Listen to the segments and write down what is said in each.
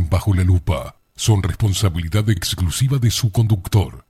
Bajo la Lupa son responsabilidad exclusiva de su conductor.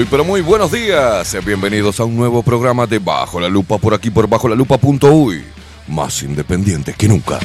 Muy, pero muy buenos días. Bienvenidos a un nuevo programa de Bajo la Lupa por aquí por bajo la lupa.uy. Más independiente que nunca.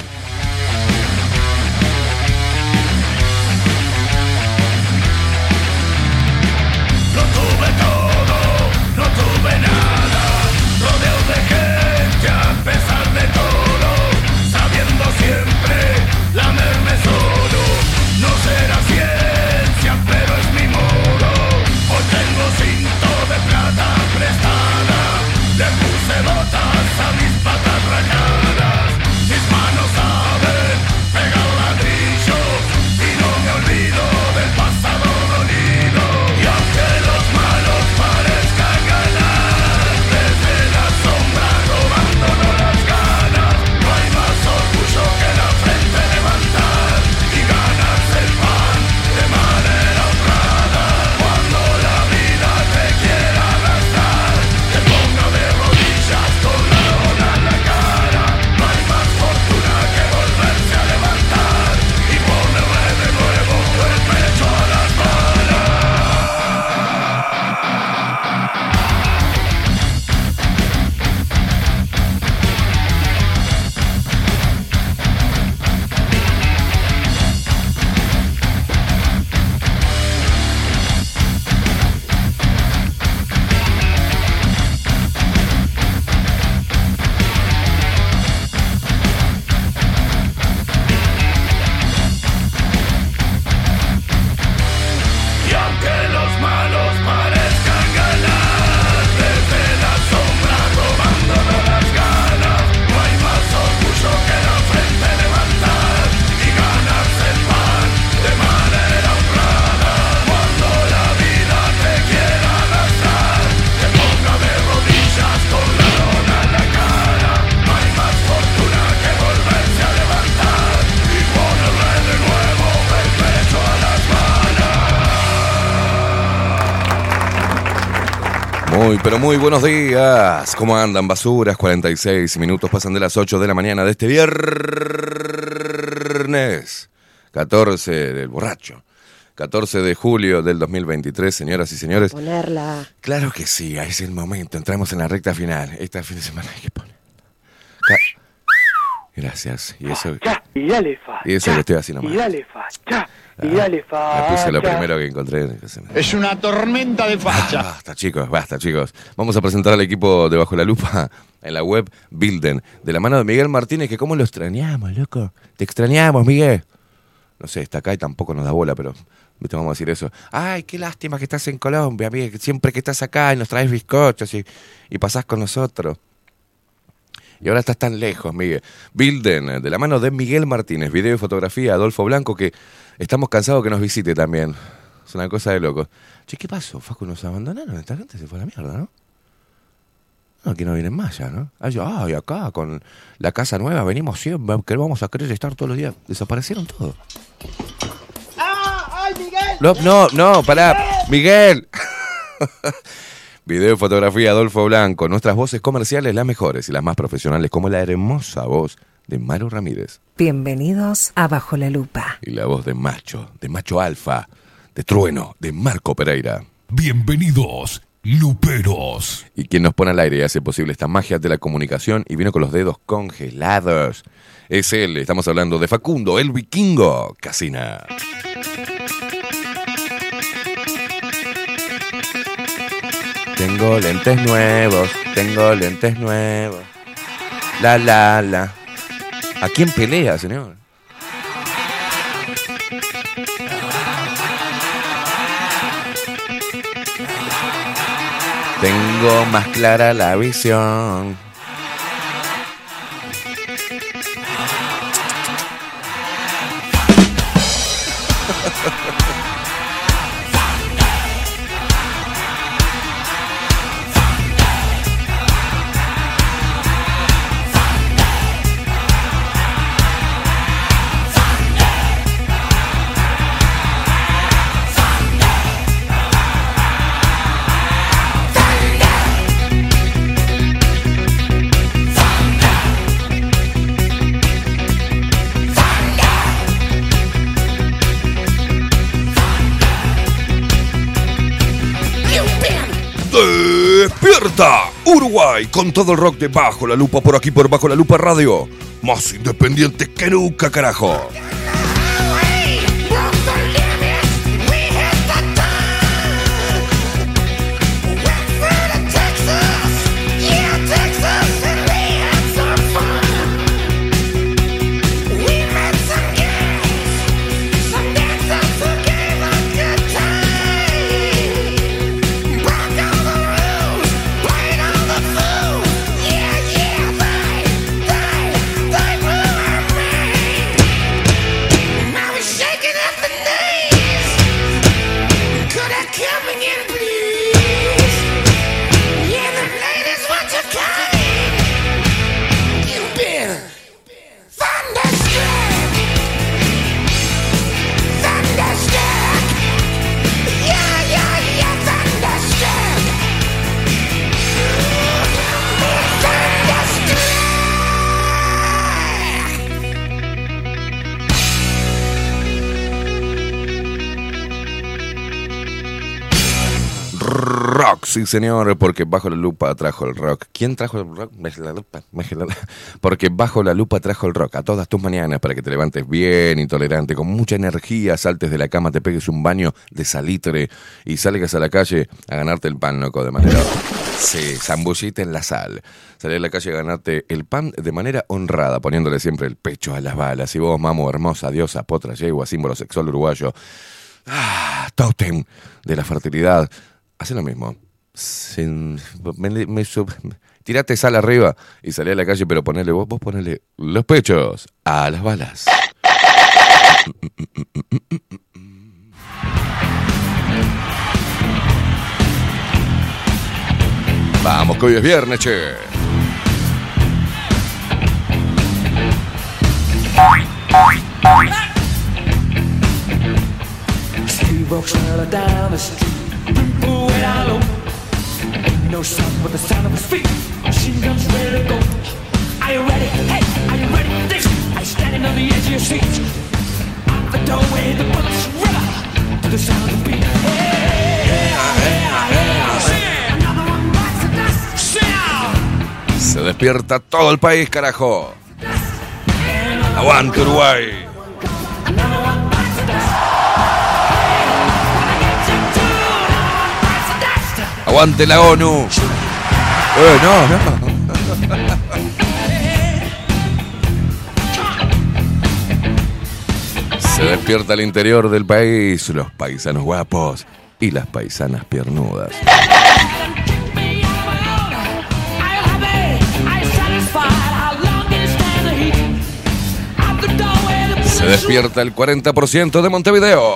Pero muy buenos días. ¿Cómo andan, basuras? 46 minutos pasan de las 8 de la mañana de este viernes 14 del borracho. 14 de julio del 2023, señoras y señores. Ponerla. Claro que sí, es el momento. Entramos en la recta final. Este fin de semana hay que poner. Gracias. Y eso, Ya, y dale fa. y eso que estoy haciendo Y mal. dale fa. Ya, y dale fa. Me puse lo primero que encontré. Es una tormenta de Ah, facha. Basta, chicos, basta, chicos. Vamos a presentar al equipo de Bajo la Lupa en la web Bilden, de la mano de Miguel Martínez, que cómo lo extrañamos, loco. Te extrañamos, Miguel. No sé, está acá y tampoco nos da bola, pero ¿viste? vamos a decir eso. Ay, qué lástima que estás en Colombia, Miguel, siempre que estás acá y nos traes bizcochos y, y pasás con nosotros. Y ahora estás tan lejos, Miguel. Bilden, de la mano de Miguel Martínez, video y fotografía, Adolfo Blanco, que estamos cansados que nos visite también. Es una cosa de loco. Che, ¿qué pasó? Facu nos abandonaron, esta gente se fue a la mierda, ¿no? No, aquí no vienen más ya, ¿no? Ay, ay, acá con la casa nueva venimos siempre, que vamos a querer estar todos los días. Desaparecieron todos. No, no, no, pará. Miguel. Video y fotografía Adolfo Blanco. Nuestras voces comerciales, las mejores y las más profesionales, como la hermosa voz de Maru Ramírez. Bienvenidos a Bajo la Lupa. Y la voz de Macho, de Macho Alfa, de Trueno, de Marco Pereira. Bienvenidos, Luperos. Y quien nos pone al aire y hace posible esta magia de la comunicación y vino con los dedos congelados. Es él, estamos hablando de Facundo, el vikingo Casina. Tengo lentes nuevos, tengo lentes nuevos. La, la, la. ¿A quién pelea, señor? Tengo más clara la visión. Despierta Uruguay con todo el rock de Bajo la Lupa por aquí por Bajo la Lupa Radio. Más independiente que nunca, carajo. Sí señor, porque bajo la lupa trajo el rock. ¿Quién trajo el rock? La lupa, Porque bajo la lupa trajo el rock a todas tus mañanas para que te levantes bien, intolerante, con mucha energía, saltes de la cama, te pegues un baño de salitre y salgas a la calle a ganarte el pan, loco, de manera... Sí, zambullite en la sal. Salir a la calle a ganarte el pan de manera honrada, poniéndole siempre el pecho a las balas. Y vos, mamo, hermosa, diosa, potra, yegua, símbolo sexual uruguayo, Ah, tótem de la fertilidad. Hace lo mismo. Sin- tirate sal arriba y salí a la calle, pero ponele vos, vos ponele los pechos a las balas. Vamos, que hoy es viernes, che. Walks no sound but the sound of his feet. Machine guns ready to go. Are you ready? Hey, are you ready? This I standing on the edge of your seat. Out the doorway, the bullets run to the sound of the beat. Hey, hey, hey, hey. Another one bites the dust. Se despierta todo el país, carajo. Aguante, Uruguay. Aguante la ONU. Eh, no, no. Se despierta el interior del país, los paisanos guapos y las paisanas piernudas. Se despierta el 40% de Montevideo.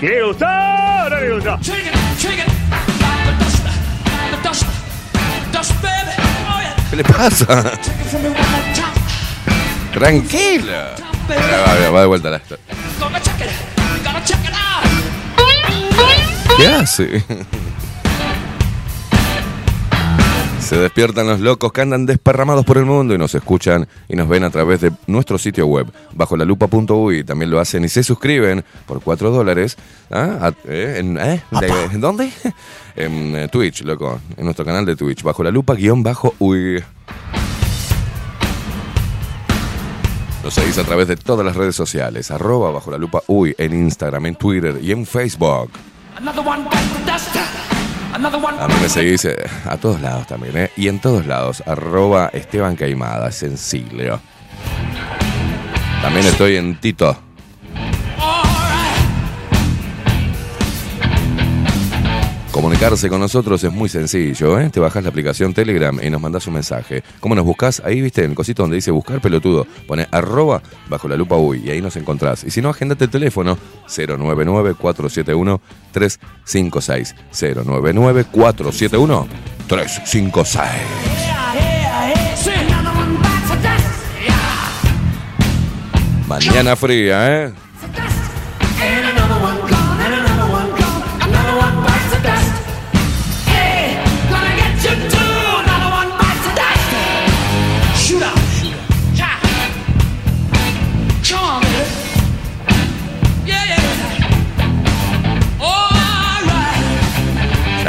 ¿Le gustó o no le gustó? ¿Qué le pasa? Tranquila. Va, va, va de vuelta la. ¿Qué hace? Se despiertan los locos que andan desparramados por el mundo y nos escuchan y nos ven a través de nuestro sitio web, bajo la lupa.uy. También lo hacen y se suscriben por 4 dólares. ¿ah? Eh, en, eh, de- ¿en ¿Dónde? En eh, Twitch, loco. En nuestro canal de Twitch, bajo la lupa guion bajo uy. Nos seguís a través de todas las redes sociales, arroba bajo la lupa uy, en Instagram, en Twitter y en Facebook. Another one A mí me seguís eh, a todos lados también, ¿eh? Y en todos lados, arroba Esteban Caimada, sencillo. También estoy en Tito. Comunicarse con nosotros es muy sencillo, ¿eh? Te bajas la aplicación Telegram y nos mandas un mensaje. ¿Cómo nos buscas? Ahí, viste, en el cosito donde dice buscar pelotudo. Pone arroba bajo la lupa uy y ahí nos encontrás. Y si no, agendate el teléfono 099-471-356. 099-471-356. Mañana fría, ¿eh?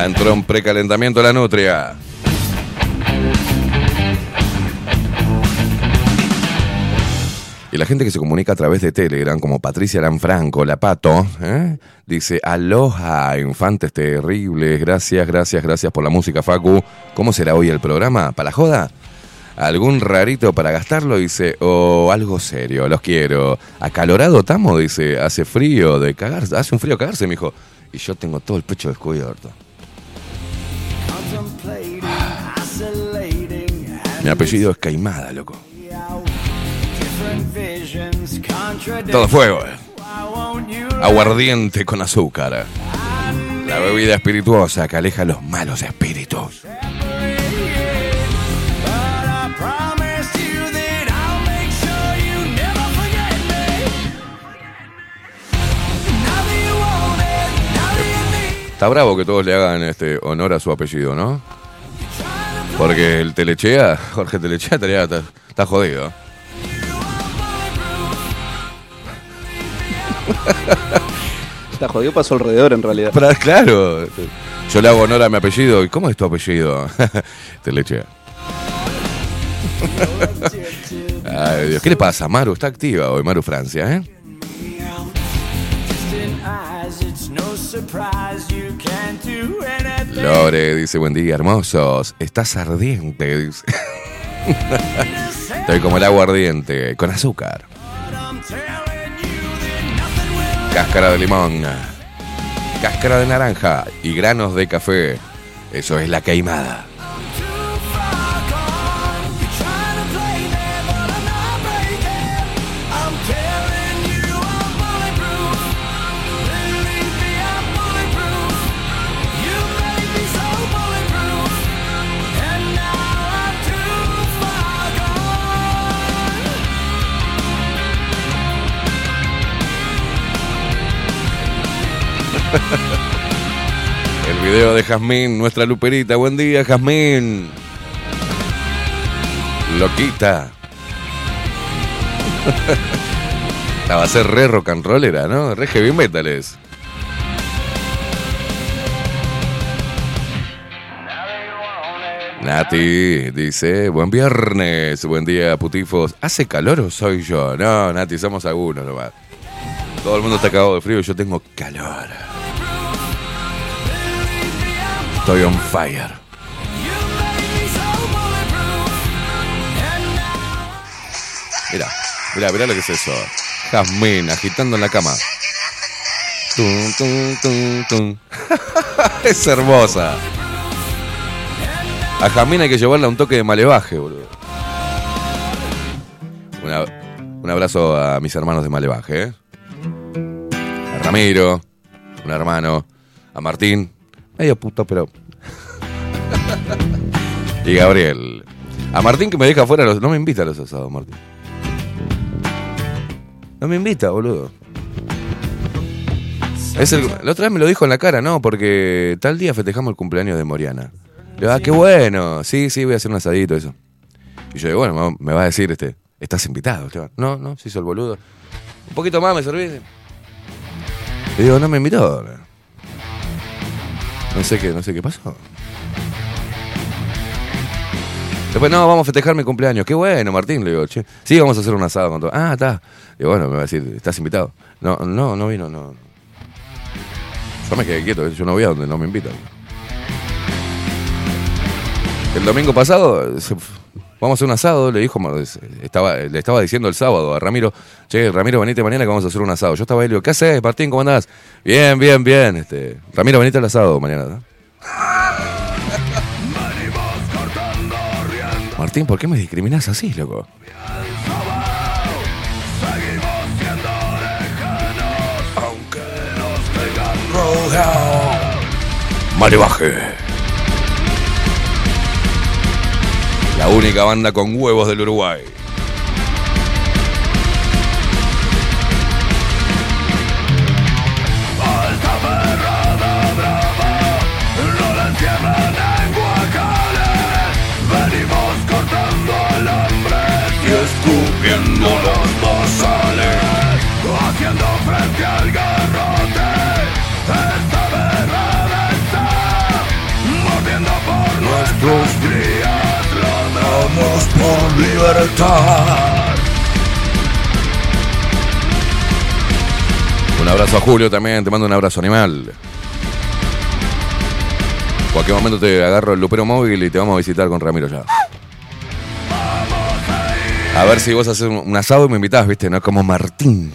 Entró en precalentamiento la nutria. Y la gente que se comunica a través de Telegram, como Patricia Lanfranco, La Pato, ¿eh? dice, aloha, infantes terribles, gracias, gracias, gracias por la música, Facu. ¿Cómo será hoy el programa? ¿Para la joda? ¿Algún rarito para gastarlo? Dice, o algo serio, los quiero. Acalorado tamo, dice, hace frío de cagarse, hace un frío cagarse, mijo. Y yo tengo todo el pecho descubierto. Mi apellido es Caimada, loco. Todo fuego. eh. Aguardiente con azúcar. La bebida espirituosa que aleja los malos espíritus. Está bravo que todos le hagan este honor a su apellido, ¿no? Porque el Telechea, Jorge Telechea, estaría- está, está jodido. Está jodido para su alrededor en realidad. Claro. Yo le hago honor a mi apellido. ¿Y cómo es tu apellido? Telechea. Ay, Dios. ¿Qué le pasa? Maru está activa hoy, Maru Francia, ¿eh? Lore dice, buen día, hermosos. Estás ardiente. Estoy como el agua ardiente, con azúcar. Cáscara de limón, cáscara de naranja y granos de café. Eso es la queimada. El video de Jazmín, nuestra luperita. Buen día, Jazmín. Loquita. La va a ser re rock and rollera, ¿no? Re heavy metales. Nati dice, buen viernes, buen día, putifos. ¿Hace calor o soy yo? No, Nati, somos algunos nomás. Todo el mundo está cagado de frío y yo tengo calor. Estoy on fire. Mira, mira, mira lo que es eso. Jazmín agitando en la cama. Tum, tum, tum, tum. es hermosa. A Jazmín hay que llevarle un toque de malevaje, boludo. Un abrazo a mis hermanos de malevaje, ¿eh? A Ramiro, un hermano. A Martín, medio puto, pero. y Gabriel. A Martín que me deja fuera los. No me invita a los asados, Martín. No me invita, boludo. Es el- la otra vez me lo dijo en la cara, no, porque tal día festejamos el cumpleaños de Moriana. Le digo, ah, qué bueno. Sí, sí, voy a hacer un asadito, eso. Y yo digo, bueno, me va a decir, este, estás invitado. Esteban. No, no, se hizo el boludo. Un poquito más me servís. Le digo, no me invitó. No sé qué, no sé qué pasó. Después, no, vamos a festejar mi cumpleaños. Qué bueno, Martín, le digo, che. Sí, vamos a hacer un asado con todo. Ah, está. Y bueno, me va a decir, ¿estás invitado? No, no, no vino, no. Yo me quedé quieto, yo no voy a donde no me invitan. El domingo pasado, vamos a hacer un asado, le dijo, estaba, le estaba diciendo el sábado a Ramiro, che, Ramiro, venite mañana que vamos a hacer un asado. Yo estaba ahí, le digo, ¿qué haces, Martín? ¿Cómo andás? Bien, bien, bien. Este, Ramiro, venite al asado mañana. ¿no? Martín, ¿por qué me discriminás así, loco? Malevaje. La única banda con huevos del Uruguay. Escupiendo los bozales Haciendo frente al garrote Esta berrada está Mordiendo por nuestros días Por libertad Un abrazo a Julio también, te mando un abrazo animal. Cualquier momento te agarro el lupero móvil y te vamos a visitar con Ramiro ya. A ver si vos haces un un asado y me invitás, viste, no como Martín.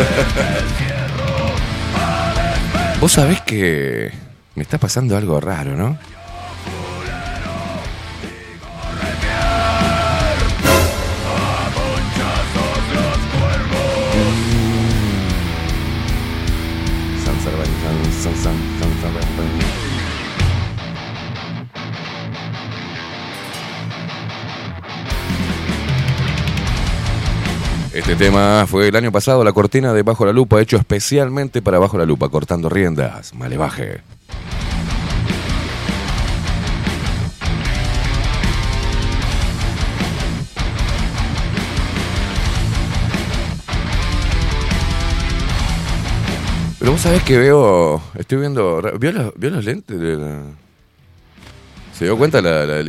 Vos sabés que me está pasando algo raro, ¿no? Este tema fue el año pasado la cortina de Bajo la Lupa, hecho especialmente para Bajo la Lupa, cortando riendas, malevaje. Pero vos sabés que veo, estoy viendo, ¿vio los, vio los lentes? de la- ¿Se dio cuenta la, la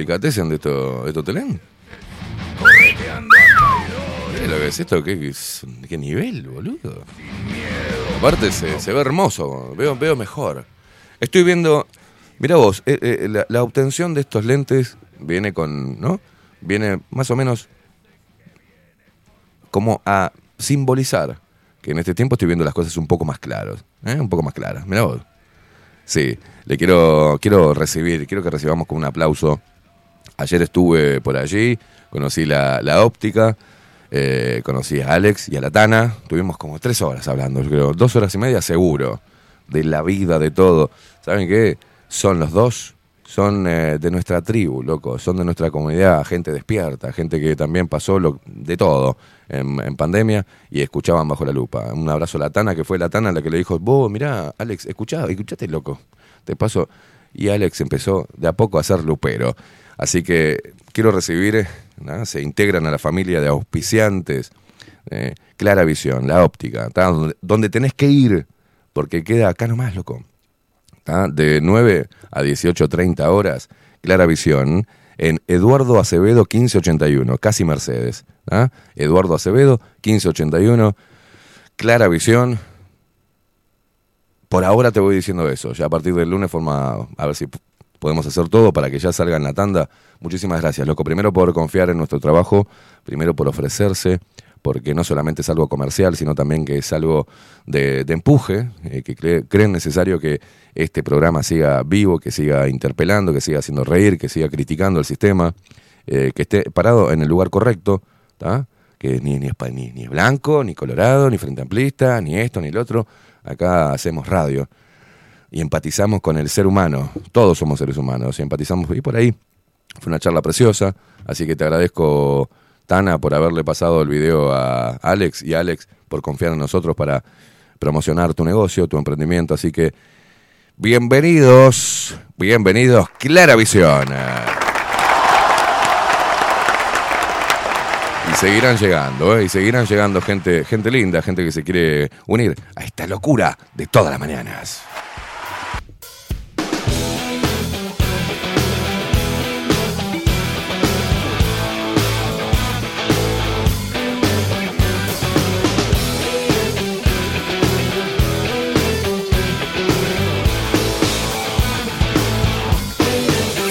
de esto, de estos telén? Lo esto, qué, qué nivel, boludo. Aparte se, ve hermoso, veo, veo mejor. Estoy viendo, mira vos, eh, eh, la, la obtención de estos lentes viene con, ¿no? Viene más o menos como a simbolizar que en este tiempo estoy viendo las cosas un poco más claras, ¿eh? un poco más claras. Mira vos. Sí, le quiero, quiero recibir, quiero que recibamos con un aplauso. Ayer estuve por allí, conocí la, la óptica, eh, conocí a Alex y a la Tana. Tuvimos como tres horas hablando, yo creo, dos horas y media seguro, de la vida, de todo. ¿Saben qué? Son los dos, son eh, de nuestra tribu, loco, son de nuestra comunidad, gente despierta, gente que también pasó lo, de todo en, pandemia y escuchaban bajo la lupa. Un abrazo a la Tana, que fue la Tana la que le dijo, vos, mirá, Alex, escuchá, escuchate, loco, te paso. Y Alex empezó de a poco a ser lupero. Así que quiero recibir, eh, se integran a la familia de auspiciantes, eh, Clara Visión, la óptica, donde, tenés que ir, porque queda acá nomás, loco. De 9 a 18.30 horas, Clara Visión, en Eduardo Acevedo 1581, casi Mercedes. Eduardo Acevedo 1581, Clara Visión. Por ahora te voy diciendo eso, ya a partir del lunes forma, a ver si podemos hacer todo para que ya salga en la tanda. Muchísimas gracias, loco. Primero por confiar en nuestro trabajo, primero por ofrecerse, porque no solamente es algo comercial, sino también que es algo de, de empuje, eh, que cre- creen necesario que este programa siga vivo, que siga interpelando, que siga haciendo reír, que siga criticando el sistema, eh, que esté parado en el lugar correcto, que ni, ni, es, ni, ni es blanco, ni colorado, ni frente amplista, ni esto, ni el otro. Acá hacemos radio y empatizamos con el ser humano. Todos somos seres humanos y empatizamos. Y por ahí fue una charla preciosa. Así que te agradezco, Tana, por haberle pasado el video a Alex y Alex por confiar en nosotros para, promocionar tu negocio, tu emprendimiento. Así que bienvenidos, bienvenidos, Clara Visión. Y seguirán llegando, ¿eh? y seguirán llegando gente, gente linda, gente que se quiere unir a esta locura de todas las mañanas.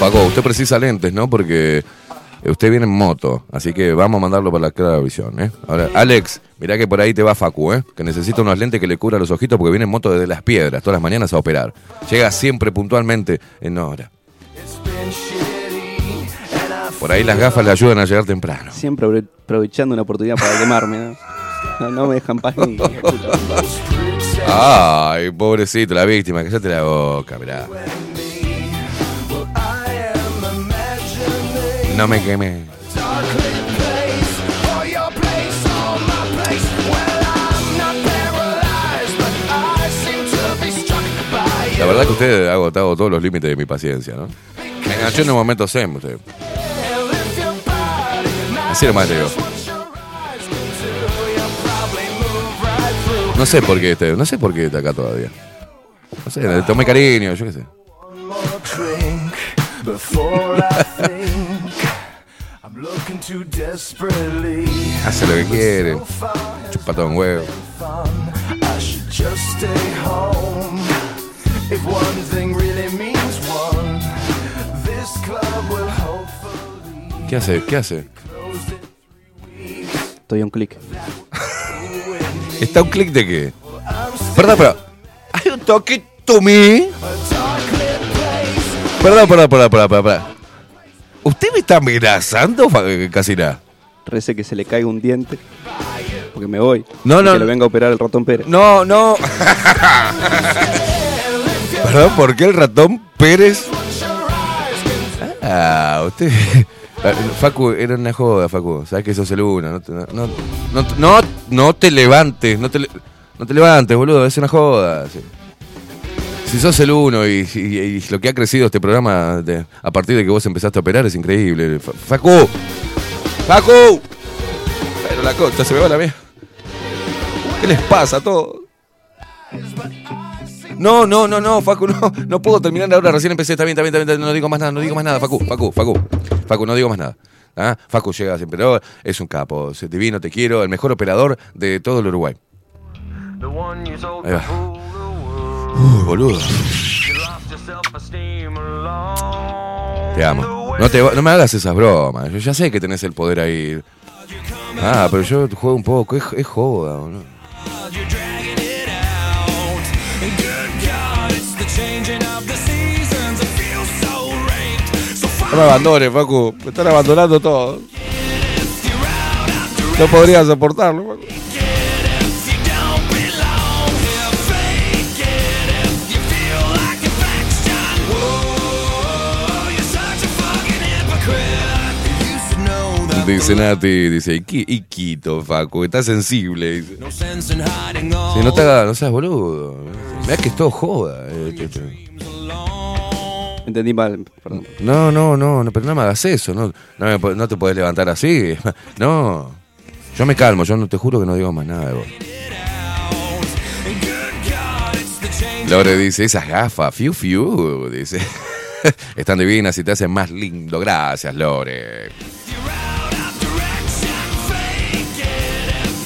Faco, usted precisa lentes, ¿no? Porque usted viene en moto, así que vamos a mandarlo para la clara visión, ¿eh? Ahora, Alex, mirá que por ahí te va Facu, ¿eh? Que necesita unos lentes que le cubra los ojitos porque viene en moto desde las piedras, todas las mañanas a operar. Llega siempre puntualmente en hora. Por ahí las gafas le ayudan a llegar temprano. Siempre apro- aprovechando una oportunidad para quemarme, ¿no? No, no me dejan paz ni. Ay, pobrecito, la víctima, cállate la boca, mirá. No me queme. La verdad que usted ha agotado todos los límites de mi paciencia, ¿no? Me enganchó en un momento zen, usted. Así nomás le digo. No sé por qué este, no sé por qué está acá todavía. No sé, le tomé cariño, yo qué sé. Hace lo que quiere. Chupa todo un huevo. ¿Qué hace? ¿Qué hace? Estoy a un clic. ¿Está un clic de qué? Perdón, pero. ¿Hay un toque to me? Perdón, perdón, perdón, perdón, perdón, perdón. ¿Usted me está amenazando, eh, Casina? Rece que se le caiga un diente. Porque me voy. No, Y no, Que le no. venga a operar el ratón Pérez. No, no. Perdón, ¿por qué el ratón Pérez? Ah, usted. Facu, era una joda, Facu. Sabes que sos el uno. No te, no, no, no, te levantes. No te, no te levantes, boludo. Es una joda. sí. Si sos el uno y, y- y lo que ha crecido este programa de- a partir de que vos empezaste a operar es increíble. Fa- Facu. Facu. Pero la costa se me va la mía. ¿Qué les pasa a todos? No, no, no, no, Facu, no, no puedo terminar ahora, recién empecé, está bien, está bien, está bien, no digo más nada, no digo más nada, Facu, Facu, Facu, Facu, no digo más nada. ¿Ah? Facu llega siempre, no, es un capo, es divino, te quiero, el mejor operador de todo el Uruguay. Ahí va. Uy, boludo. Te amo. No, te, no me hagas esas bromas, yo ya sé que tenés el poder ahí. Ah, pero yo juego un poco, es, es joda, boludo. No me abandones, Facu. Me están abandonando todo. No podría soportarlo, Facu. Dice Nati, dice, "Iqui- Iquito, Facu, está sensible. Dice. Si no te hagas, no seas boludo. Mirá que es todo joda. eh. Entendí mal, perdón. No, no, no, no, pero no me hagas eso. No, no, me po- no te puedes levantar así. No. Yo me calmo, yo no te juro que no digo más nada de vos. Lore dice, esas gafas, fiu fiu, dice. Están divinas y te hacen más lindo. Gracias, Lore.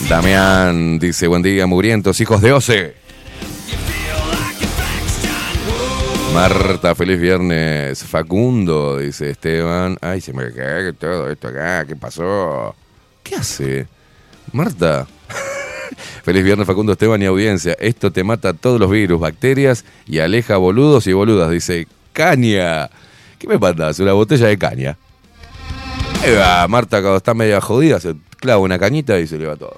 Damián dice, buen día, mugrientos, hijos de Ose. Marta, feliz viernes. Facundo, dice Esteban. Ay, se me cae todo esto acá. ¿Qué pasó? ¿Qué hace? Marta. feliz viernes, Facundo, Esteban y audiencia. Esto te mata todos los virus, bacterias y aleja boludos y boludas. Dice, caña. ¿Qué me mandas? Una botella de caña. Ahí va, Marta, cuando está media jodida, se clava una cañita y se le va todo.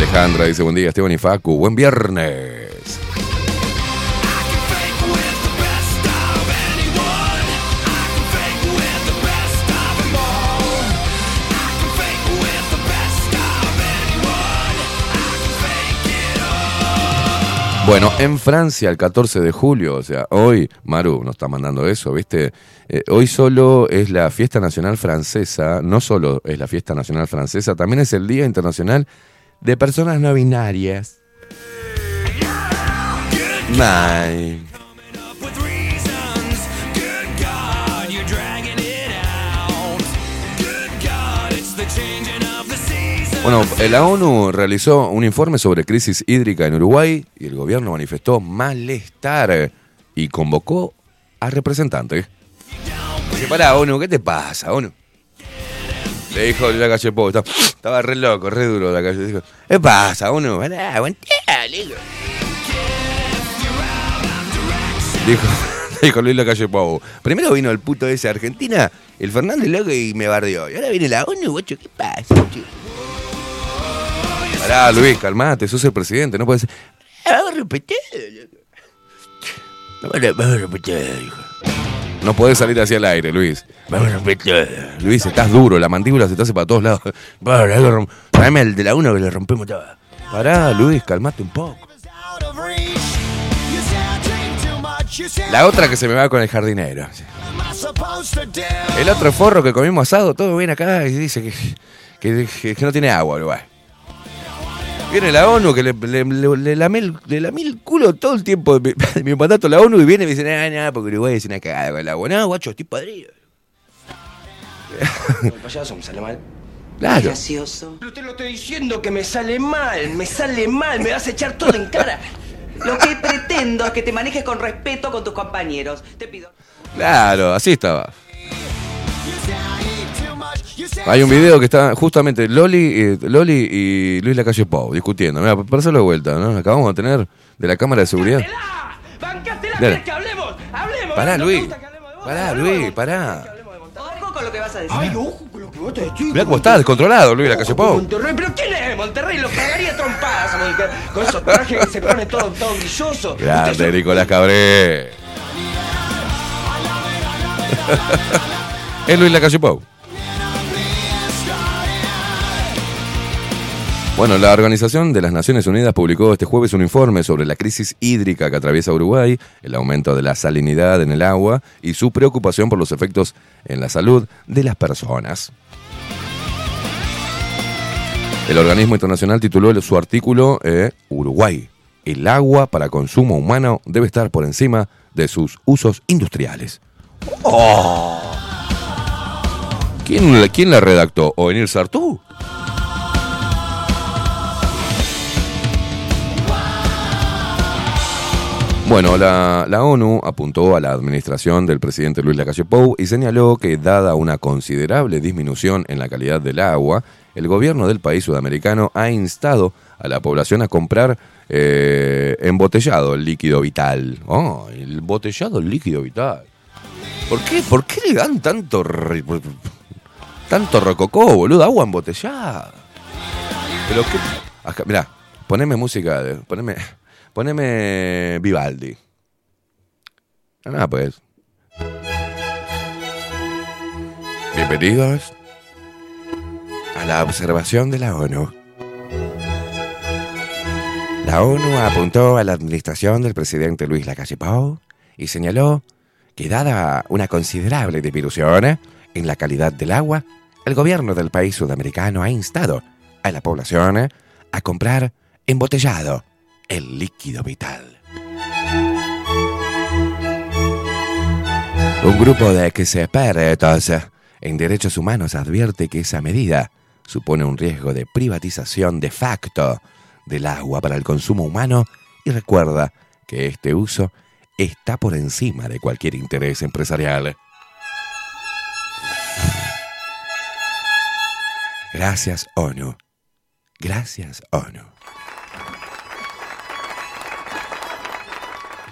Alejandra dice, buen día Esteban y Facu, buen viernes. Bueno, en Francia el 14 de julio, o sea, hoy, Maru nos está mandando eso, ¿viste? Eh, hoy solo es la fiesta nacional francesa, no solo es la fiesta nacional francesa, también es el Día Internacional de Personas No Binarias. Bueno, la ONU realizó un informe sobre crisis hídrica en Uruguay y el gobierno manifestó malestar y convocó a representantes. Dice, pará, ONU, ¿qué te pasa, ONU? Le dijo la calle Po, estaba, estaba re loco, re duro la calle. Dijo, ¿qué pasa, ONU? Pará, aguantá. Dijo, dijo Luis Lacalle Pou. Primero vino el puto ese de Argentina, el Fernández loco y me bardeó. Y ahora viene la ONU, guacho, ¿qué pasa, guacho? Pará, Luis, calmate, sos el presidente, no puedes. Vamos a repetir. A, vamos a repetir, hijo. No podés salir hacia el aire, Luis. Luis, estás duro, la mandíbula se te hace para todos lados. Tráeme el de la uno que le rompemos todo. Pará, Luis, calmate un poco. La otra que se me va con el jardinero. El otro forro que comimos asado, todo bien acá, y dice que- que no tiene agua, Uruguay. Viene la ONU que le, le, le, le lamé el, le lamé el culo todo el tiempo de mi, de mi mandato a la ONU y viene y me dice, nada, nada, porque Uruguay es una cagada con el agua. No, guacho, estoy podrido. El payaso me sale mal. Claro. Gracioso. Pero te lo estoy diciendo que me sale mal, me sale mal, me vas a echar todo en cara. Lo que pretendo es que te manejes con respeto con tus compañeros. Te pido. Claro, así estaba. Hay un video que está justamente Loli, eh, Loli y Luis Lacalle Pou discutiendo. Mira, para hacerlo de vuelta, ¿no? Acabamos de tener de la cámara de seguridad. ¡Bancátela! Dale. ¿querés que hablemos? ¡Hablemos! Pará, ¿No te Luis. gusta que hablemos de vos? Pará. Luis, pará. Ojo con lo que vas a decir. Ay, ojo con lo que vos te decís. Mirá cómo está descontrolado Luis Lacalle Pou. Monterrey, pero ¿quién es Monterrey? Lo cagaría a trompadas a. Con esos trajes que se ponen todo, todo brilloso. Grande Nicolás Cabré. es Luis Lacalle Pou. Bueno, la Organización de las Naciones Unidas publicó este jueves un informe sobre la crisis hídrica que atraviesa Uruguay, el aumento de la salinidad en el agua y su preocupación por los efectos en la salud de las personas. El organismo internacional tituló su artículo eh, Uruguay. El agua para consumo humano debe estar por encima de sus usos industriales. ¡Oh! ¿Quién, la- quién la redactó? ¿Ovenir Sartú? Bueno, la, la ONU apuntó a la administración del presidente Luis Lacalle Pou y señaló que, dada una considerable disminución en la calidad del agua, el gobierno del país sudamericano ha instado a la población a comprar eh, embotellado el líquido vital. Oh, el embotellado el líquido vital. ¿Por qué? ¿Por qué le dan tanto tanto rococó, boludo? Agua embotellada. Pero qué. Mirá, poneme música, poneme, poneme Vivaldi. Ah, nada, pues. Bienvenidos a la observación de la ONU. La ONU apuntó a la administración del presidente Luis Lacalle Pou y señaló que dada una considerable disminución en la calidad del agua, el gobierno del país sudamericano ha instado a la población a comprar embotellado el líquido vital. Un grupo de expertos en derechos humanos advierte que esa medida supone un riesgo de privatización de facto del agua para el consumo humano y recuerda que este uso está por encima de cualquier interés empresarial. Gracias, ONU. Gracias, ONU.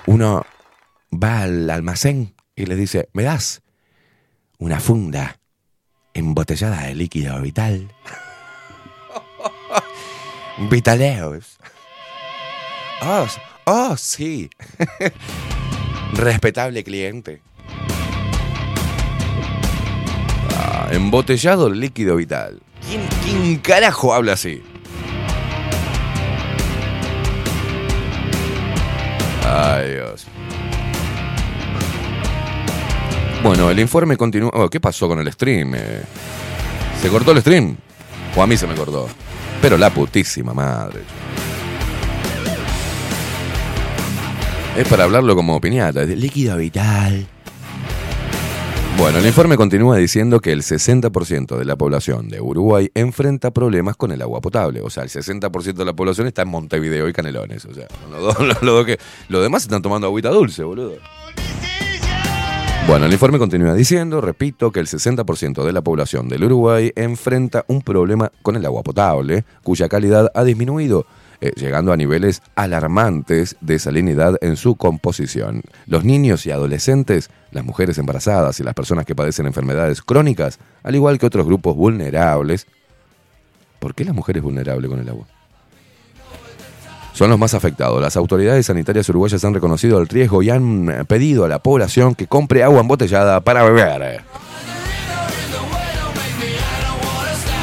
Uno va al almacén y le dice, ¿me das una funda embotellada de líquido vital? Vitaleos. Oh, oh, sí. Respetable cliente. Ah, embotellado líquido vital. ¿Quién, ¿Quién carajo habla así? Ay, Dios. Bueno, el informe continúa. oh, ¿Qué pasó con el stream? Eh, ¿Se cortó el stream? O a mí se me cortó. Pero la putísima madre. Es para hablarlo como piñata, líquido vital. Bueno, el informe continúa diciendo que el 60% de la población de Uruguay enfrenta problemas con el agua potable. O sea, el 60% de la población está en Montevideo y Canelones. O sea, los dos- que, los demás están tomando agüita dulce, boludo. Bueno, el informe continúa diciendo, repito, que el 60% de la población del Uruguay enfrenta un problema con el agua potable, cuya calidad ha disminuido, eh, llegando a niveles alarmantes de salinidad en su composición. Los niños y adolescentes, las mujeres embarazadas y las personas que padecen enfermedades crónicas, al igual que otros grupos vulnerables. ¿Por qué las mujeres vulnerables con el agua? Son los más afectados. Las autoridades sanitarias uruguayas han reconocido el riesgo y han eh, pedido a la población que compre agua embotellada para beber.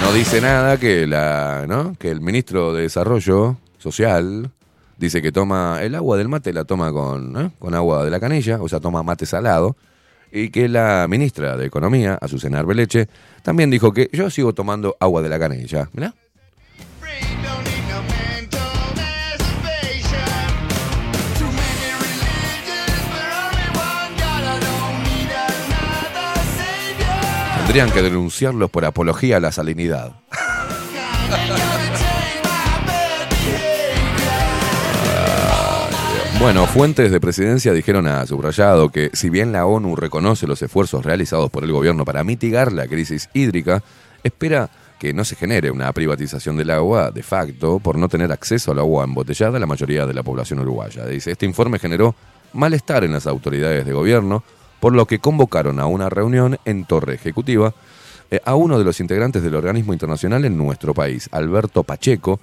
No dice nada que el ministro de Desarrollo Social dice que toma el agua del mate la toma con, ¿eh? con agua de la canilla, o sea, toma mate salado. Y que la ministra de Economía, Azucena Arbeleche, también dijo que yo sigo tomando agua de la canilla. Mirá. Tendrían que denunciarlos por apología a la salinidad. Bueno, fuentes de presidencia dijeron a Subrayado que si bien la ONU reconoce los esfuerzos realizados por el gobierno para mitigar la crisis hídrica, espera que no se genere una privatización del agua de facto por no tener acceso al agua embotellada la mayoría de la población uruguaya. Dice, este informe generó malestar en las autoridades de gobierno, por lo que convocaron a una reunión en Torre Ejecutiva eh, a uno de los integrantes del organismo internacional en nuestro país, Alberto Pacheco,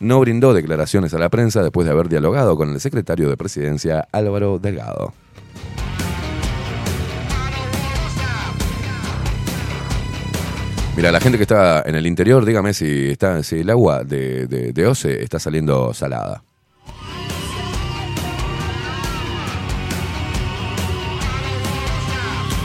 no brindó declaraciones a la prensa después de haber dialogado con el secretario de Presidencia Álvaro Delgado. Mira, la gente que está en el interior, dígame si, el agua de, de, de OCE está saliendo salada.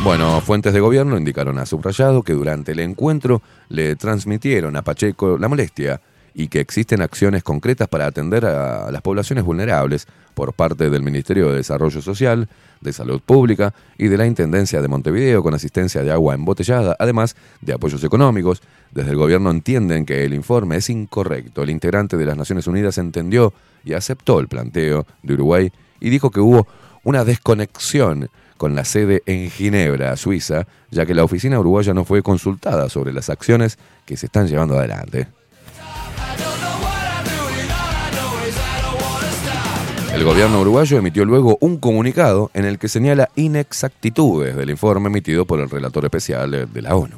Bueno, fuentes de gobierno indicaron a Subrayado que durante el encuentro le transmitieron a Pacheco la molestia y que existen acciones concretas para atender a las poblaciones vulnerables por parte del Ministerio de Desarrollo Social, de Salud Pública y de la Intendencia de Montevideo con asistencia de agua embotellada, además de apoyos económicos. Desde el gobierno entienden que el informe es incorrecto. El integrante de las Naciones Unidas entendió y aceptó el planteo de Uruguay y dijo que hubo una desconexión con la sede en Ginebra, Suiza, ya que la oficina uruguaya no fue consultada sobre las acciones que se están llevando adelante. El gobierno uruguayo emitió luego un comunicado en el que señala inexactitudes del informe emitido por el relator especial de la ONU.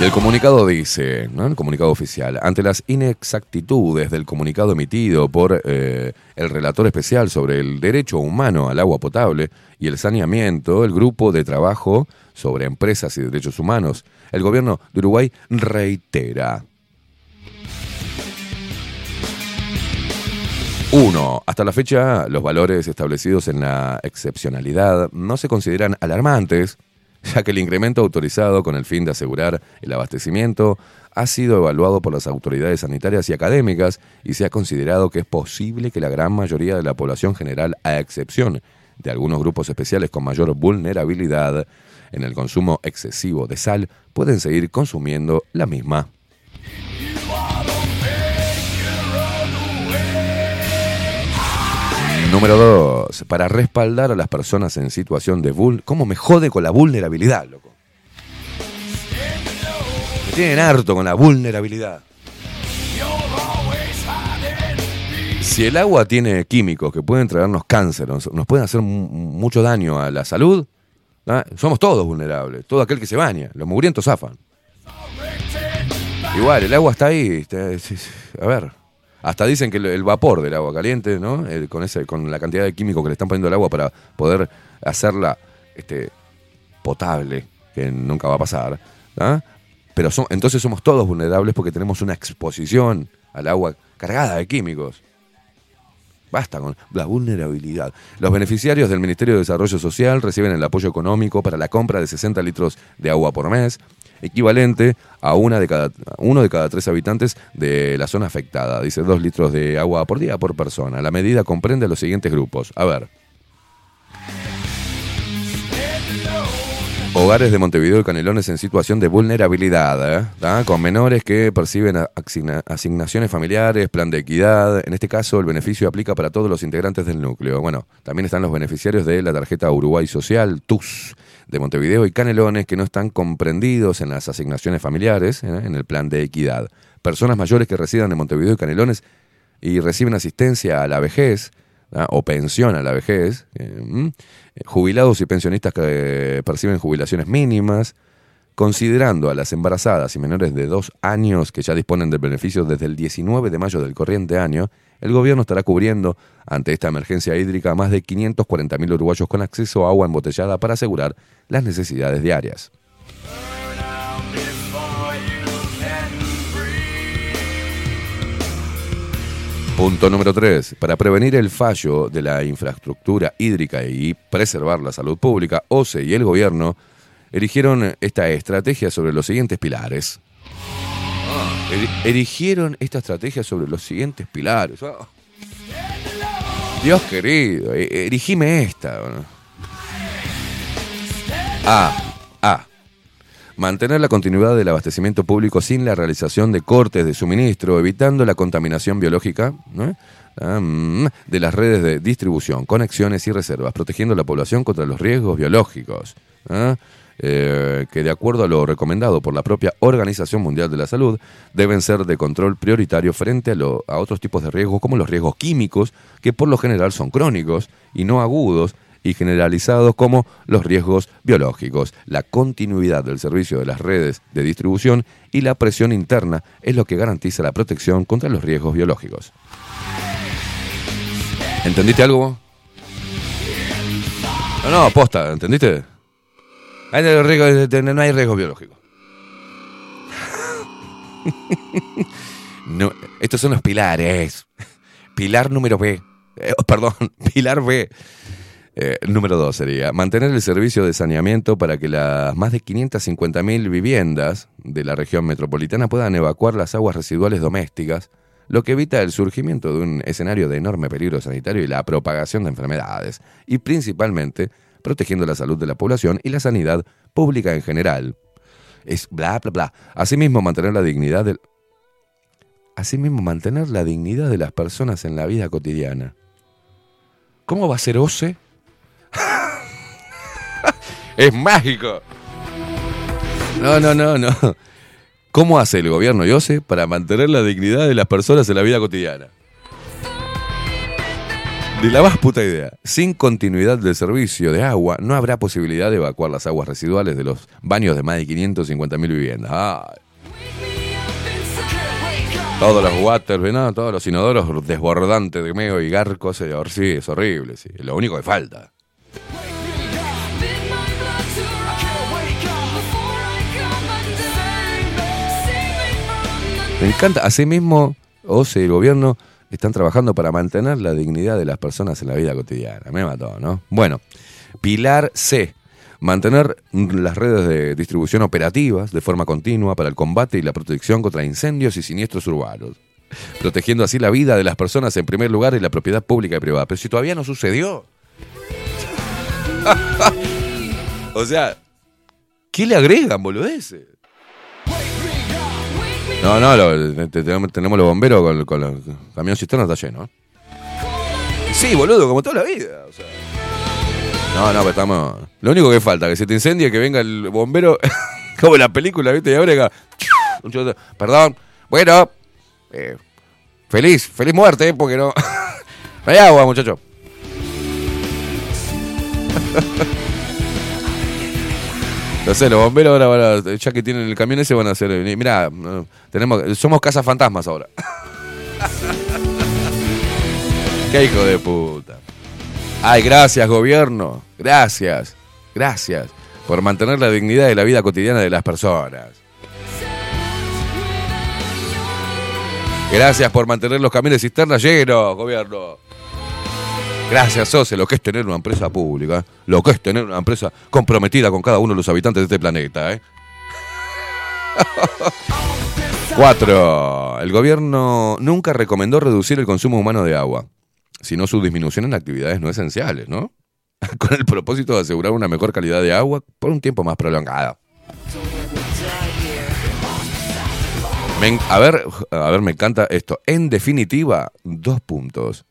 Y el comunicado dice, ¿no? el comunicado oficial, ante las inexactitudes del comunicado emitido por eh, el relator especial sobre el derecho humano al agua potable y el saneamiento, el grupo de trabajo sobre empresas y derechos humanos, el gobierno de Uruguay reitera. Uno, hasta la fecha los valores establecidos en la excepcionalidad no se consideran alarmantes, ya que el incremento autorizado con el fin de asegurar el abastecimiento ha sido evaluado por las autoridades sanitarias y académicas y se ha considerado que es posible que la gran mayoría de la población general, a excepción de algunos grupos especiales con mayor vulnerabilidad en el consumo excesivo de sal, pueden seguir consumiendo la misma. Número dos, para respaldar a las personas en situación de vul... ¿Cómo me jode con la vulnerabilidad, loco? Me tienen harto con la vulnerabilidad. Si el agua tiene químicos que pueden traernos cáncer, nos, pueden hacer mu- mucho daño a la salud, somos todos vulnerables. Todo aquel que se baña. Los mugrientos zafan. Igual, el agua está ahí. a ver. Hasta dicen que el, vapor del agua caliente, ¿no? El- con, ese, con la cantidad de químicos que le están poniendo al agua para poder hacerla este, potable, que nunca va a pasar. ¿ah? Pero son- entonces somos todos vulnerables porque tenemos una exposición al agua cargada de químicos. Basta con la vulnerabilidad. Los beneficiarios del Ministerio de Desarrollo Social reciben el apoyo económico para la compra de 60 litros de agua por mes, equivalente a una de cada, uno de cada tres habitantes de la zona afectada. Dice dos litros de agua por día por persona. La medida comprende los siguientes grupos. A ver. Hogares de Montevideo y Canelones en situación de vulnerabilidad, ¿eh? ¿tá? con menores que perciben asignaciones familiares, plan de equidad. En este caso, el beneficio aplica para todos los integrantes del núcleo. Bueno, también están los beneficiarios de la tarjeta Uruguay Social, TUS, de Montevideo y Canelones, que no están comprendidos en las asignaciones familiares, ¿eh? en el plan de equidad. Personas mayores que residan en Montevideo y Canelones y reciben asistencia a la vejez ¿ah? o pensión a la vejez, eh. Eh, jubilados y pensionistas que eh, perciben jubilaciones mínimas, considerando a las embarazadas y menores de dos años que ya disponen del beneficio desde el 19 de mayo del corriente año, el gobierno estará cubriendo ante esta emergencia hídrica a más de 540.000 uruguayos con acceso a agua embotellada para asegurar las necesidades diarias. Punto número 3. Para prevenir el fallo de la infraestructura hídrica y preservar la salud pública, OCE y el gobierno erigieron esta estrategia sobre los siguientes pilares. Ah, eri- erigieron esta estrategia sobre los siguientes pilares. Ah. Dios querido, e- erigime esta. A. A. Mantener la continuidad del abastecimiento público sin la realización de cortes de suministro, evitando la contaminación biológica de las redes de distribución, conexiones y reservas, protegiendo a la población contra los riesgos biológicos. Eh, que de acuerdo a lo recomendado por la propia Organización Mundial de la Salud, deben ser de control prioritario frente a, lo- a otros tipos de riesgos como los riesgos químicos, que por lo general son crónicos y no agudos, y generalizados como los riesgos biológicos. La continuidad del servicio de las redes de distribución y la presión interna es lo que garantiza la protección contra los riesgos biológicos. ¿Entendiste algo? No, no, posta, ¿entendiste? No hay riesgo biológico. No, estos son los pilares. Pilar número B. Eh, perdón, pilar B. Eh, número dos sería mantener el servicio de saneamiento para que las más de 550.000 viviendas de la región metropolitana puedan evacuar las aguas residuales domésticas, lo que evita el surgimiento de un escenario de enorme peligro sanitario y la propagación de enfermedades, y principalmente protegiendo la salud de la población y la sanidad pública en general. Es bla, bla, bla. Asimismo, mantener la dignidad del... Asimismo, mantener la dignidad de las personas en la vida cotidiana. ¿Cómo va a ser OCE? Es mágico. No, no, no, no. ¿Cómo hace el gobierno y OCE para mantener la dignidad de las personas en la vida cotidiana? De la más puta idea. Sin continuidad del servicio de agua, no habrá posibilidad de evacuar las aguas residuales de los baños de más de 550.000 viviendas. Todos los waters, ¿no? todos los inodoros desbordantes de meo y garcos. Sí, es horrible, sí. Es lo único que falta. Me encanta. Asimismo, OCE y el gobierno están trabajando para mantener la dignidad de las personas en la vida cotidiana. Me mató, ¿no? Bueno, Pilar C. Mantener las redes de distribución operativas de forma continua para el combate y la protección contra incendios y siniestros urbanos. Protegiendo así la vida de las personas en primer lugar y la propiedad pública y privada. Pero si todavía no sucedió. o sea, ¿qué le agregan, boludeces? No, no, tenemos, los bomberos con, con los camión cisterna está lleno. ¿eh? Sí, boludo, como toda la vida. No, no, pero estamos. Lo único que falta, que se te incendie, que venga el bombero, como en la película, ¿viste? Y ahora Perdón, bueno, eh, feliz, feliz muerte, ¿eh? porque no. no hay agua, muchacho. Sé, los bomberos ahora van a, ya que tienen el camión ese van a hacer, eh, mira, tenemos, somos casas fantasmas ahora. Qué hijo de puta. Ay, gracias gobierno, gracias, gracias por mantener la dignidad de la vida cotidiana de las personas. Gracias por mantener los camiones cisternas llenos, gobierno. Gracias, Sose, lo que es tener una empresa pública, lo que es tener una empresa comprometida con cada uno de los habitantes de este planeta. ¿eh? Cuatro. El gobierno nunca recomendó reducir el consumo humano de agua, sino su disminución en actividades no esenciales, ¿no? Con el propósito de asegurar una mejor calidad de agua por un tiempo más prolongado. A ver, a ver, me encanta esto. En definitiva, dos puntos.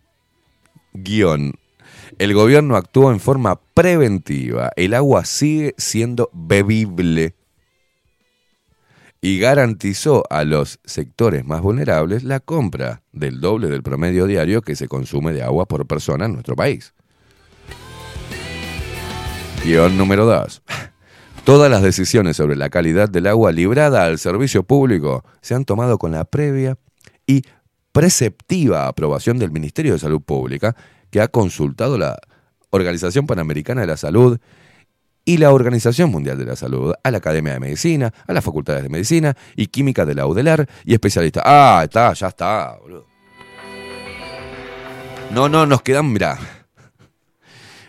Guión. El gobierno actuó en forma preventiva. El agua sigue siendo bebible. Y garantizó a los sectores más vulnerables la compra del doble del promedio diario que se consume de agua por persona en nuestro país. Guión número 2. Todas las decisiones sobre la calidad del agua librada al servicio público se han tomado con la previa y preceptiva aprobación del Ministerio de Salud Pública, que ha consultado la Organización Panamericana de la Salud y la Organización Mundial de la Salud, a la Academia de Medicina, a las facultades de Medicina y Química de la UDELAR y especialistas. Ah, está, ya está, boludo. No, no, nos quedan, mirá.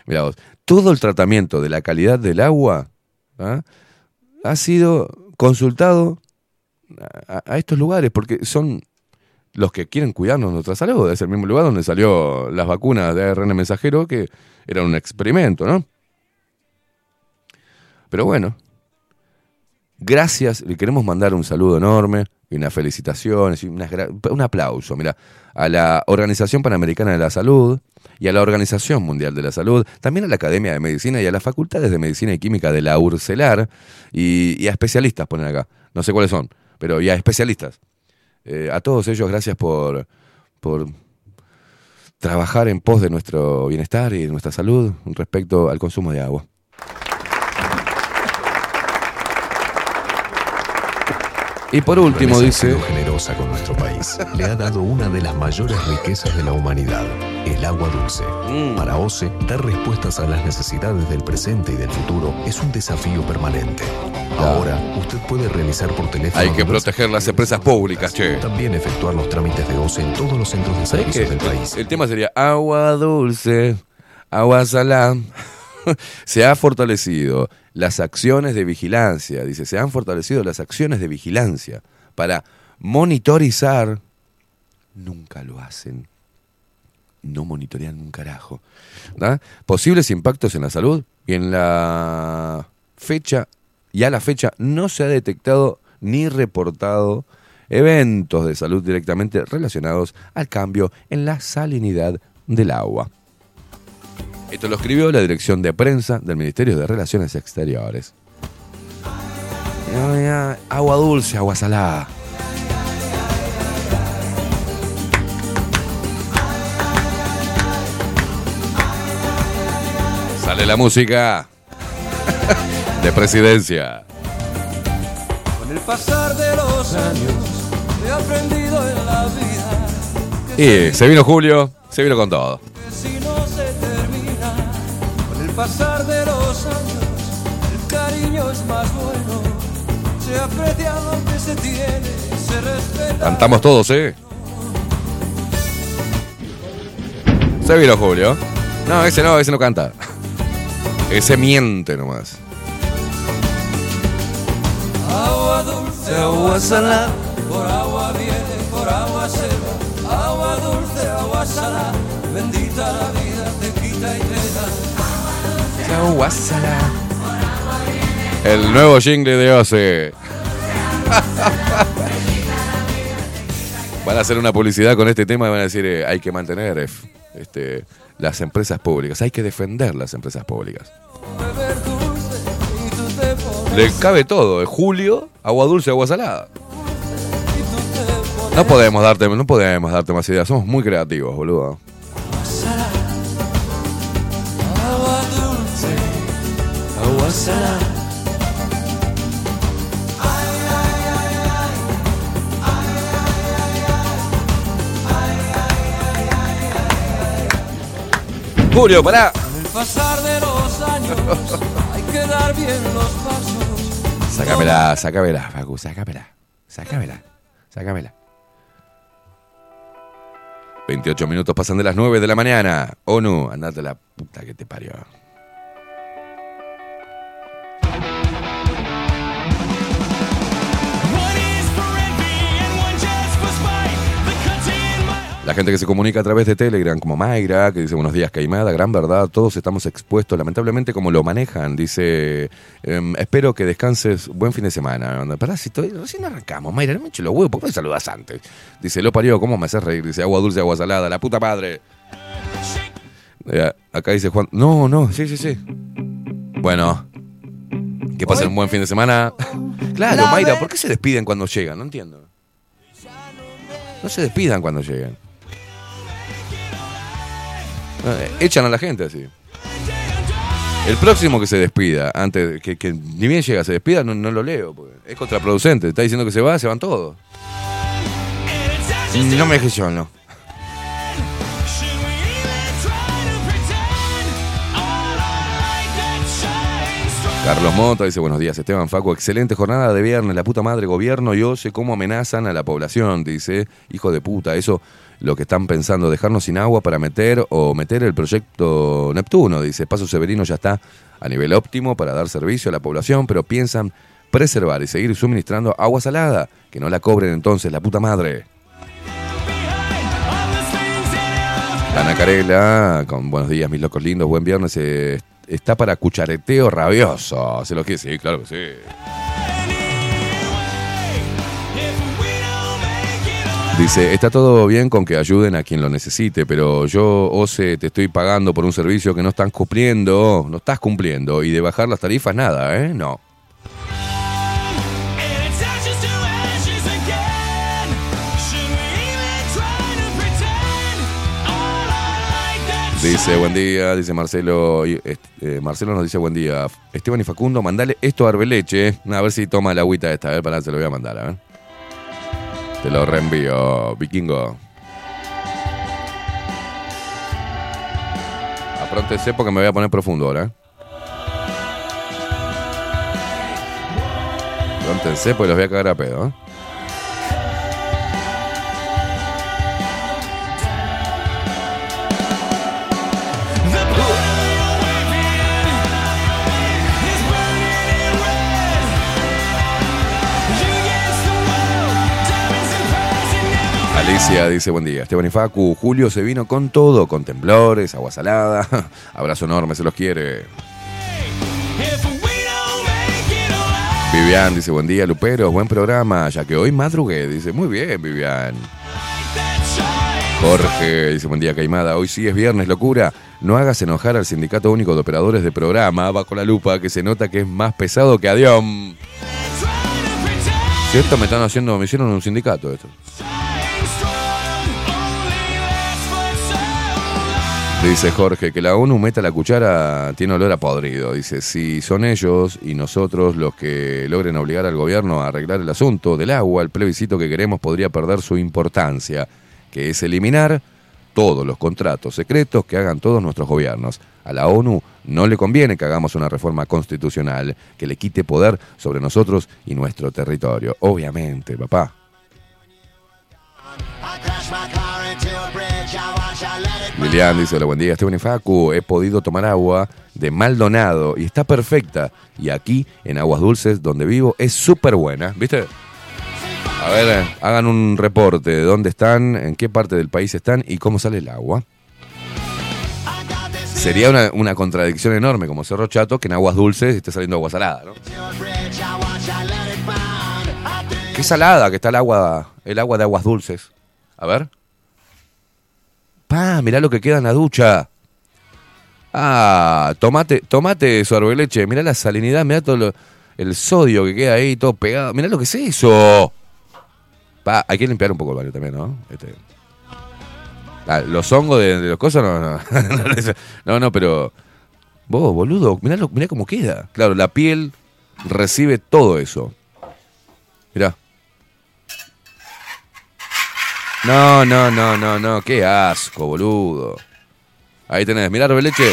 Mirá vos, todo el tratamiento de la calidad del agua ¿ah? ha sido consultado a, a estos lugares porque son los que quieren cuidarnos nuestra salud. Es el mismo lugar donde salió las vacunas de ARN mensajero que era un experimento, ¿no? Pero bueno, gracias, le queremos mandar un saludo enorme y unas felicitaciones y unas un aplauso, mira, a la Organización Panamericana de la Salud y a la Organización Mundial de la Salud, también a la Academia de Medicina y a las facultades de Medicina y Química de la URCELAR y, y a especialistas, ponen acá, no sé cuáles son, pero y a especialistas. Eh, a todos ellos, gracias por, por trabajar en pos de nuestro bienestar y de nuestra salud respecto al consumo de agua. Y por último dice... generosa con nuestro país. Le ha dado una de las mayores riquezas de la humanidad, el agua dulce. Mm. Para OCE, dar respuestas a las necesidades del presente y del futuro es un desafío permanente. Ahora, usted puede realizar por teléfono. Hay que proteger las empresas públicas, che. También efectuar los trámites de OCE en todos los centros de ¿Sabés servicios del país. El tema sería agua dulce, agua salada. se ha fortalecido las acciones de vigilancia, dice, se han fortalecido las acciones de vigilancia para monitorizar. Nunca lo hacen. No monitorean un carajo. Posibles impactos en la salud y en la fecha, y a la fecha no se ha detectado ni reportado eventos de salud directamente relacionados al cambio en la salinidad del agua. Esto lo escribió la dirección de prensa del Ministerio de Relaciones Exteriores. Agua dulce, agua salada. Sale la música de presidencia. Con el pasar de los años he aprendido en la vida Y se vino Julio, se vino con todo. Pasar de los años el cariño es más bueno. Se aprecia lo que se tiene, se respeta. Cantamos todos, ¿eh? Se vino Julio. No, ese no, ese no canta. Ese miente nomás. Agua dulce, agua salada, por agua viene, por agua se va. Agua dulce, agua salada, bendita la vida, te quita y te da. El nuevo jingle de Ose. Van a hacer una publicidad con este tema y van a decir, eh, hay que mantener eh, este, las empresas públicas, hay que defender las empresas públicas. Le cabe todo, eh, Julio, agua dulce, agua salada. No podemos darte, no podemos darte más ideas, somos muy creativos, boludo. Julio, pará. Con el pasar de los años hay que dar bien los pasos. Sácamela, sácamela, Facu, sácamela. Sácamela, sácamela. 28 minutos pasan de las 9 de la mañana. ONU, andate a la puta que te parió. La gente que se comunica a través de Telegram, como Mayra, que dice buenos días, Caimada, gran verdad, todos estamos expuestos, lamentablemente como lo manejan, dice, em, espero que descanses, buen fin de semana. Pará, si estoy, recién arrancamos, Mayra, no me echo los huevos, ¿por qué me saludas antes? Dice, lo parió, ¿cómo me haces reír? Dice, agua dulce, agua salada, la puta madre. Eh, acá dice Juan, no, no, sí, sí, sí. Bueno, que pasen un buen fin de semana. claro, Mayra, ¿por qué se despiden cuando llegan? No entiendo. No se despidan cuando lleguen. Eh, Echan a la gente así. El próximo que se despida, antes que, que ni bien llega, se despida, no, lo leo. es contraproducente. Está diciendo que se va, se van todos. No me dejes yo, no. Carlos Mota dice buenos días, Esteban Faco, excelente jornada de viernes, la puta madre gobierno y sé cómo amenazan a la población, dice, hijo de puta, eso lo que están pensando, dejarnos sin agua para meter o meter el proyecto Neptuno, dice, Paso Severino ya está a nivel óptimo para dar servicio a la población, pero piensan preservar y seguir suministrando agua salada, que no la cobren entonces la puta madre. Ana Carela, con buenos días, mis locos lindos, buen viernes, eh, está para cuchareteo rabioso. Se lo quiere, sí, claro que sí. Dice, está todo bien con que ayuden a quien lo necesite, pero yo, Ose, te estoy pagando por un servicio que no están cumpliendo, no estás cumpliendo, y de bajar las tarifas nada, ¿eh? No. Dice, buen día, dice Marcelo. eh, Marcelo nos dice, buen día. Esteban y Facundo, mandale esto a Arbeleche. A ver si toma la agüita esta. A ver, para se lo voy a mandar, a ver. Te lo reenvío, vikingo. Apróntese porque me voy a poner profundo ahora. ¿eh? Apróntense porque los voy a cagar a pedo. ¿eh? Alicia dice, buen día. Esteban y Facu, Julio se vino con todo, con temblores, agua salada. Abrazo enorme, se los quiere. Vivian dice, buen día, Lupero, buen programa, ya que hoy madrugué. Dice, muy bien, Vivian. Jorge dice, buen día, Caimada. Hoy sí es viernes, locura. No hagas enojar al Sindicato Único de Operadores de Programa, bajo la lupa, que se nota que es más pesado que Adión. Si me están haciendo, me hicieron un sindicato esto. Dice Jorge que la ONU meta la cuchara tiene olor a podrido. Dice, si son ellos y nosotros los que logren obligar al gobierno a arreglar el asunto del agua, el plebiscito que queremos podría perder su importancia, que es eliminar todos los contratos secretos que hagan todos nuestros gobiernos. A la ONU no le conviene que hagamos una reforma constitucional que le quite poder sobre nosotros y nuestro territorio. Obviamente, papá. Lilian dice, hola, buen día, Esteban y Facu, he podido tomar agua de Maldonado y está perfecta. Y aquí, en Aguas Dulces, donde vivo, es súper buena, ¿viste? A ver, eh, hagan un reporte de dónde están, en qué parte del país están y cómo sale el agua. Sería una, una contradicción enorme, como Cerro Chato, que en Aguas Dulces esté saliendo agua salada, ¿no? Qué salada que está el agua, el agua de Aguas Dulces. A ver. Pa, mirá lo que queda en la ducha. Ah, tomate, tomate sorbe leche. Mirá la salinidad, mirá todo el sodio que queda ahí, todo pegado. Mirá lo que es eso. Pa, hay que limpiar un poco el baño también, ¿no? Este. Ah, los hongos de, de los cosas, no, no. no, no, pero. Vos, boludo, mirá, lo- mirá cómo queda. Claro, la piel recibe todo eso. No, no, no, no, no, qué asco, boludo. Ahí tenés, mirá, Robeleche.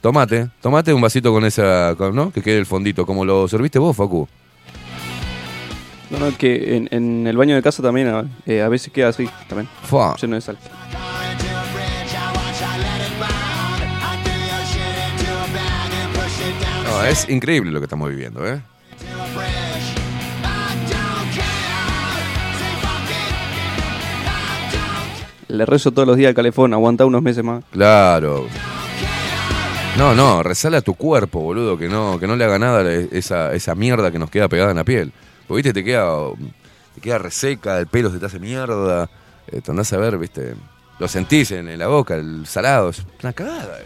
Tomate, tomate un vasito con esa, con- ¿no? Que quede el fondito, como lo serviste vos, Facu. No, no, que en, en el baño de casa también a, eh, a veces queda así, también. Fua. Lleno de sal. No, es increíble lo que estamos viviendo, ¿eh? Le rezo todos los días al calefón, aguanta unos meses más. Claro. No, no, resale a tu cuerpo, boludo, que no, que no le haga nada esa, esa mierda que nos queda pegada en la piel. Porque, viste, te queda, te queda reseca, el pelo se te hace mierda. Eh, te andás a ver, viste, lo sentís en, en la boca, el salado, es una cagada. eh.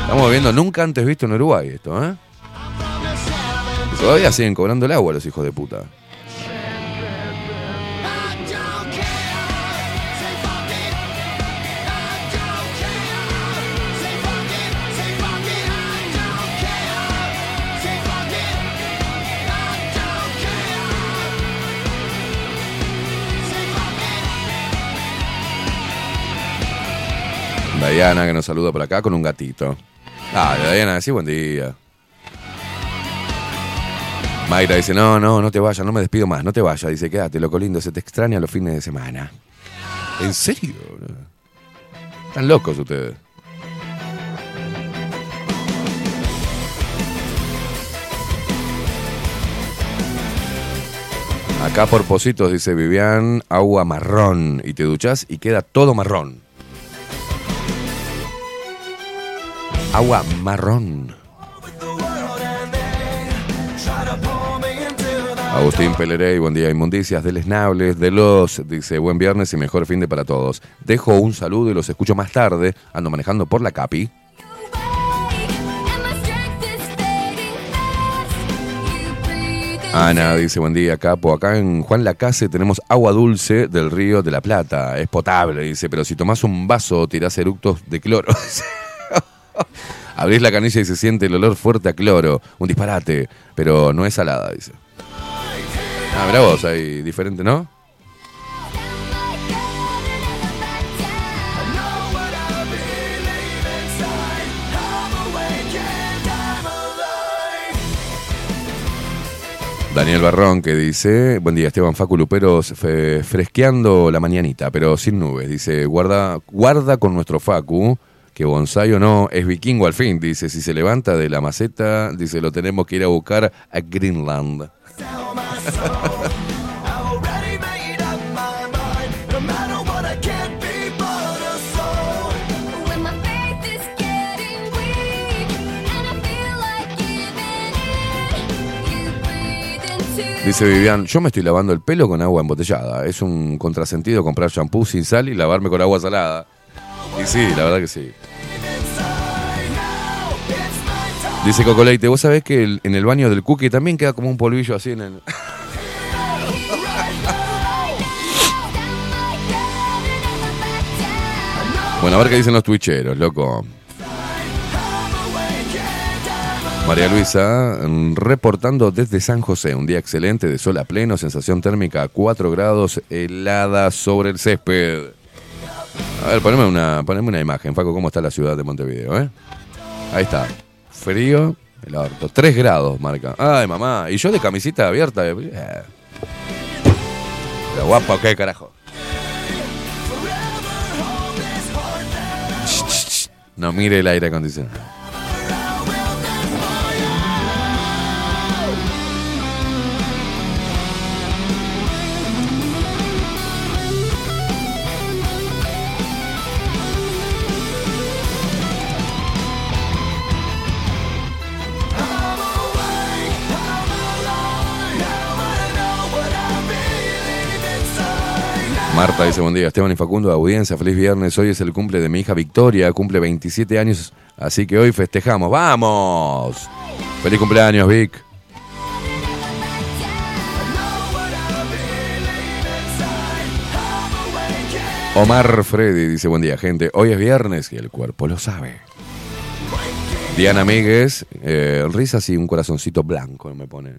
Estamos viendo nunca antes visto en Uruguay esto, ¿eh? Y todavía siguen cobrando el agua los hijos de puta. Diana que nos saluda por acá con un gatito. Ah, Diana, sí, buen día. Mayra dice, no, no, no te vayas, no me despido más, no te vayas. Dice, quédate, loco lindo, se te extraña los fines de semana. ¿En serio? Están locos ustedes. Acá por Positos dice Vivian, agua marrón. Y te duchas y queda todo marrón. Agua marrón. Agustín Pelerey, buen día, inmundicias deleznables de los, dice, buen viernes y mejor fin de para todos. Dejo un saludo y los escucho más tarde, ando manejando por la Capi. Ana dice, buen día, capo. Acá en Juan Lacase tenemos agua dulce del río de la Plata. Es potable, dice, pero si tomás un vaso tirás eructos de cloro. Abrís la canilla y se siente el olor fuerte a cloro. Un disparate, pero no es salada, dice. Ah, mirá vos, ahí diferente, ¿no? Daniel Barrón que dice, buen día Esteban Facu Luperos, fresqueando la mañanita, pero sin nubes. Dice, guarda, guarda con nuestro Facu, que bonsai o no, es vikingo al fin. Dice, si se levanta de la maceta, dice, lo tenemos que ir a buscar a Greenland. Dice Vivian, yo me estoy lavando el pelo con agua embotellada. Es un contrasentido comprar shampoo sin sal y lavarme con agua salada. Y sí, la verdad que sí. Dice Cocoleite, vos sabés que en el baño del cookie también queda como un polvillo así en el... Bueno, a ver qué dicen los twitcheros, loco. María Luisa, mm, reportando desde San José, un día excelente de sol a pleno, sensación térmica a 4 grados, helada sobre el césped. A ver, poneme una, poneme una imagen, Paco, cómo está la ciudad de Montevideo, ¿eh? Ahí está. Frío, el orto. 3 grados, marca. Ay, mamá. Y yo de camisita abierta. eh. Pero guapo, ¿qué carajo? No mire el aire acondicionado. Dice, buen día, Esteban y Facundo, audiencia, feliz viernes. Hoy es el cumple de mi hija Victoria, cumple 27 años, así que hoy festejamos. ¡Vamos! ¡Feliz cumpleaños, Vic! Omar Freddy dice, buen día, gente. Hoy es viernes y el cuerpo lo sabe. Diana Míguez, eh, risas y un corazoncito blanco me pone.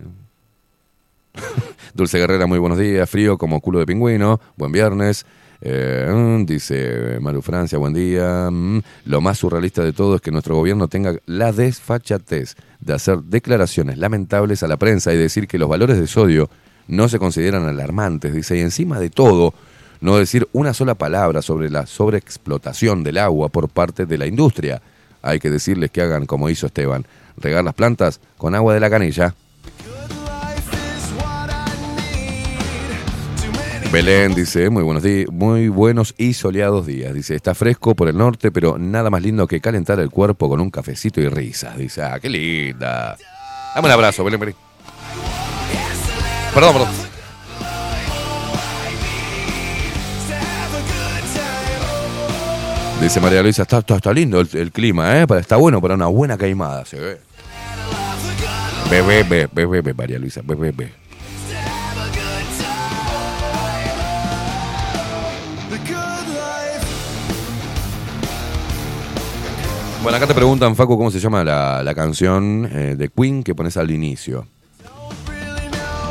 Dulce Guerrera, muy buenos días. Frío como culo de pingüino. Buen viernes. Eh, mm, dice Maru Francia, buen día. Mm, lo más surrealista de todo es que nuestro gobierno tenga la desfachatez de hacer declaraciones lamentables a la prensa y decir que los valores de sodio no se consideran alarmantes, dice, y encima de todo, no decir una sola palabra sobre la sobreexplotación del agua por parte de la industria. Hay que decirles que hagan como hizo Esteban, regar las plantas con agua de la canilla. Belén dice, muy buenos días, muy buenos y soleados días. Dice, está fresco por el norte, pero nada más lindo que calentar el cuerpo con un cafecito y risas. Dice, ah, qué linda. Dame un abrazo, Belén, Belén. Perdón, perdón. Dice María Luisa, está, está, está lindo el, el clima, ¿eh? Está bueno para una buena caimada, se ve. Bebé, bebé, bebé, María Luisa, bebé, bebé. Bueno, acá te preguntan, Facu, cómo se llama la, la canción eh, de Queen que pones al inicio.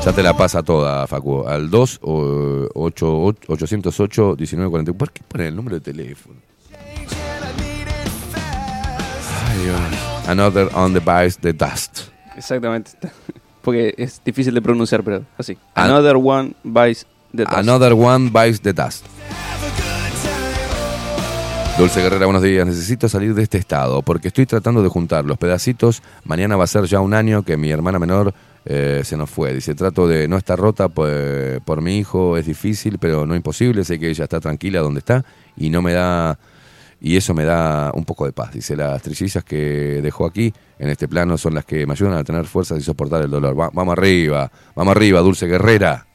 Ya te la pasa toda, Facu. Al 2 o 8, 808 1940. ¿Por qué ponen el número de teléfono? Ay, Dios. Another on the bites the dust. Exactamente. Porque es difícil de pronunciar, pero así. An- Another one buys the dust. Another one bites the dust. Dulce Guerrera, buenos días. Necesito salir de este estado porque estoy tratando de juntar los pedacitos. Mañana va a ser ya un año que mi hermana menor eh, se nos fue. Dice, trato de no estar rota pues, por mi hijo. Es difícil, pero no imposible. Sé que ella está tranquila donde está y no me da... Y eso me da un poco de paz. Dice, las trillizas que dejó aquí, en este plano, son las que me ayudan a tener fuerzas y soportar el dolor. Va- vamos arriba, vamos arriba, Dulce Guerrera.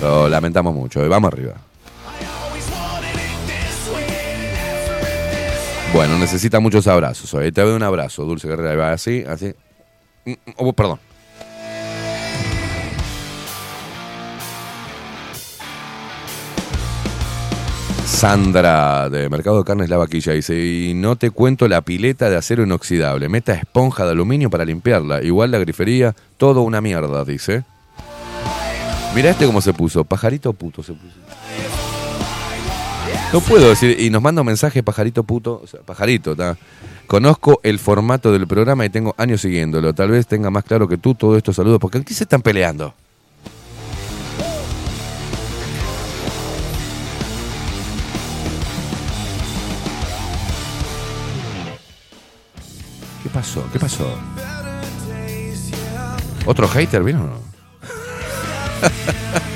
Lo lamentamos mucho. eh. Vamos arriba. Bueno, necesita muchos abrazos. hoy. Te doy un abrazo, Dulce Guerrera. Va Así, así. Mm, mm, oh, perdón. Sandra de Mercado de Carnes La Vaquilla dice, y no te cuento la pileta de acero inoxidable, meta esponja de aluminio para limpiarla, igual la grifería, todo una mierda, dice. Mira este cómo se puso, pajarito puto se puso. No puedo decir, y nos manda un mensaje pajarito puto, pajarito, ¿tá? Conozco el formato del programa y tengo años siguiéndolo. Tal vez tenga más claro que tú todo esto saludos, porque aquí se están peleando. ¿Qué pasó? ¿Qué pasó? ¿Otro hater vino o no?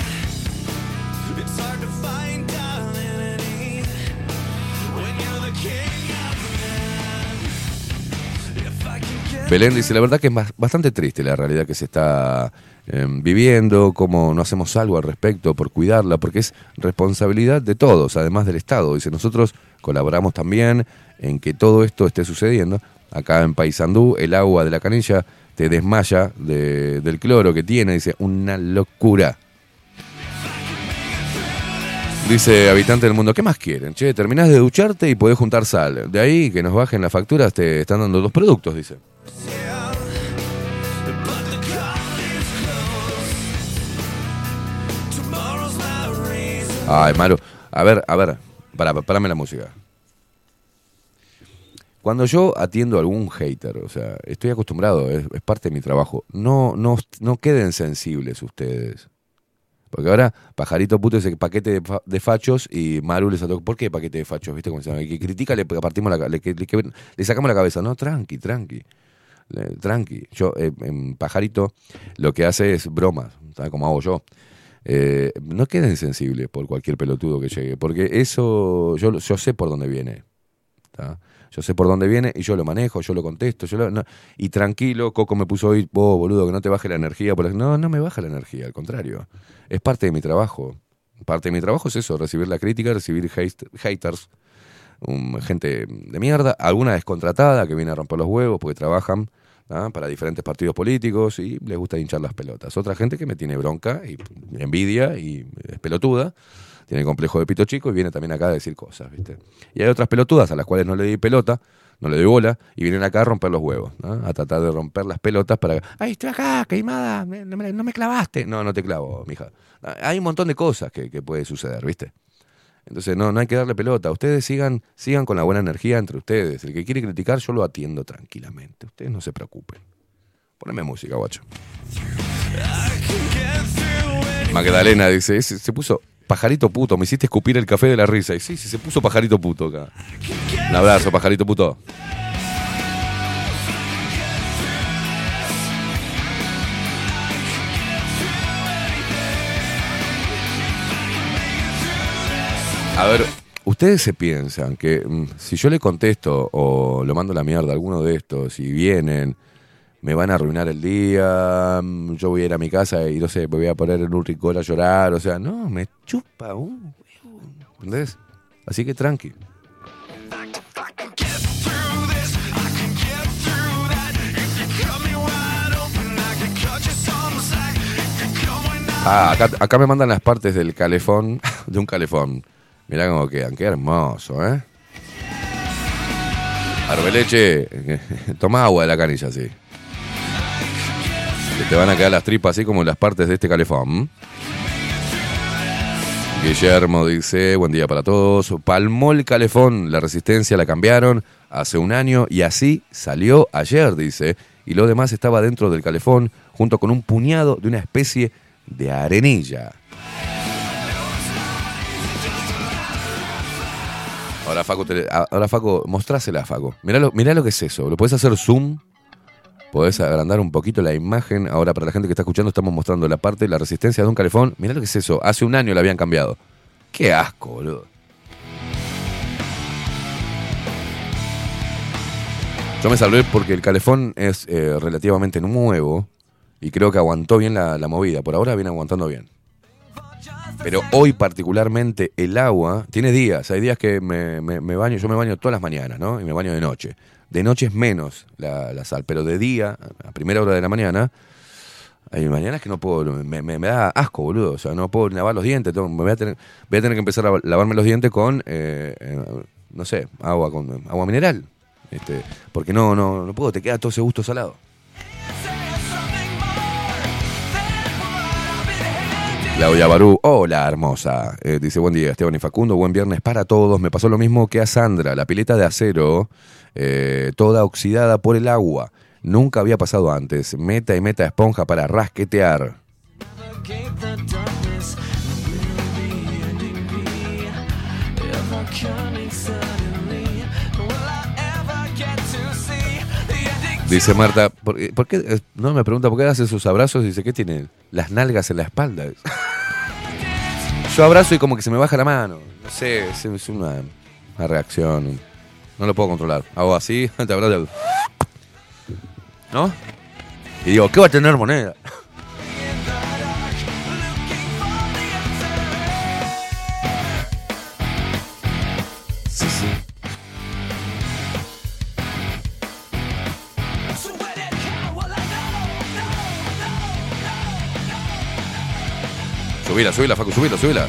Belén dice, la verdad que es bas- bastante triste la realidad que se está eh, viviendo, cómo no hacemos algo al respecto por cuidarla, porque es responsabilidad de todos, además del Estado. Dice, nosotros colaboramos también en que todo esto esté sucediendo. Acá en Paysandú, el agua de la canilla te desmaya de- del cloro que tiene, dice, una locura. Dice habitante del mundo, ¿qué más quieren? Che, terminás de ducharte y podés juntar sal. De ahí que nos bajen las facturas, te están dando dos productos, dice. Ay, Maru. A ver, a ver, para, parame la música. Cuando yo atiendo a algún hater, o sea, estoy acostumbrado, es, parte de mi trabajo. No, no, no queden sensibles ustedes. Porque ahora Pajarito Puto que paquete de, fa- de fachos y Maru le saltó. ¿Por qué paquete de fachos? ¿Viste cómo se llama? Que critica le partimos la, le, le sacamos la cabeza. No, tranqui, tranqui. Le- tranqui. Yo, eh, en Pajarito, lo que hace es bromas. Como hago yo. Eh, no queden sensibles por cualquier pelotudo que llegue, porque eso yo, sé por dónde viene. Yo sé por dónde viene y yo lo manejo, yo lo contesto. Yo lo- no- y tranquilo, Coco me puso hoy, vos, boludo, que no te baje la energía. por la-". No, no me baja la energía, al contrario. Es parte de mi trabajo. Parte de mi trabajo es eso, recibir la crítica, recibir hate- haters, um, gente de mierda, alguna descontratada que viene a romper los huevos porque trabajan ¿ah? para diferentes partidos políticos y les gusta hinchar las pelotas. Otra gente que me tiene bronca y envidia y es pelotuda, tiene complejo de pito chico y viene también acá a decir cosas, ¿viste? Y hay otras pelotudas a las cuales no le di pelota, no le doy bola y vienen acá a romper los huevos, a tratar de romper las pelotas para... ¡Ay, estoy acá, queimada! No me, no me clavaste. No, no te clavo, mija. Hay un montón de cosas que, que puede suceder, ¿viste? Entonces no, no hay que darle pelota. Ustedes sigan, sigan con la buena energía entre ustedes. El que quiere criticar, yo lo atiendo tranquilamente. Ustedes no se preocupen. Poneme música, guacho. Magdalena dice, "Ese- se puso pajarito puto, me hiciste escupir el café de la risa. Y sí, sí, se puso pajarito puto acá. Un abrazo, pajarito puto. A ver, ustedes se piensan que mm, si yo le contesto o lo mando la mierda a alguno de estos y vienen, me van a arruinar el día, mm, yo voy a ir a mi casa y no sé, me voy a poner en un rincón a llorar, o sea, no, me chupa un ¿entendés? Así que tranqui. Ah, acá, acá me mandan las partes del calefón, de un calefón. Mirá cómo quedan, qué hermoso, ¿eh? Arbeleche, toma agua de la canilla, sí. Que te van a quedar las tripas así como las partes de este calefón. Guillermo dice, buen día para todos. Palmó el calefón, la resistencia la cambiaron hace un año y así salió ayer, dice. Y lo demás estaba dentro del calefón junto con un puñado de una especie de arenilla. Ahora, Faco, te- ahora, Faco, mostrásela, Faco. Mirá lo, mirá lo que es eso. ¿Lo podés hacer zoom? Podés agrandar un poquito la imagen. Ahora, para la gente que está escuchando, estamos mostrando la parte la resistencia de un calefón. Mirá lo que es eso. Hace un año la habían cambiado. Qué asco, boludo. Yo me salvé porque el calefón es eh, relativamente nuevo y creo que aguantó bien la, la movida. Por ahora viene aguantando bien. Pero hoy particularmente el agua, tiene días, hay días que me, me- me baño, yo me baño todas las mañanas, ¿no? Y me baño de noche. De noche es menos la, sal, pero de día, a primera hora de la mañana, hay mañanas que no puedo, me, me- da asco, boludo. O sea, no puedo lavar los dientes, tengo- me voy a tener, voy a tener que empezar a lavarme los dientes con, eh, eh, no sé, agua con agua mineral. Este, porque no, no, no puedo, te queda todo ese gusto salado. Claudia Barú, hola hermosa. Eh, dice buen día Esteban y Facundo, buen viernes para todos. Me pasó lo mismo que a Sandra, la pileta de acero, eh, toda oxidada por el agua. Nunca había pasado antes. Meta y meta esponja para rasquetear. Dice Marta, ¿por, qué- por qué? eh, No me pregunta por qué hace sus abrazos y dice, ¿qué tiene? Las nalgas en la espalda. Yo abrazo y como que se me baja la mano. No sé, es, es una, una reacción. No lo puedo controlar. Hago así, te abrazo. ¿No? Y digo, ¿qué va a tener moneda? Subila, subila, Facu, subila, subila.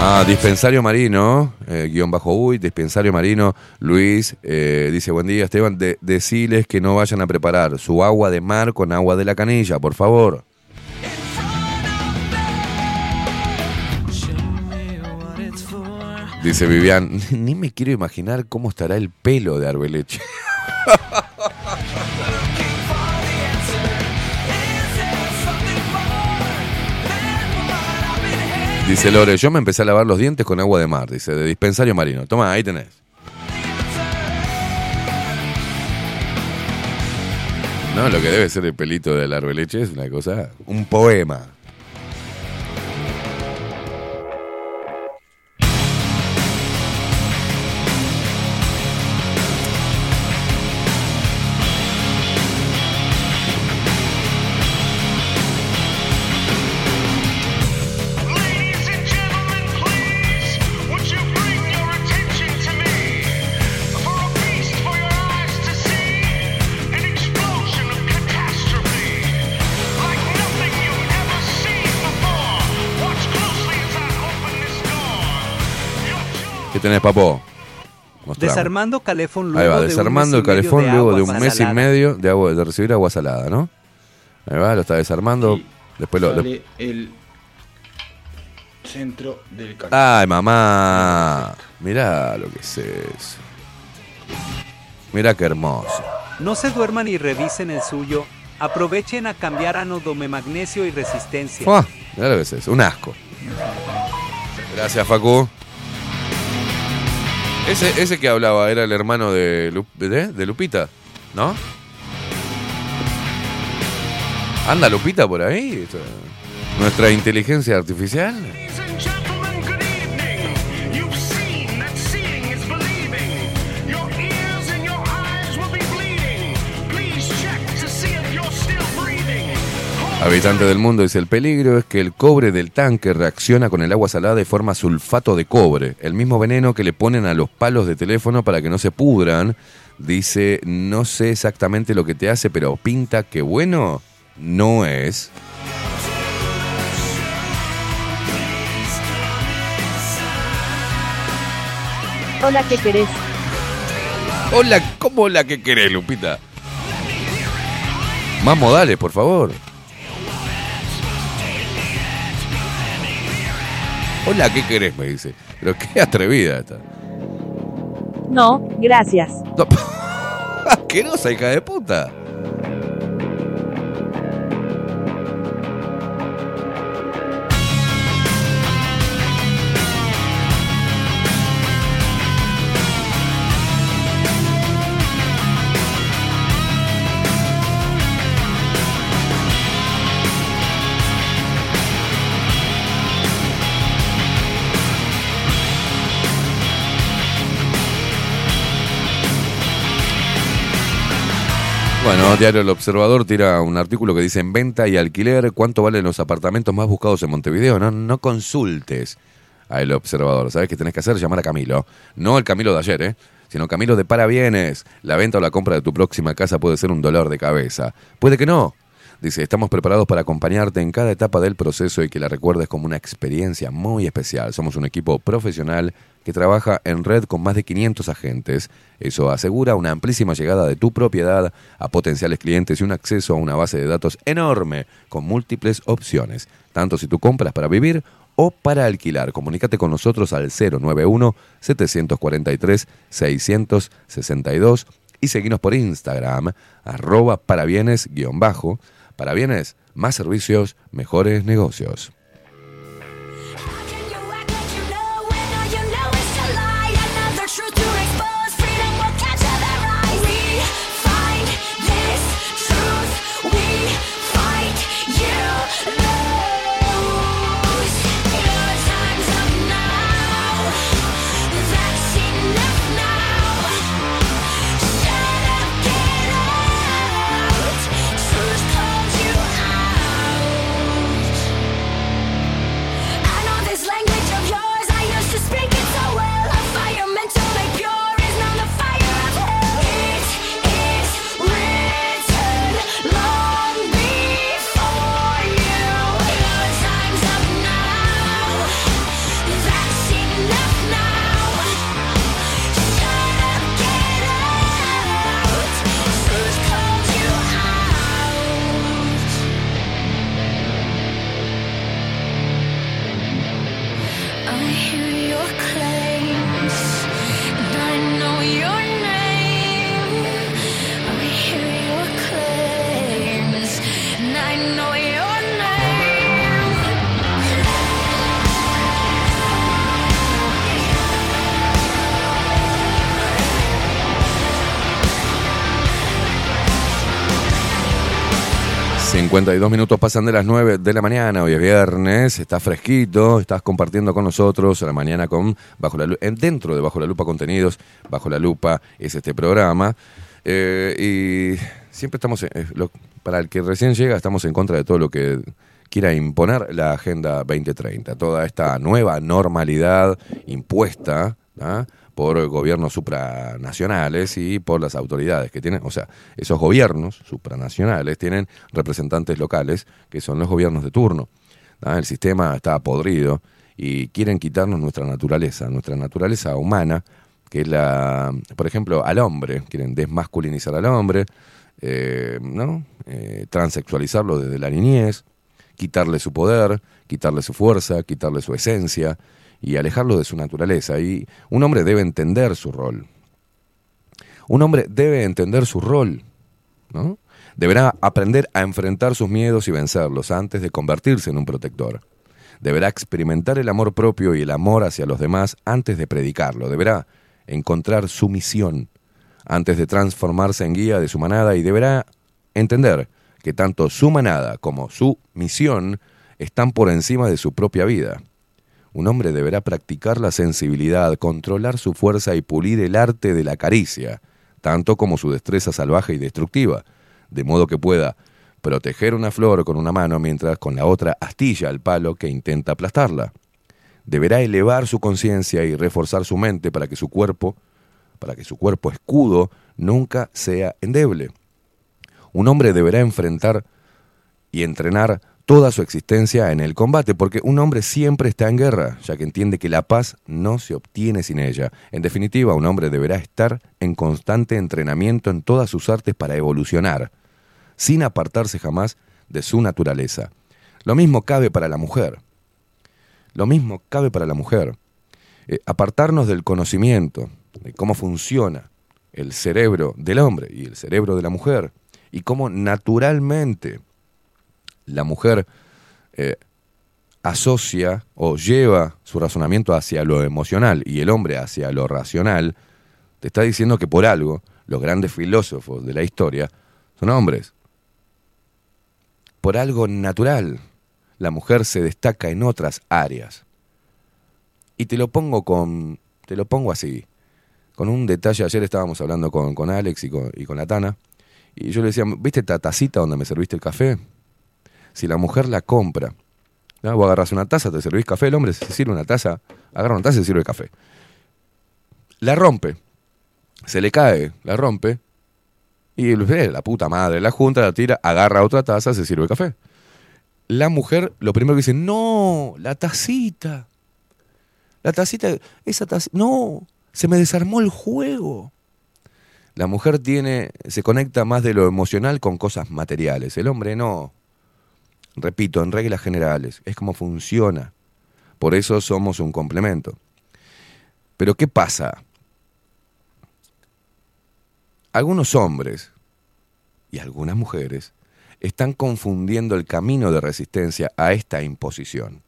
Ah, dispensario marino, eh, guion bajo uy, dispensario marino, Luis, eh, dice, buen día Esteban, de, deciles que no vayan a preparar su agua de mar con agua de la canilla, por favor. Dice Vivian, ni me quiero imaginar cómo estará el pelo de Arbeleche. Dice Lore, yo me empecé a lavar los dientes con agua de mar, dice, de dispensario marino. Toma, ahí tenés. No, lo que debe ser el pelito del arbeleche es una cosa, un poema. Tenés, papo? Mostrame. Desarmando calefón luego Ahí va, de un desarmando el mes y medio calefón de luego de un mes y medio de, agua, de recibir agua salada, ¿no? Ahí va, lo está desarmando. después lo, Sale el. centro del. Ay, mamá. Mirá lo que es eso. Mirá qué hermoso. No se duerman y revisen el suyo. Aprovechen a cambiar anodome magnesio y resistencia. Fuá, Mirá lo que es eso. Un asco. Gracias, Facu. Ese, ese que hablaba era el hermano de, de, Lupita, ¿no? ¿Anda Lupita por ahí? Nuestra inteligencia artificial. Habitante del mundo dice, el peligro es que el cobre del tanque reacciona con el agua salada y forma sulfato de cobre, el mismo veneno que le ponen a los palos de teléfono para que no se pudran. Dice, no sé exactamente lo que te hace, pero pinta que bueno no es. Hola, ¿qué querés? Hola, ¿cómo la que querés, Lupita? Más modales, por favor. Hola, ¿qué querés? Me dice. Pero qué atrevida está. No, gracias. Asquerosa, hija de puta. Bueno, Diario El Observador tira un artículo que dice en venta y alquiler cuánto valen los apartamentos más buscados en Montevideo. No, no consultes a El Observador. ¿Sabes qué tenés que hacer? Llamar a Camilo. No el Camilo de ayer, ¿eh? sino Camilo de Parabienes. La venta o la compra de tu próxima casa puede ser un dolor de cabeza. Puede que no. Dice, estamos preparados para acompañarte en cada etapa del proceso y que la recuerdes como una experiencia muy especial. Somos un equipo profesional que trabaja en red con más de 500 agentes. Eso asegura una amplísima llegada de tu propiedad a potenciales clientes y un acceso a una base de datos enorme con múltiples opciones, tanto si tú compras para vivir o para alquilar. Comunícate con nosotros al 091-743-662 y seguinos por Instagram, arroba parabienes guion bajo. Parabienes, más servicios, mejores negocios. 52 minutos pasan de las 9 de la mañana, hoy es viernes, estás fresquito, estás compartiendo con nosotros a la mañana con Bajo la Lu- eh, dentro de Bajo la Lupa Contenidos, Bajo la Lupa es este programa. eh, y siempre estamos, lo- para el que recién llega, estamos en contra de todo lo que quiera imponer la Agenda 2030, toda esta nueva normalidad impuesta ¿ah? Por gobiernos supranacionales y por las autoridades que tienen, o sea, esos gobiernos supranacionales tienen representantes locales que son los gobiernos de turno. El sistema está podrido y quieren quitarnos nuestra naturaleza, nuestra naturaleza humana, que es la, por ejemplo, al hombre, quieren desmasculinizar al hombre, eh, ¿no? Eh, transexualizarlo desde la niñez, quitarle su poder, quitarle su fuerza, quitarle su esencia y alejarlo de su naturaleza. Y un hombre debe entender su rol. Un hombre debe entender su rol, ¿no? Deberá aprender a enfrentar sus miedos y vencerlos antes de convertirse en un protector. Deberá experimentar el amor propio y el amor hacia los demás antes de predicarlo. Deberá encontrar su misión antes de transformarse en guía de su manada y deberá entender que tanto su manada como su misión están por encima de su propia vida. Un hombre deberá practicar la sensibilidad, controlar su fuerza y pulir el arte de la caricia, tanto como su destreza salvaje y destructiva, de modo que pueda proteger una flor con una mano mientras con la otra astilla el palo que intenta aplastarla. Deberá elevar su conciencia y reforzar su mente para que su cuerpo, para que su cuerpo escudo nunca sea endeble. Un hombre deberá enfrentar y entrenar toda su existencia en el combate, porque un hombre siempre está en guerra, ya que entiende que la paz no se obtiene sin ella. En definitiva, un hombre deberá estar en constante entrenamiento en todas sus artes para evolucionar, sin apartarse jamás de su naturaleza. Lo mismo cabe para la mujer. Lo mismo cabe para la mujer. Eh, apartarnos del conocimiento de cómo funciona el cerebro del hombre y el cerebro de la mujer, y cómo naturalmente la mujer eh, asocia o lleva su razonamiento hacia lo emocional y el hombre hacia lo racional, te está diciendo que por algo los grandes filósofos de la historia son hombres. Por algo natural, la mujer se destaca en otras áreas. Y te lo pongo con, te lo pongo así, con un detalle. Ayer estábamos hablando con, con Alex y con, y con la Tana, y yo le decía, ¿viste esta tacita donde me serviste el café? Si la mujer la compra, ¿no? vos agarras una taza, te servís café, el hombre se sirve una taza, agarra una taza y se sirve café. La rompe, se le cae, la rompe, y la puta madre la junta, la tira, agarra otra taza, se sirve café. La mujer, lo primero que dice, no, la tacita. La tacita, esa tacita, no, se me desarmó el juego. La mujer tiene, se conecta más de lo emocional con cosas materiales. El hombre no. Repito, en reglas generales, es como funciona. Por eso somos un complemento. Pero ¿qué pasa? Algunos hombres y algunas mujeres están confundiendo el camino de resistencia a esta imposición.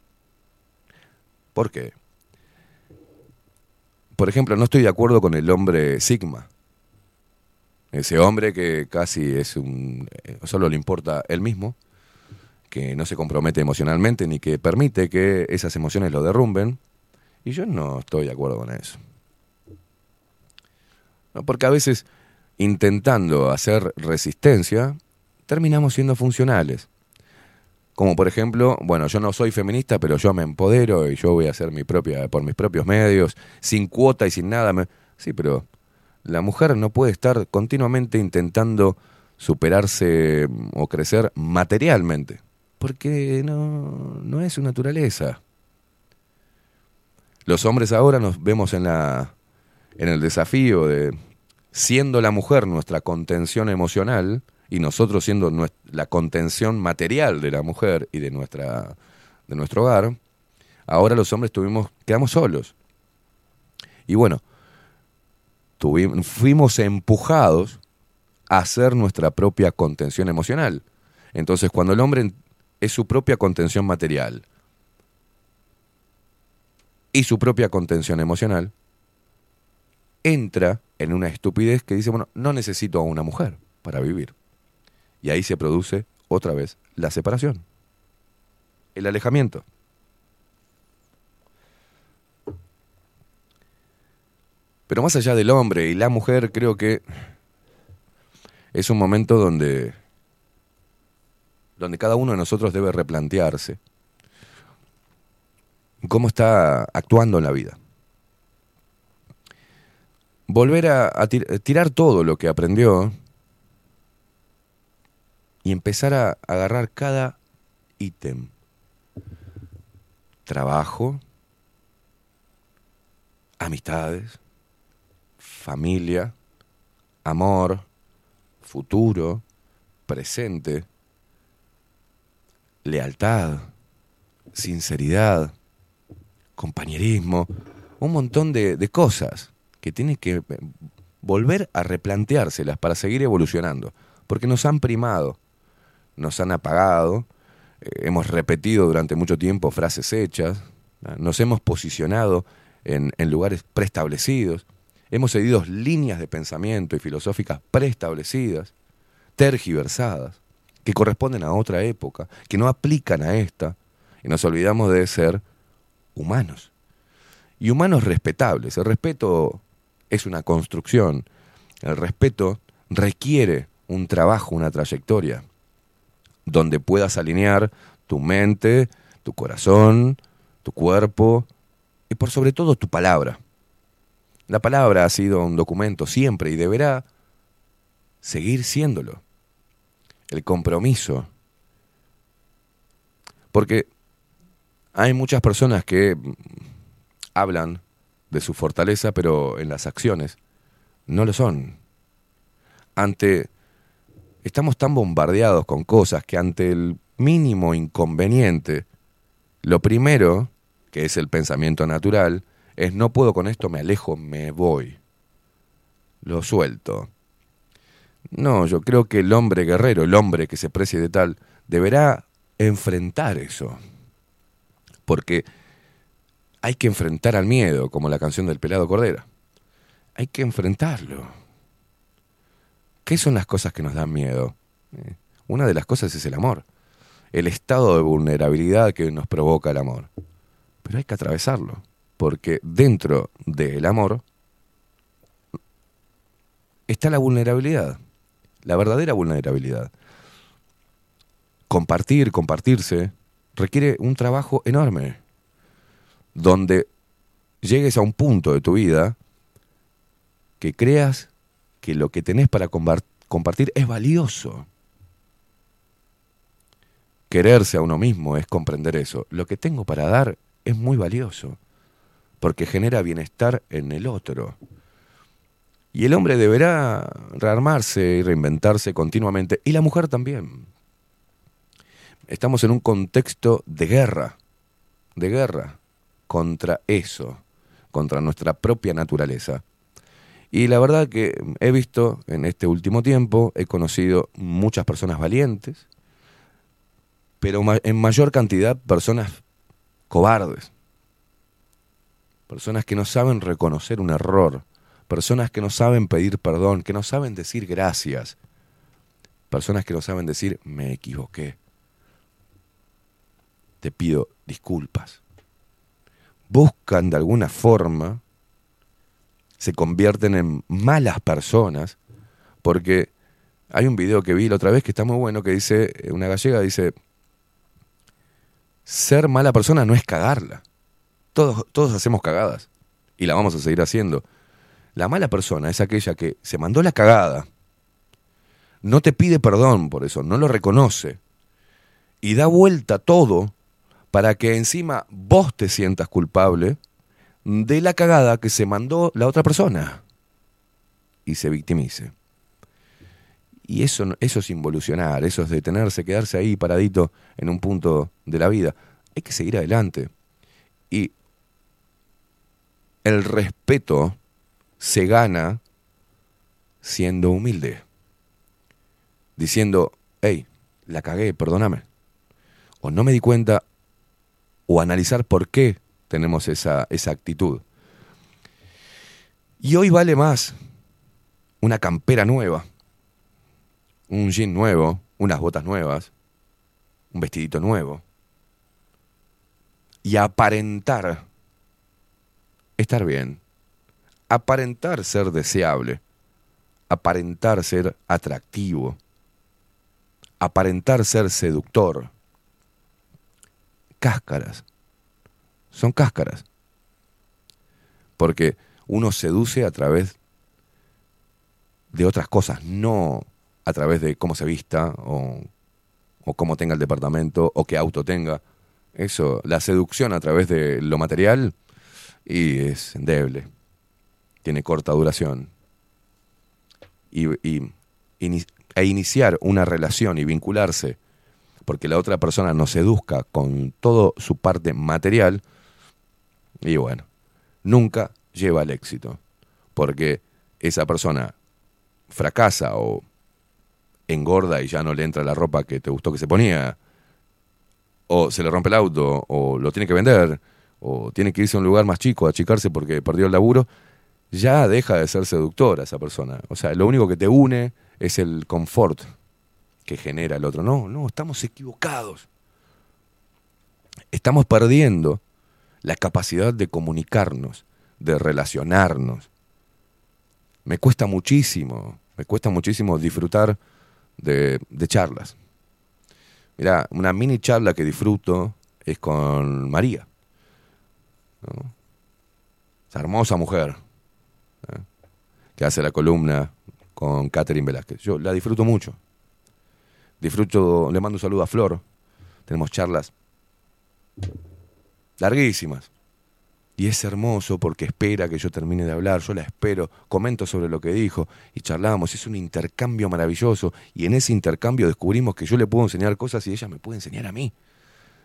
¿Por qué? Por ejemplo, no estoy de acuerdo con el hombre Sigma. Ese hombre que casi es un... eh, solo le importa él mismo, que no se compromete emocionalmente ni que permite que esas emociones lo derrumben. Y yo no estoy de acuerdo con eso. No, porque a veces intentando hacer resistencia, terminamos siendo funcionales. Como por ejemplo, bueno, yo no soy feminista, pero yo me empodero y yo voy a hacer mi propia, por mis propios medios, sin cuota y sin nada. Sí, pero la mujer no puede estar continuamente intentando superarse mm, o crecer materialmente, porque no, no es su naturaleza. Los hombres ahora nos vemos en, la, en el desafío de, siendo la mujer nuestra contención emocional y nosotros siendo nues- la contención material de la mujer y de, nuestra, de nuestro hogar, ahora los hombres tuvimos, quedamos solos. Y bueno, tuvimos, fuimos empujados a hacer nuestra propia contención emocional. Entonces, cuando el hombre es su propia contención material y su propia contención emocional, entra en una estupidez que dice, bueno, no necesito a una mujer para vivir. Y ahí se produce otra vez la separación, el alejamiento. Pero más allá del hombre y la mujer, creo que es un momento donde, donde cada uno de nosotros debe replantearse cómo está actuando en la vida. Volver a, tir- tirar todo lo que aprendió y empezar a agarrar cada ítem. Trabajo, amistades, familia, amor, futuro, presente, lealtad, sinceridad, compañerismo, un montón de, cosas que tienen que eh, volver a replanteárselas para seguir evolucionando, porque nos han primado, nos han apagado, eh, hemos repetido durante mucho tiempo frases hechas, ¿no? nos hemos posicionado en, en lugares preestablecidos, hemos seguido líneas de pensamiento y filosóficas preestablecidas, tergiversadas, que corresponden a otra época, que no aplican a esta, y nos olvidamos de ser humanos. Y humanos respetables. El respeto es una construcción. El respeto requiere un trabajo, una trayectoria, donde puedas alinear tu mente, tu corazón, tu cuerpo y por sobre todo tu palabra. La palabra ha sido un documento siempre y deberá seguir siéndolo. El compromiso. Porque hay muchas personas que hablan de su fortaleza, pero en las acciones no lo son. Ante estamos tan bombardeados con cosas que ante el mínimo inconveniente, lo primero, que es el pensamiento natural, es no puedo con esto, me alejo, me voy. Lo suelto. No, yo creo que el hombre guerrero, el hombre que se precie de tal, deberá enfrentar eso. Porque hay que enfrentar al miedo, como la canción del pelado Cordera. Hay que enfrentarlo. ¿Qué son las cosas que nos dan miedo? Eh, Una de las cosas es el amor, el estado de vulnerabilidad que nos provoca el amor. Pero hay que atravesarlo, porque dentro del amor está la vulnerabilidad, la verdadera vulnerabilidad. Compartir, compartirse, requiere un trabajo enorme, donde llegues a un punto de tu vida que creas que lo que tenés para compartir es valioso. Quererse a uno mismo es comprender eso. Lo que tengo para dar es muy valioso, porque genera bienestar en el otro. Y el hombre deberá rearmarse y reinventarse continuamente, y la mujer también. Estamos en un contexto de guerra, de guerra contra eso, contra nuestra propia naturaleza. Y la verdad que he visto en este último tiempo, he conocido muchas personas valientes, pero en mayor cantidad personas cobardes, personas que no saben reconocer un error, personas que no saben pedir perdón, que no saben decir gracias, personas que no saben decir me equivoqué, te pido disculpas. Buscan de alguna forma, se convierten en malas personas, porque hay un video que vi la otra vez que está muy bueno, que dice, eh, una gallega dice, ser mala persona no es cagarla. Todos, todos hacemos cagadas y la vamos a seguir haciendo. La mala persona es aquella que se mandó la cagada, no te pide perdón por eso, no lo reconoce y da vuelta todo para que encima vos te sientas culpable de la cagada que se mandó la otra persona y se victimice. Y eso, eso es involucionar, eso es detenerse, quedarse ahí paradito en un punto de la vida. Hay que seguir adelante. Y el respeto se gana siendo humilde. Diciendo, hey, la cagué, perdóname. O no me di cuenta, o analizar por qué tenemos esa, esa actitud. Y hoy vale más una campera nueva, un jean nuevo, unas botas nuevas, un vestidito nuevo. Y aparentar estar bien, aparentar ser deseable, aparentar ser atractivo, aparentar ser seductor. Cáscaras. Son cáscaras. Porque uno seduce a través de otras cosas, no a través de cómo se vista o, o cómo tenga el departamento o qué auto tenga. Eso, la seducción a través de lo material y es endeble. Tiene corta duración. Y, e iniciar una relación y vincularse porque la otra persona nos seduzca con todo su parte material, y bueno, nunca lleva al éxito, porque esa persona fracasa o engorda y ya no le entra la ropa que te gustó que se ponía, o se le rompe el auto, o lo tiene que vender, o tiene que irse a un lugar más chico, a achicarse porque perdió el laburo, ya deja de ser seductora esa persona. O sea, lo único que te une es el confort que genera el otro. No, no, estamos equivocados. Estamos perdiendo la capacidad de comunicarnos, de relacionarnos. Me cuesta muchísimo, me cuesta muchísimo disfrutar de, charlas. Mira, una mini charla que disfruto es con María. Esa hermosa mujer. Que hace la columna con Catherine Velázquez. Yo la disfruto mucho. Disfruto, le mando un saludo a Flor. Tenemos charlas larguísimas. Y es hermoso porque espera que yo termine de hablar, yo la espero, comento sobre lo que dijo y charlamos. Es un intercambio maravilloso y en ese intercambio descubrimos que yo le puedo enseñar cosas y ella me puede enseñar a mí,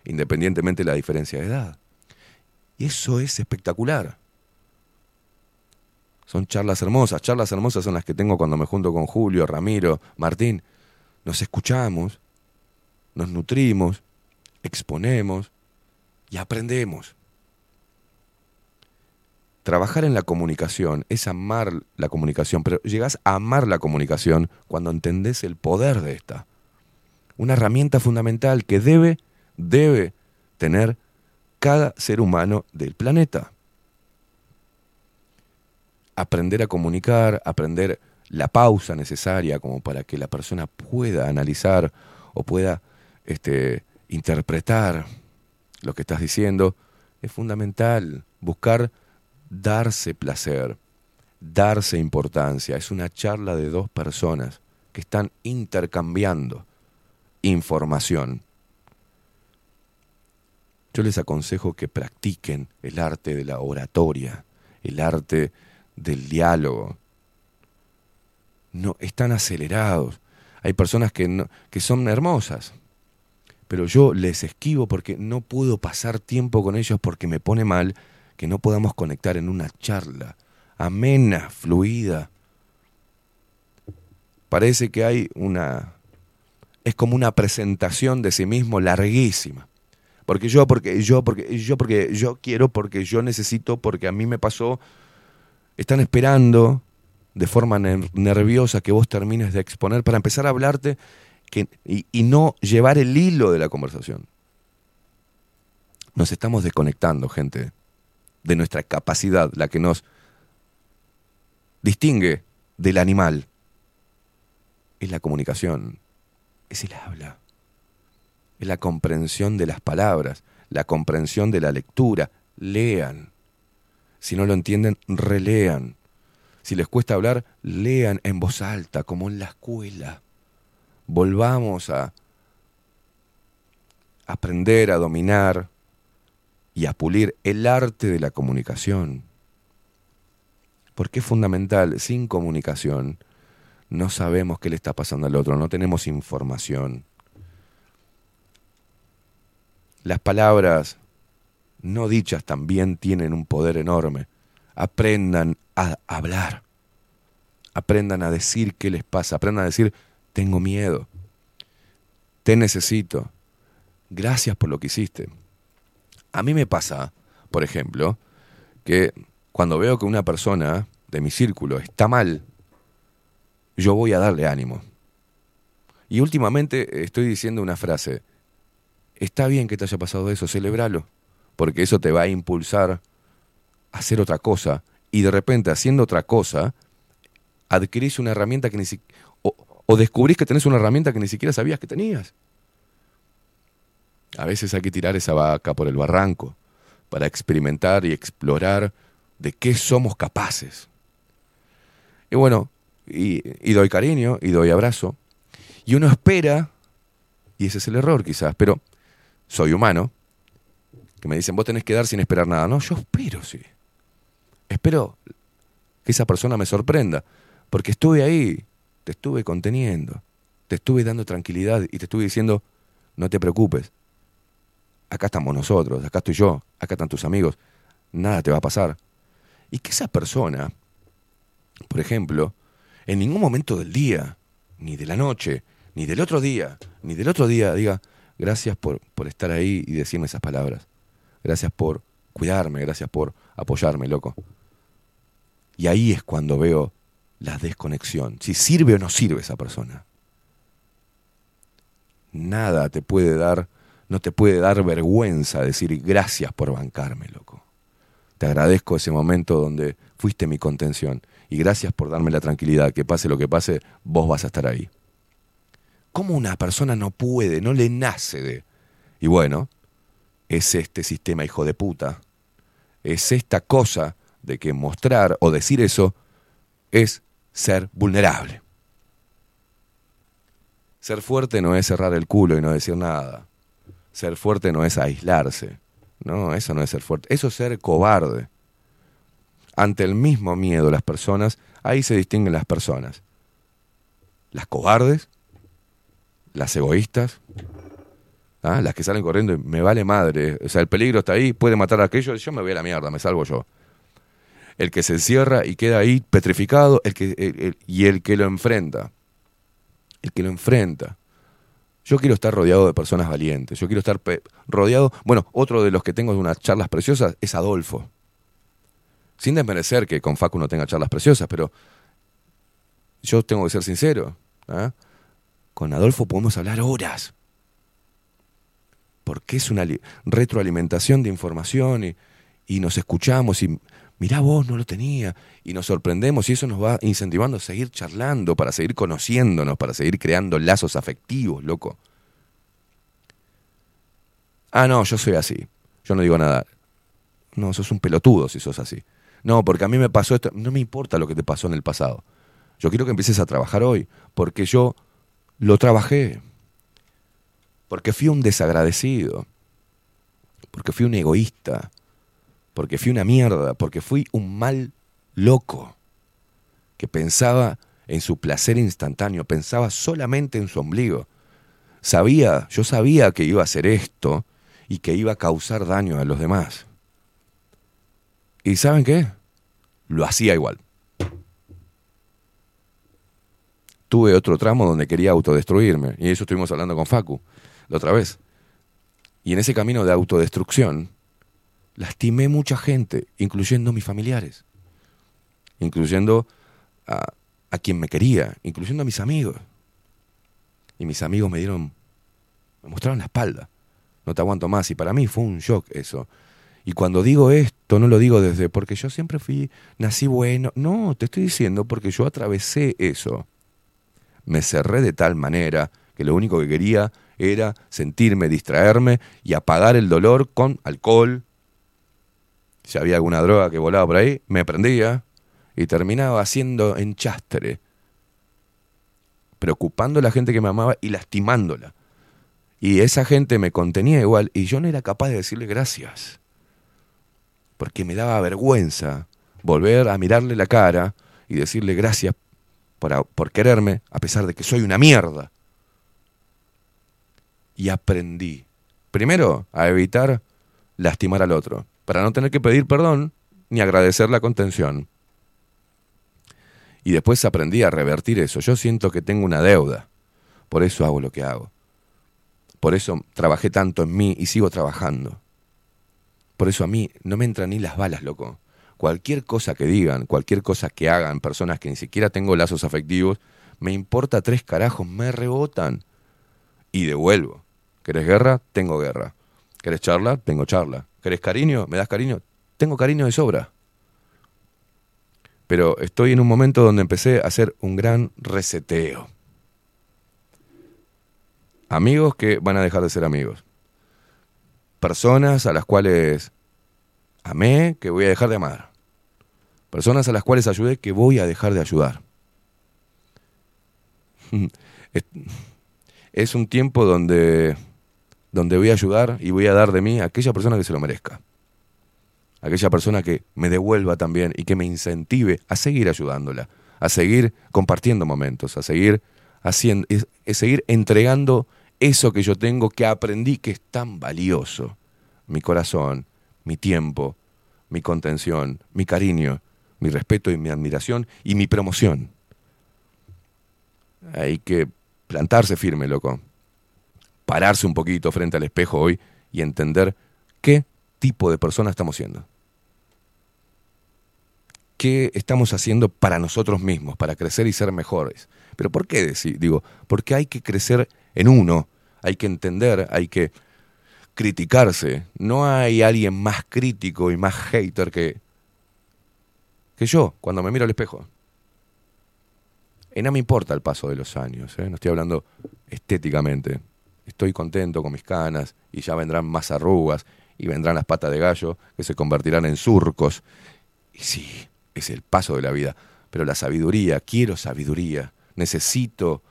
independientemente de la diferencia de edad. Y eso es espectacular. Son charlas hermosas. Charlas hermosas son las que tengo cuando me junto con Julio, Ramiro, Martín. Nos escuchamos, nos nutrimos, exponemos y aprendemos. Trabajar en la comunicación es amar la comunicación, pero llegas a amar la comunicación cuando entendés el poder de esta. Una herramienta fundamental que debe, debe tener cada ser humano del planeta. Aprender a comunicar, aprender la pausa necesaria como para que la persona pueda analizar o pueda este, interpretar lo que estás diciendo, es fundamental. Buscar darse placer, darse importancia. Es una charla de dos personas que están intercambiando información. Yo les aconsejo que practiquen el arte de la oratoria, el arte del diálogo. No, están acelerados. Hay personas que, no- que son hermosas, pero yo les esquivo porque no puedo pasar tiempo con ellos porque me pone mal que no podamos conectar en una charla amena, fluida. Parece que hay una... Es como una presentación de sí mismo larguísima. Porque yo, porque yo, porque yo, porque yo quiero, porque yo necesito, porque a mí me pasó. Están esperando de forma ner- nerviosa que vos termines de exponer para empezar a hablarte y, y no llevar el hilo de la conversación. Nos estamos desconectando, gente, de nuestra capacidad, la que nos distingue del animal. Es la comunicación, es el habla es la comprensión de las palabras, la comprensión de la lectura. Lean. Si no lo entienden, relean. Si les cuesta hablar, lean en voz alta, como en la escuela. Volvamos a aprender a dominar y a pulir el arte de la comunicación. Porque es fundamental, sin comunicación no sabemos qué le está pasando al otro, no tenemos información. Las palabras no dichas también tienen un poder enorme. Aprendan a hablar. Aprendan a decir qué les pasa. Aprendan a decir, tengo miedo. Te necesito. Gracias por lo que hiciste. A mí me pasa, por ejemplo, que cuando veo que una persona de mi círculo está mal, yo voy a darle ánimo. Y últimamente estoy diciendo una frase, está bien que te haya pasado eso, celebralo, porque eso te va a impulsar a hacer otra cosa y de repente haciendo otra cosa adquirís una herramienta que ni si- o, o descubrís que tenés una herramienta que ni siquiera sabías que tenías. A veces hay que tirar esa vaca por el barranco para experimentar y explorar de qué somos capaces. Y bueno, y, y doy cariño y doy abrazo. Y uno espera, y ese es el error quizás, pero soy humano, que me dicen, vos tenés que dar sin esperar nada. No, yo espero, sí. Espero que esa persona me sorprenda, porque estuve ahí, te estuve conteniendo, te estuve dando tranquilidad y te estuve diciendo, no te preocupes. Acá estamos nosotros, acá estoy yo, acá están tus amigos, nada te va a pasar. Y que esa persona, por ejemplo, en ningún momento del día, ni de la noche, ni del otro día, ni del otro día, diga, gracias por, por estar ahí y decirme esas palabras. Gracias por cuidarme, gracias por apoyarme, loco. Y ahí es cuando veo la desconexión, si sirve o no sirve esa persona. Nada te puede dar, no te puede dar vergüenza decir gracias por bancarme, loco. Te agradezco ese momento donde fuiste mi contención y gracias por darme la tranquilidad, que pase lo que pase, vos vas a estar ahí. ¿Cómo una persona no puede, no le nace de... Y bueno, es este sistema hijo de puta, es esta cosa de que mostrar o decir eso es ser vulnerable. Ser fuerte no es cerrar el culo y no decir nada. Ser fuerte no es aislarse. No, eso no es ser fuerte. Eso es ser cobarde. Ante el mismo miedo las personas, ahí se distinguen las personas. Las cobardes, las egoístas, ¿ah? las que salen corriendo me vale madre. O sea, el peligro está ahí, puede matar a aquellos, yo me voy a la mierda, me salvo yo. El que se encierra y queda ahí petrificado el que, y el que lo enfrenta. El que lo enfrenta. Yo quiero estar rodeado de personas valientes. Yo quiero estar rodeado. Bueno, otro de los que tengo unas charlas preciosas es Adolfo. Sin desmerecer que con Facu no tenga charlas preciosas, pero yo tengo que ser sincero. ¿ah? Con Adolfo podemos hablar horas. Porque es una li- retroalimentación de información y nos escuchamos y mirá vos, no lo tenía. Y nos sorprendemos y eso nos va incentivando a seguir charlando, para seguir conociéndonos, para seguir creando lazos afectivos, loco. Ah, no, yo soy así. Yo no digo nada. No, sos un pelotudo si sos así. No, porque a mí me pasó esto. No me importa lo que te pasó en el pasado. Yo quiero que empieces a trabajar hoy, porque yo lo trabajé. Porque fui un desagradecido. Porque fui un egoísta. Porque fui una mierda. Porque fui un mal loco. Que pensaba en su placer instantáneo. Pensaba solamente en su ombligo. Sabía, yo sabía que iba a hacer esto y que iba a causar daño a los demás. ¿Y saben qué? Lo hacía igual. Tuve otro tramo donde quería autodestruirme, y eso estuvimos hablando con Facu la otra vez. Y en ese camino de autodestrucción, lastimé mucha gente, incluyendo mis familiares, incluyendo a, a quien me quería, incluyendo a mis amigos. Y mis amigos me dieron, me mostraron la espalda. No te aguanto más. Y para mí fue un shock eso. Y cuando digo esto, no lo digo desde porque yo siempre fui, nací bueno. No, te estoy diciendo porque yo atravesé eso. Me cerré de tal manera que lo único que quería era sentirme, distraerme y apagar el dolor con alcohol. Si había alguna droga que volaba por ahí, me prendía y terminaba haciendo enchastre, preocupando a la gente que me amaba y lastimándola. Y esa gente me contenía igual y yo no era capaz de decirle gracias. Porque me daba vergüenza volver a mirarle la cara y decirle gracias por, por quererme a pesar de que soy una mierda. Y aprendí, primero, a evitar lastimar al otro, para no tener que pedir perdón ni agradecer la contención. Y después aprendí a revertir eso. Yo siento que tengo una deuda. Por eso hago lo que hago. Por eso trabajé tanto en mí y sigo trabajando. Por eso a mí no me entran ni las balas, loco. Cualquier cosa que digan, cualquier cosa que hagan personas que ni siquiera tengo lazos afectivos, me importa tres carajos, me rebotan. Y devuelvo. ¿Querés guerra? Tengo guerra. ¿Querés charla? Tengo charla. ¿Querés cariño? ¿Me das cariño? Tengo cariño de sobra. Pero estoy en un momento donde empecé a hacer un gran reseteo. Amigos que van a dejar de ser amigos. Personas a las cuales amé que voy a dejar de amar. Personas a las cuales ayudé que voy a dejar de ayudar. Es, un tiempo donde, donde voy a ayudar y voy a dar de mí a aquella persona que se lo merezca. Aquella persona que me devuelva también y que me incentive a seguir ayudándola, a seguir compartiendo momentos, a seguir haciendo, seguir entregando eso que yo tengo que aprendí que es tan valioso. Mi corazón, mi tiempo, mi contención, mi cariño, mi respeto y mi admiración y mi promoción. Hay que plantarse firme, loco. Pararse un poquito frente al espejo hoy y entender qué tipo de persona estamos siendo. ¿Qué estamos haciendo para nosotros mismos, para crecer y ser mejores? Pero ¿por qué decir? Digo, porque hay que crecer en uno, hay que entender, hay que criticarse. No hay alguien más crítico y más hater que, que yo cuando me miro al espejo. Y no me importa el paso de los años, ¿eh? no estoy hablando estéticamente. Estoy contento con mis canas y ya vendrán más arrugas y vendrán las patas de gallo que se convertirán en surcos. Y sí, es el paso de la vida. Pero la sabiduría, quiero sabiduría. Necesito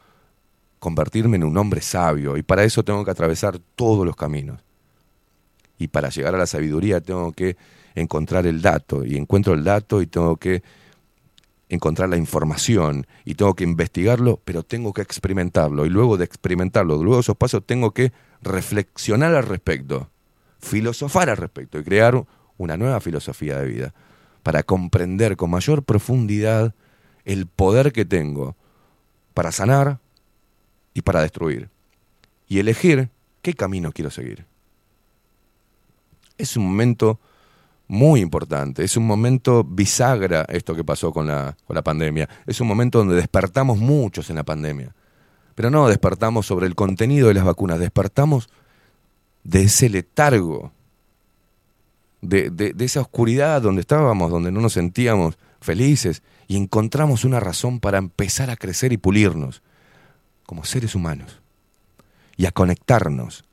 convertirme en un hombre sabio y para eso tengo que atravesar todos los caminos. Y para llegar a la sabiduría tengo que encontrar el dato y encuentro el dato y tengo que encontrar la información y tengo que investigarlo, pero tengo que experimentarlo y luego de experimentarlo, luego de esos pasos tengo que reflexionar al respecto, filosofar al respecto y crear una nueva filosofía de vida para comprender con mayor profundidad el poder que tengo para sanar y para destruir y elegir qué camino quiero seguir. Es un momento muy importante, es un momento bisagra esto que pasó con la, con la pandemia, es un momento donde despertamos muchos en la pandemia, pero no despertamos sobre el contenido de las vacunas, despertamos de ese letargo, de, de, de esa oscuridad donde estábamos, donde no nos sentíamos felices y encontramos una razón para empezar a crecer y pulirnos como seres humanos y a conectarnos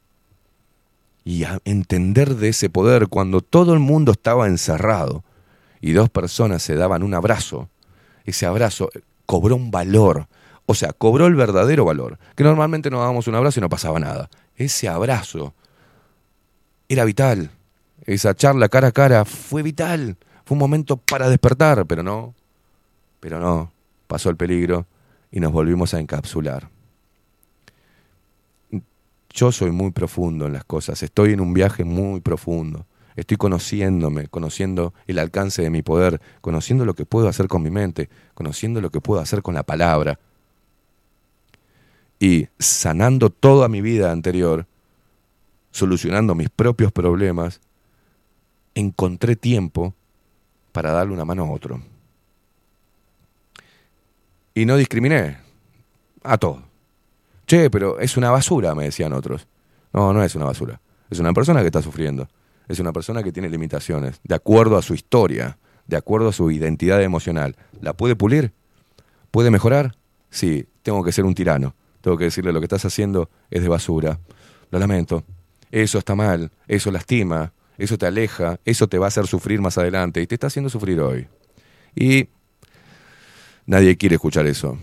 y a entender de ese poder cuando todo el mundo estaba encerrado y dos personas se daban un abrazo, ese abrazo cobró un valor, o sea, cobró el verdadero valor, que normalmente nos dábamos un abrazo y no pasaba nada. Ese abrazo era vital, esa charla cara a cara fue vital, fue un momento para despertar, pero no, pero no, pasó el peligro y nos volvimos a encapsular yo soy muy profundo en las cosas, estoy en un viaje muy profundo, estoy conociéndome, conociendo el alcance de mi poder, conociendo lo que puedo hacer con mi mente, conociendo lo que puedo hacer con la palabra. Y sanando toda mi vida anterior, solucionando mis propios problemas, encontré tiempo para darle una mano a otro. Y no discriminé a todos. Che, pero es una basura, me decían otros. No, no es una basura. Es una persona que está sufriendo. Es una persona que tiene limitaciones, de acuerdo a su historia, de acuerdo a su identidad emocional. ¿La puede pulir? ¿Puede mejorar? Sí, tengo que ser un tirano. Tengo que decirle lo que estás haciendo es de basura. Lo lamento. Eso está mal, eso lastima, eso te aleja, eso te va a hacer sufrir más adelante y te está haciendo sufrir hoy. Y nadie quiere escuchar eso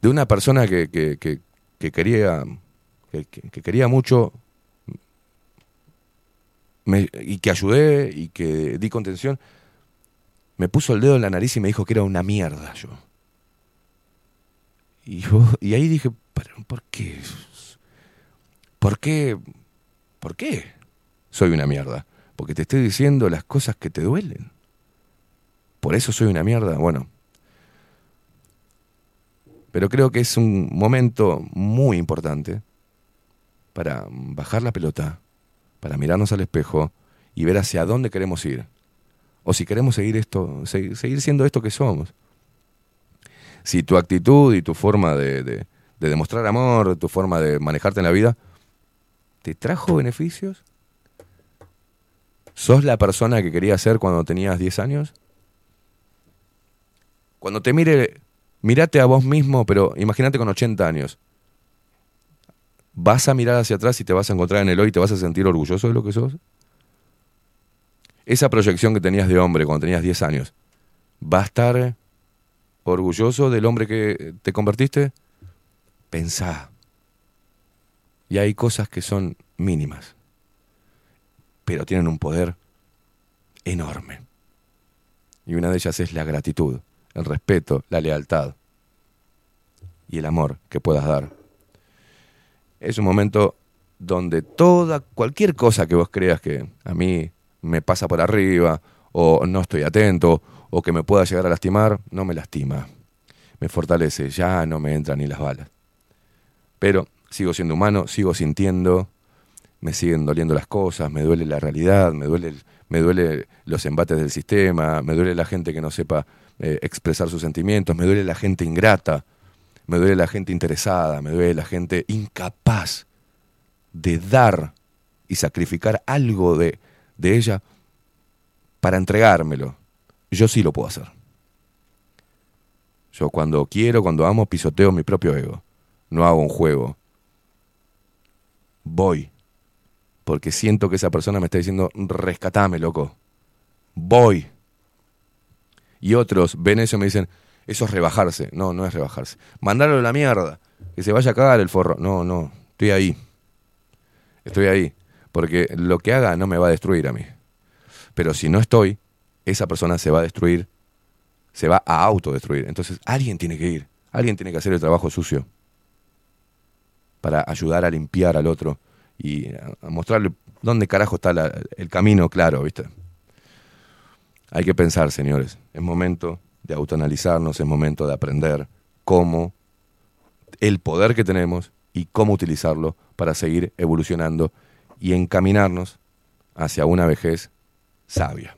de una persona que, que, que, que quería que, que, quería mucho y que ayudé y que di contención, me puso el dedo en la nariz y me dijo que era una mierda yo. Y, yo, y ahí dije, ¿por qué? ¿Por qué? ¿Por qué soy una mierda? Porque te estoy diciendo las cosas que te duelen. Por eso soy una mierda. Bueno, pero creo que es un momento muy importante para bajar la pelota, para mirarnos al espejo y ver hacia dónde queremos ir. O si queremos seguir esto, seguir, siendo esto que somos. Si tu actitud y tu forma de, de, de demostrar amor, tu forma de manejarte en la vida, te trajo beneficios, ¿Sos la persona que querías ser cuando tenías 10 años? Cuando te mire Mírate a vos mismo, pero imagínate con 80 años. ¿Vas a mirar hacia atrás y te vas a encontrar en el hoy y te vas a sentir orgulloso de lo que sos? Esa proyección que tenías de hombre cuando tenías 10 años, ¿va a estar orgulloso del hombre que te convertiste? Pensá. Y hay cosas que son mínimas, pero tienen un poder enorme. Y una de ellas es la gratitud el respeto, la lealtad y el amor que puedas dar. es un momento donde toda, cualquier cosa que vos creas que a mí me pasa por arriba, o no estoy atento, o que me pueda llegar a lastimar, no me lastima. Me fortalece, ya no me entran ni las balas. Pero sigo siendo humano, sigo sintiendo, me siguen doliendo las cosas, me duele la realidad, me duele, el- me duele los embates del sistema, me duele la gente que no sepa eh, expresar sus sentimientos, me duele la gente ingrata, me duele la gente interesada, me duele la gente incapaz de dar y sacrificar algo de, de ella para entregármelo. Yo sí lo puedo hacer. Yo cuando quiero, cuando amo, pisoteo mi propio ego. No hago un juego. Voy. Porque siento que esa persona me está diciendo, rescatame, loco. Voy. Y otros ven eso y me dicen, eso es rebajarse. No, no es rebajarse. Mandarlo a la mierda. Que se vaya a cagar el forro. No, no. Estoy ahí. Estoy ahí. Porque lo que haga no me va a destruir a mí. Pero si no estoy, esa persona se va a destruir, se va a autodestruir. Entonces alguien tiene que ir, alguien tiene que hacer el trabajo sucio para ayudar a limpiar al otro y a, mostrarle dónde carajo está la- el camino claro, ¿viste? Hay que pensar, señores, es momento de autoanalizarnos, es momento de aprender cómo el poder que tenemos y cómo utilizarlo para seguir evolucionando y encaminarnos hacia una vejez sabia.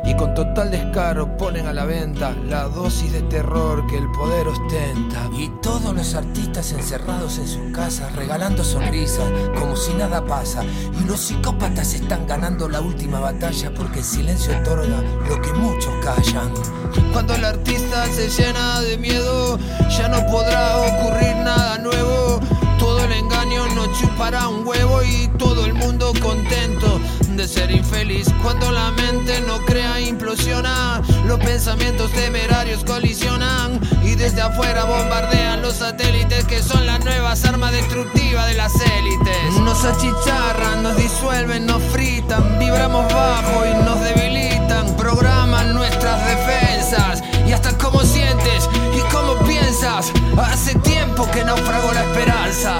Y con total descaro ponen a la venta la dosis de terror que el poder ostenta. Y todos los artistas encerrados en sus casas, regalando sonrisas, como si nada pasa. Y los psicópatas están ganando la última batalla porque el silencio otorga lo que muchos callan. Cuando el artista se llena de miedo, ya no podrá ocurrir nada nuevo. El engaño no chupará un huevo y todo el mundo contento de ser infeliz. Cuando la mente no crea, implosiona. Los pensamientos temerarios colisionan y desde afuera bombardean los satélites que son las nuevas armas destructivas de las élites. Nos achicharran, nos disuelven, nos fritan, vibramos bajo y nos debilitan. Programan nuestras defensas y hasta cómo sientes y cómo piensas. Hace tiempo que naufragó la esperanza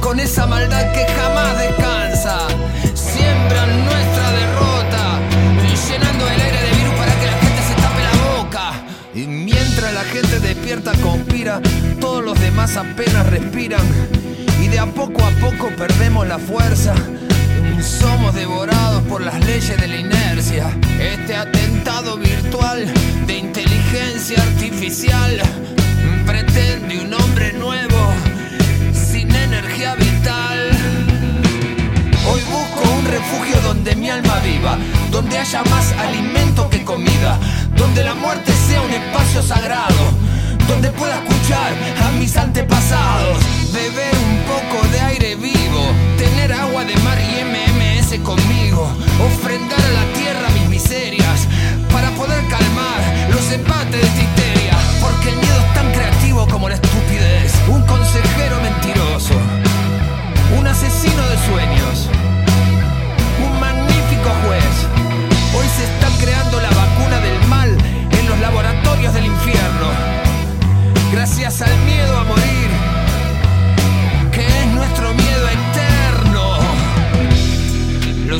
con esa maldad que jamás descansa. Siembran nuestra derrota, llenando el aire de virus para que la gente se tape la boca. Y mientras la gente despierta, conspira, todos los demás apenas respiran. Y de a poco a poco perdemos la fuerza. Somos devorados por las leyes de la inercia. Este atentado virtual de inteligencia artificial pretende un hombre nuevo sin energía vital. Hoy busco un refugio donde mi alma viva, donde haya más alimento que comida, donde la muerte sea un espacio sagrado, donde pueda escuchar a mis antepasados,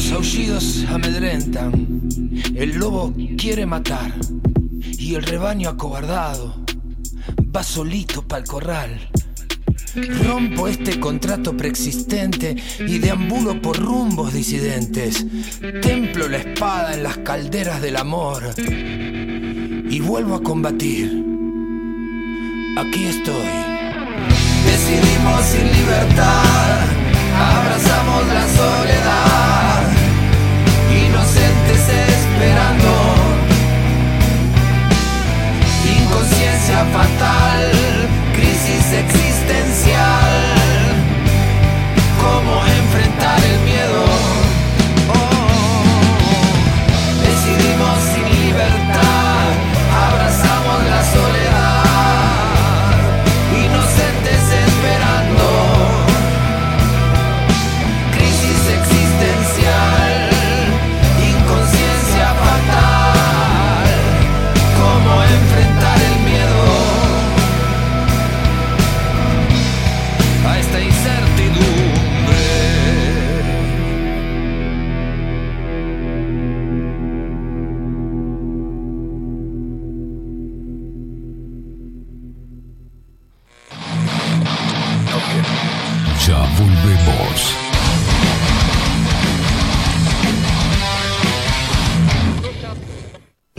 Los aullidos amedrentan. El lobo quiere matar. Y el rebaño acobardado va solito pa'l corral. Rompo este contrato preexistente y deambulo por rumbos disidentes. Templo la espada en las calderas del amor y vuelvo a combatir. Aquí estoy. Decidimos sin libertad, abrazamos la soledad, inocentes esperando, inconsciencia fatal, crisis existencial,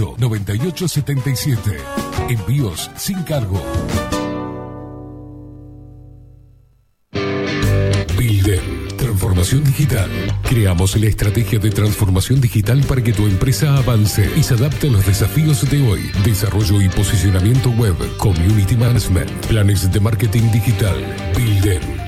2-208-9877. Envíos sin cargo. Builden. Transformación digital. Creamos la estrategia de transformación digital para que tu empresa avance y se adapte a los desafíos de hoy. Desarrollo y posicionamiento web, community management, planes de marketing digital. Builden.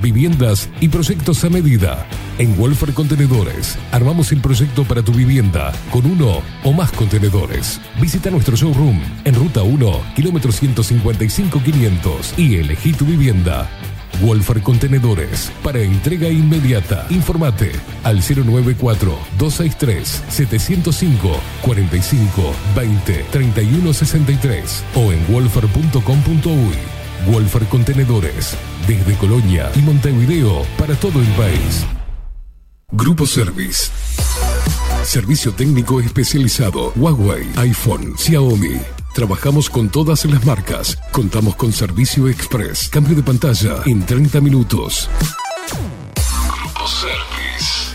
viviendas y proyectos a medida. En Wolfer Contenedores armamos el proyecto para tu vivienda con uno o más contenedores. Visita nuestro showroom en Ruta 1, kilómetro 155-500 y elegí tu vivienda. Wolfer Contenedores para entrega inmediata. Informate al 094-263-705 45 20 31 63 o en wolfer.com.uy. Wolfer Contenedores desde Colonia y Montevideo para todo el país. Grupo Service. Servicio técnico especializado. Huawei, iPhone, Xiaomi. Trabajamos con todas las marcas. Contamos con servicio express. Cambio de pantalla en 30 minutos. Grupo Service.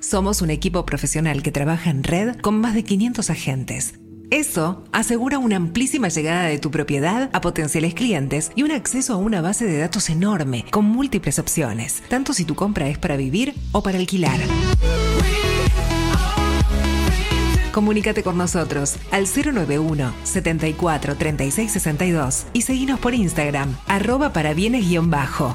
Somos un equipo profesional que trabaja en red con más de 500 agentes. Eso asegura una amplísima llegada de tu propiedad a potenciales clientes y un acceso a una base de datos enorme con múltiples opciones, tanto si tu compra es para vivir o para alquilar. Comunícate con nosotros al 091 74 36 62 y seguinos por Instagram, arroba para bienes-bajo.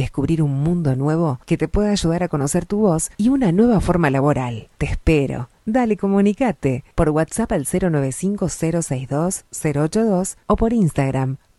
descubrir un mundo nuevo que te pueda ayudar a conocer tu voz y una nueva forma laboral. Te espero. Dale, comunicate por WhatsApp al 095-062-082 o por Instagram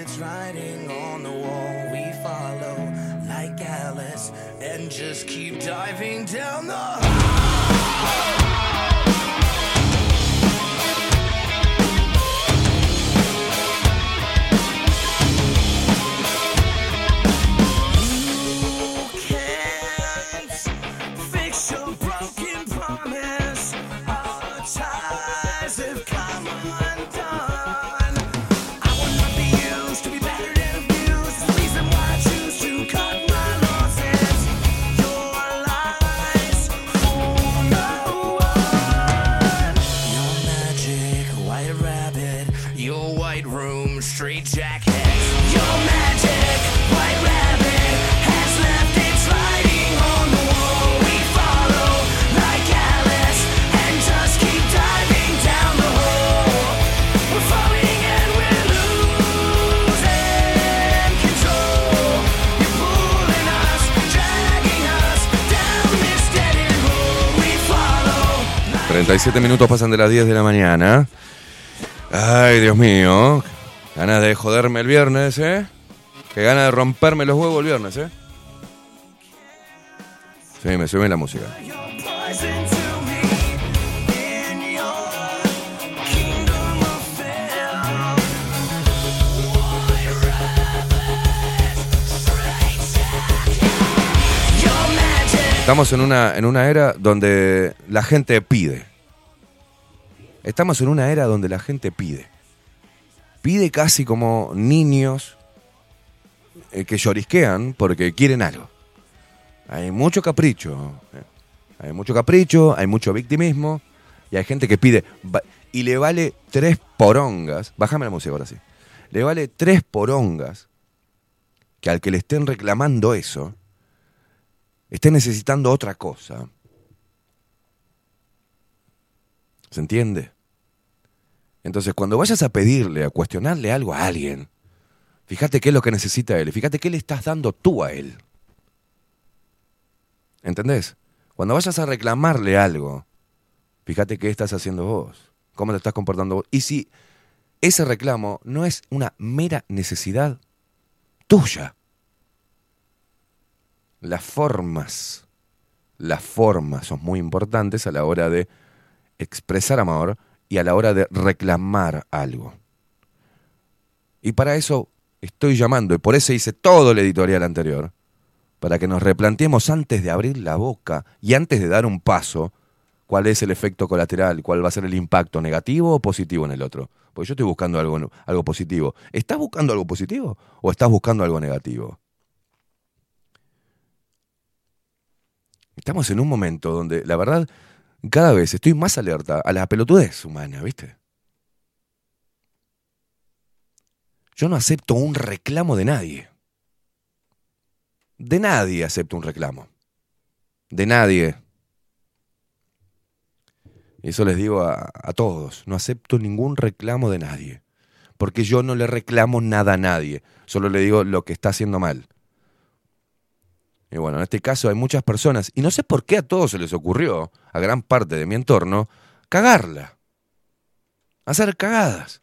it's writing on the wall. We follow like Alice and just keep diving down the 47 minutos pasan de las 10 de la mañana. Ay, Dios mío. Ganas de joderme el viernes, ¿eh? Que gana de romperme los huevos el viernes, ¿eh? Sí, me sube la música. Estamos en una, en una era donde la gente pide. Estamos en una era donde la gente pide. Pide casi como niños eh, que llorisquean porque quieren algo. Hay mucho capricho. eh. Hay mucho capricho, hay mucho victimismo. Y hay gente que pide. Y le vale tres porongas. Bájame la música ahora sí. Le vale tres porongas que al que le estén reclamando eso esté necesitando otra cosa. ¿Se entiende? Entonces, cuando vayas a pedirle, a cuestionarle algo a alguien, fíjate qué es lo que necesita él, fíjate qué le estás dando tú a él. ¿Entendés? Cuando vayas a reclamarle algo, fíjate qué estás haciendo vos, cómo te estás comportando vos. Y si ese reclamo no es una mera necesidad tuya, las formas, las formas son muy importantes a la hora de expresar amor y a la hora de reclamar algo. Y para eso estoy llamando, y por eso hice todo el editorial anterior, para que nos replanteemos antes de abrir la boca y antes de dar un paso, cuál es el efecto colateral, cuál va a ser el impacto negativo o positivo en el otro. Porque yo estoy buscando algo, algo positivo. ¿Estás buscando algo positivo o estás buscando algo negativo? Estamos en un momento donde, la verdad, cada vez estoy más alerta a la pelotudez humana, ¿viste? Yo no acepto un reclamo de nadie. De nadie acepto un reclamo. De nadie. Y eso les digo a, a todos. No acepto ningún reclamo de nadie. Porque yo no le reclamo nada a nadie. Solo le digo lo que está haciendo mal. Y bueno, en este caso hay muchas personas, y no sé por qué a todos se les ocurrió, a gran parte de mi entorno, cagarla. Hacer cagadas.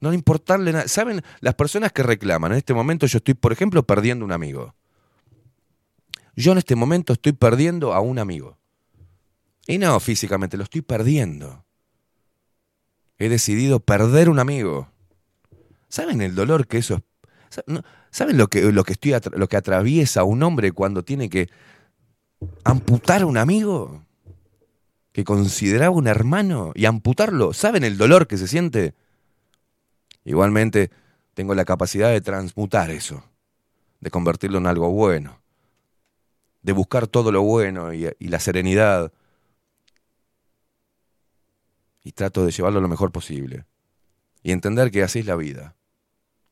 No importarle nada. ¿Saben? Las personas que reclaman, en este momento yo estoy, por ejemplo, perdiendo un amigo. Yo en este momento estoy perdiendo a un amigo. Y no físicamente, lo estoy perdiendo. He decidido perder un amigo. ¿Saben el dolor que eso ¿Saben lo que, lo, que estoy lo que atraviesa un hombre cuando tiene que amputar a un amigo que consideraba un hermano y amputarlo? ¿Saben el dolor que se siente? Igualmente, tengo la capacidad de transmutar eso, de convertirlo en algo bueno, de buscar todo lo bueno y, y la serenidad. Y trato de llevarlo lo mejor posible. Y entender que así es la vida.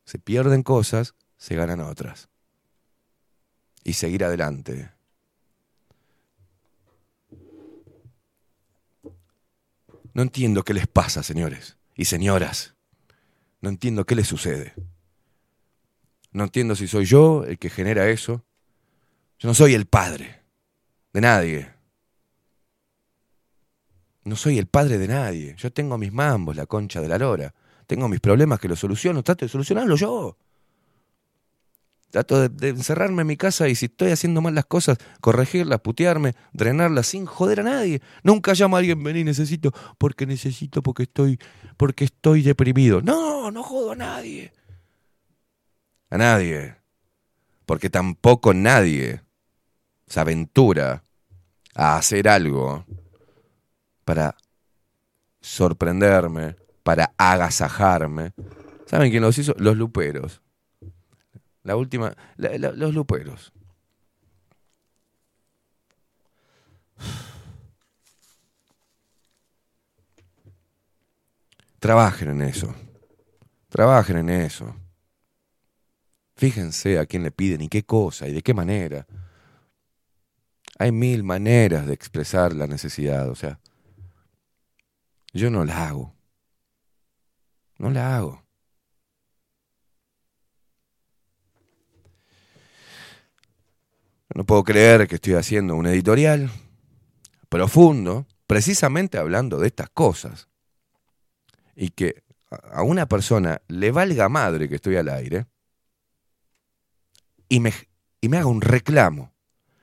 Se pierden cosas, se ganan otras. Y seguir adelante. No entiendo qué les pasa, señores y señoras. No entiendo qué les sucede. No entiendo si soy yo el que genera eso. Yo no soy el padre de nadie. No soy el padre de nadie. Yo tengo mis mambos, la concha de la lora. Tengo mis problemas que los soluciono. Trato de solucionarlos yo. Trato de, encerrarme en mi casa y si estoy haciendo mal las cosas, corregirlas, putearme, drenarlas sin joder a nadie. Nunca llamo a alguien, vení, necesito, porque necesito, porque estoy, porque estoy deprimido. No, no jodo a nadie. A nadie. Porque tampoco nadie se aventura a hacer algo para sorprenderme, para agasajarme. ¿Saben quién los hizo? Los luperos. La última, los luperos. Trabajen en eso. Trabajen en eso. Fíjense a quién le piden y qué cosa y de qué manera. Hay mil maneras de expresar la necesidad, o sea, yo no la hago. No la hago. No puedo creer que estoy haciendo un editorial profundo, precisamente hablando de estas cosas. Y que a- una persona le valga madre que estoy al aire y me, y me haga un reclamo,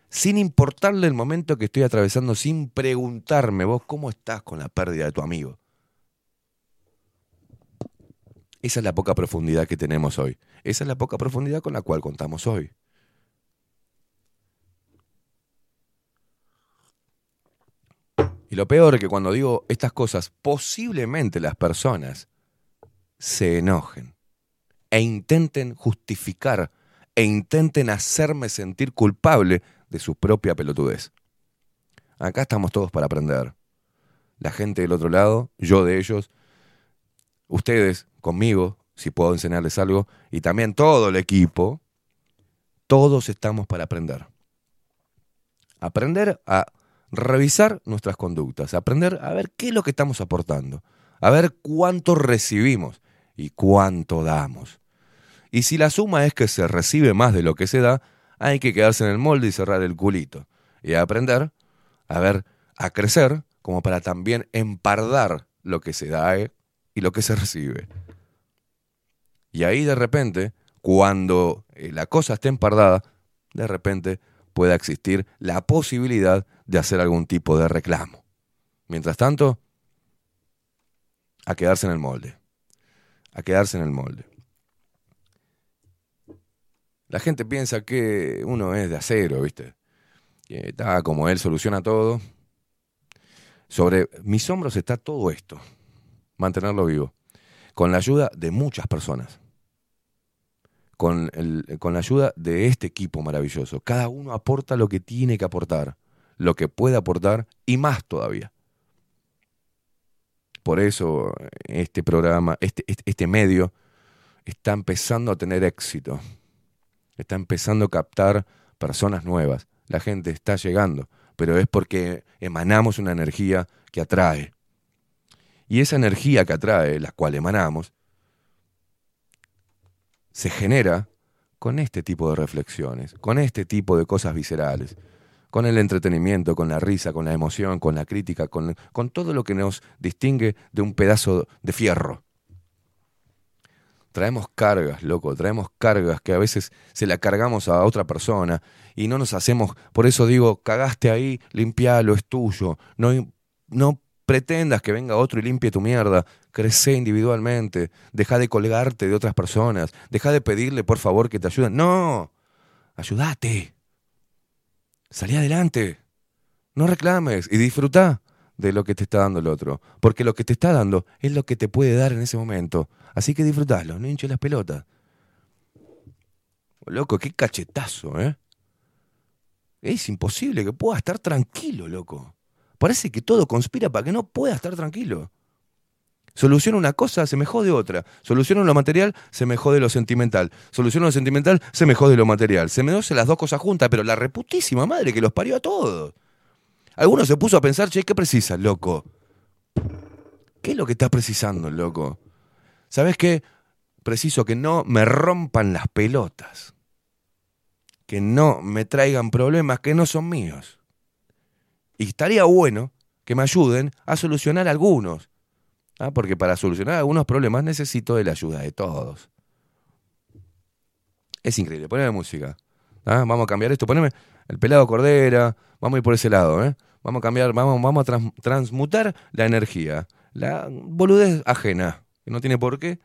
sin importarle el momento que estoy atravesando, sin preguntarme vos cómo estás con la pérdida de tu amigo. Esa es la poca profundidad que tenemos hoy. Esa es la poca profundidad con la cual contamos hoy. Y lo peor es que cuando digo estas cosas, posiblemente las personas se enojen e intenten justificar e intenten hacerme sentir culpable de su propia pelotudez. Acá estamos todos para aprender. La gente del otro lado, yo de ellos, ustedes conmigo, si puedo enseñarles algo, y también todo el equipo, todos estamos para aprender. Aprender a revisar nuestras conductas, aprender a ver qué es lo que estamos aportando, a ver cuánto recibimos y cuánto damos. Y si la suma es que se recibe más de lo que se da, hay que quedarse en el molde y cerrar el culito. Y aprender, a ver, a crecer, como para también empardar lo que se da eh, y lo que se recibe. Y ahí de repente, cuando eh, la cosa esté empardada, de repente pueda existir la posibilidad de hacer algún tipo de reclamo. Mientras tanto, a quedarse en el molde. A quedarse en el molde. La gente piensa que uno es de acero, ¿viste? Que está como él, soluciona todo. Sobre mis hombros está todo esto. Mantenerlo vivo. Con la ayuda de muchas personas. Con, el- con la ayuda de este equipo maravilloso. Cada uno aporta lo que tiene que aportar, lo que puede aportar y más todavía. Por eso este programa, este, este, este medio, está empezando a tener éxito. Está empezando a captar personas nuevas. La gente está llegando, pero es porque emanamos una energía que atrae. Y esa energía que atrae, la cual emanamos, se genera con este tipo de reflexiones, con este tipo de cosas viscerales, con el entretenimiento, con la risa, con la emoción, con la crítica, con, con todo lo que nos distingue de un pedazo de fierro. Traemos cargas, loco, traemos cargas que a veces se la cargamos a otra persona y no nos hacemos, por eso digo, cagaste ahí, limpialo, es tuyo, no, no pretendas que venga otro y limpie tu mierda, crece individualmente, deja de colgarte de otras personas, deja de pedirle por favor que te ayuden, no, ayúdate, salí adelante, no reclames y disfruta de lo que te está dando el otro, porque lo que te está dando es lo que te puede dar en ese momento, así que disfrutalo, no hinches las pelotas. Loco, qué cachetazo, ¿eh? Es imposible que pueda estar tranquilo, loco. Parece que todo conspira para que no pueda estar tranquilo. Soluciona una cosa, se me jode otra. Soluciona lo material, se me jode lo sentimental. Soluciona lo sentimental, se me jode lo material. Se me doce las dos cosas juntas, pero la reputísima madre que los parió a todos. Alguno se puso a pensar, che, ¿qué precisas, loco? ¿Qué es lo que estás precisando, loco? ¿Sabes qué? Preciso que no me rompan las pelotas. Que no me traigan problemas que no son míos. Y estaría bueno que me ayuden a solucionar algunos. ¿ah? Porque para solucionar algunos problemas necesito de la ayuda de todos. Es increíble. Poneme música. ¿ah? Vamos a cambiar esto. Poneme el pelado cordera. Vamos a ir por ese lado. ¿eh? Vamos a cambiar, vamos, vamos a trans- transmutar la energía. La boludez ajena. Que no tiene por qué.